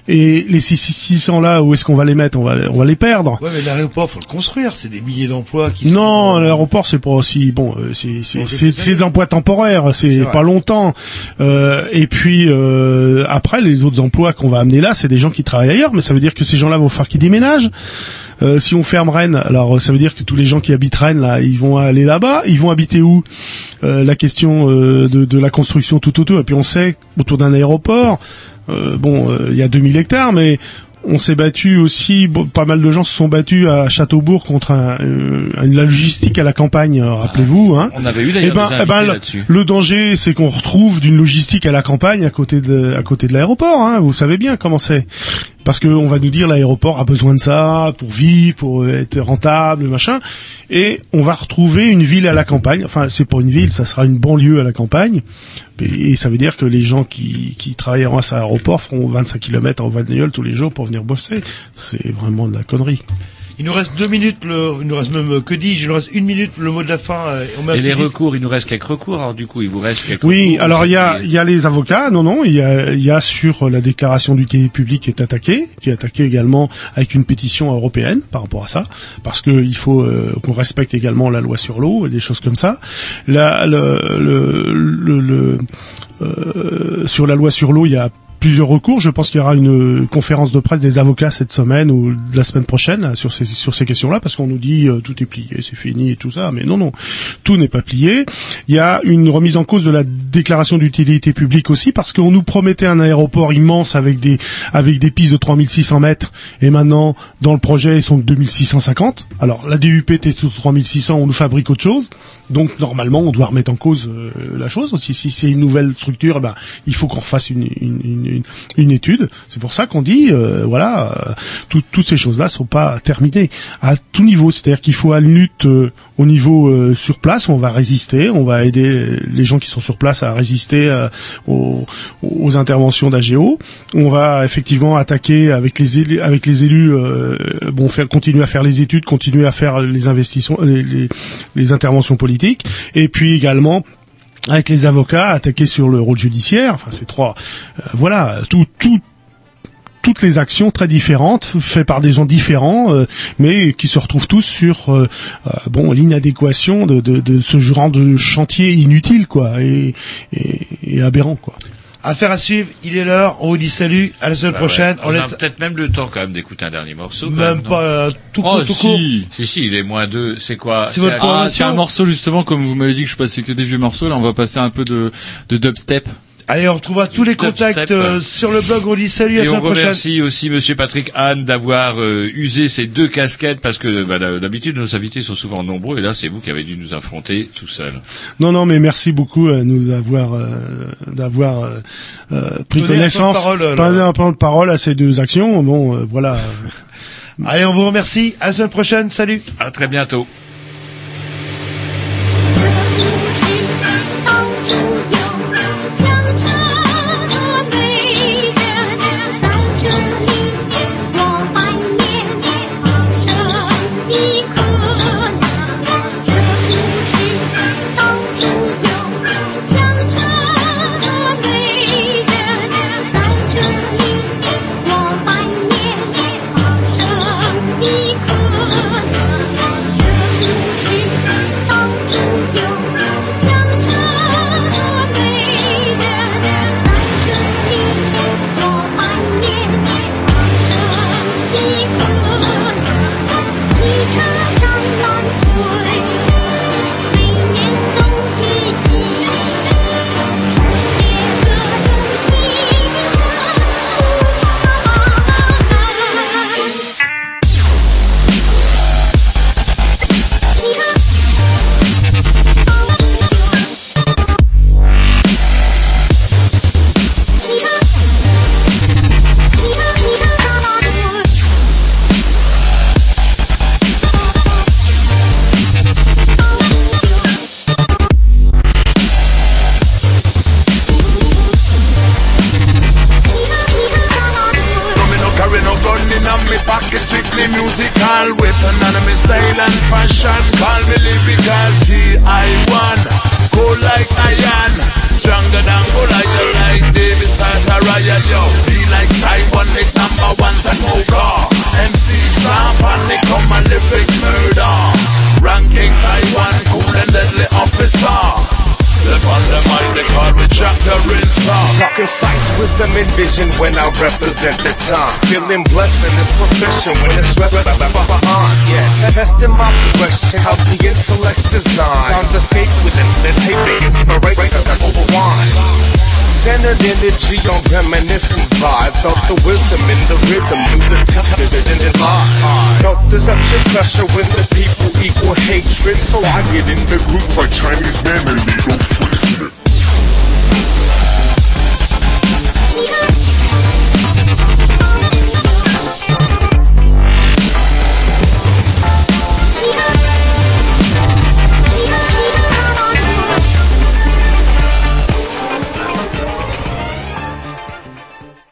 Et les 600 là, où est-ce qu'on va les mettre? On va, on va les perdre. Ouais, mais l'aéroport, faut le construire. C'est des milliers d'emplois qui Non, l'aéroport c'est pas aussi bon. euh, C'est c'est c'est c'est de l'emploi temporaire, C'est pas longtemps. Euh, et puis euh, après les autres emplois qu'on va amener là, c'est des gens qui travaillent ailleurs, mais ça veut dire que ces gens-là vont faire qu'ils déménagent. Euh, si on ferme Rennes, alors ça veut dire que tous les gens qui habitent Rennes là, ils vont aller là-bas. Ils vont habiter où? Euh, La question euh, de, de la construction tout autour. Et puis on sait autour d'un aéroport. Euh, bon, euh, il y a 2000 hectares, mais on s'est battu aussi, bon, pas mal de gens se sont battus à Châteaubourg contre un, euh, la logistique à la campagne, euh, rappelez-vous. Hein. On avait eu Eh d'ailleurs ben, des eh ben, le- danger, c'est qu'on retrouve d'une logistique à la campagne à côté de, à côté de l'aéroport. Hein. Vous savez bien comment c'est. Parce que on va nous dire l'aéroport a besoin de ça pour vivre, pour être rentable, machin. Et on va retrouver une ville à la campagne. Enfin, c'est pas une ville, ça sera une banlieue à la campagne. Et ça veut dire que les gens qui, qui travailleront à cet aéroport feront 25 km en bagnole tous les jours pour venir bosser. C'est vraiment de la connerie. Il nous reste deux minutes, le, il nous reste même, euh, que dis-je, il nous reste une minute, le mot de la fin. euh, on met un Et les recours, il nous reste quelques recours. Alors du coup, il vous reste quelques Oui, recours. alors il y a, il y a les avocats, non, non, il y a, il y a sur la déclaration d'utilité publique qui est attaquée, qui est attaquée également avec une pétition européenne par rapport à ça, parce que il faut euh, qu'on respecte également la loi sur l'eau et des choses comme ça. La, le, le, le- le- euh, sur la loi sur l'eau, il y a plusieurs recours. Je pense qu'il y aura une conférence de presse des avocats cette semaine ou la semaine prochaine là, sur ces sur ces questions-là, parce qu'on nous dit euh, tout est plié, c'est fini et tout ça, mais non non, tout n'est pas plié. Il y a une remise en cause de la déclaration d'utilité publique aussi, parce qu'on nous promettait un aéroport immense avec des avec des pistes de 3600 mètres, et maintenant dans le projet ils sont de 2650. Alors la DUP était de 3600, on nous fabrique autre chose, donc normalement on doit remettre en cause euh, la chose. Si, si c'est une nouvelle structure, eh ben il faut qu'on refasse une, une, une, une, étude. C'est pour ça qu'on dit, euh, voilà, euh, tout- toutes ces choses-là sont pas terminées à tout niveau. C'est-à-dire qu'il faut une lutte euh, au niveau euh, sur place. On va résister, on va aider les gens qui sont sur place à résister euh, aux, interventions d'AGO. On va effectivement attaquer avec les élus, avec les élus, euh, bon, faire continuer à faire les études, continuer à faire les investissements, les, les, les interventions politiques, et puis également avec les avocats, attaquer sur le rôle judiciaire. Enfin, c'est trois. euh, voilà, tout, tout, toutes les actions très différentes, faites par des gens différents, euh, mais qui se retrouvent tous sur euh, euh, bon l'inadéquation de, de, de ce genre de chantier inutile, quoi, et, et, et aberrant, quoi. Affaire à suivre, il est l'heure, on vous dit salut, à la semaine Bah prochaine. ouais. On On, a laisse peut-être même le temps quand même d'écouter un dernier morceau. même pas euh, tout court, Oh, tout si. court. Si, si, il est moins deux. C'est quoi C'est votre Ah, c'est un morceau justement, comme vous m'avez dit que je passais que des vieux morceaux, là on va passer un peu de, de dubstep. Allez, on retrouvera tous les contacts euh, sur le blog, on dit salut, à la Et on prochaine. remercie aussi Monsieur Patrick Anne d'avoir euh, usé ces deux casquettes parce que bah, d'habitude nos invités sont souvent nombreux et là c'est vous qui avez dû nous affronter tout seul. Non, non, mais merci beaucoup à nous avoir euh, d'avoir euh, euh, pris Donné un connaissance, temps de parole, euh, pas là. un temps de parole à ces deux actions. Bon, euh, voilà. Allez, on vous remercie, à la semaine prochaine, salut. À très bientôt. Vision when I represent the time. Feeling blessed in this profession when it's on. Yeah, testing my progression, how the intellect's design. Found escape within the tape, inspiration the wine. Centered energy on reminiscent vibe. Felt the wisdom in the rhythm, knew the in the vibe. Felt deception pressure when the people equal hatred. So I get in the group like Chinese man and placement.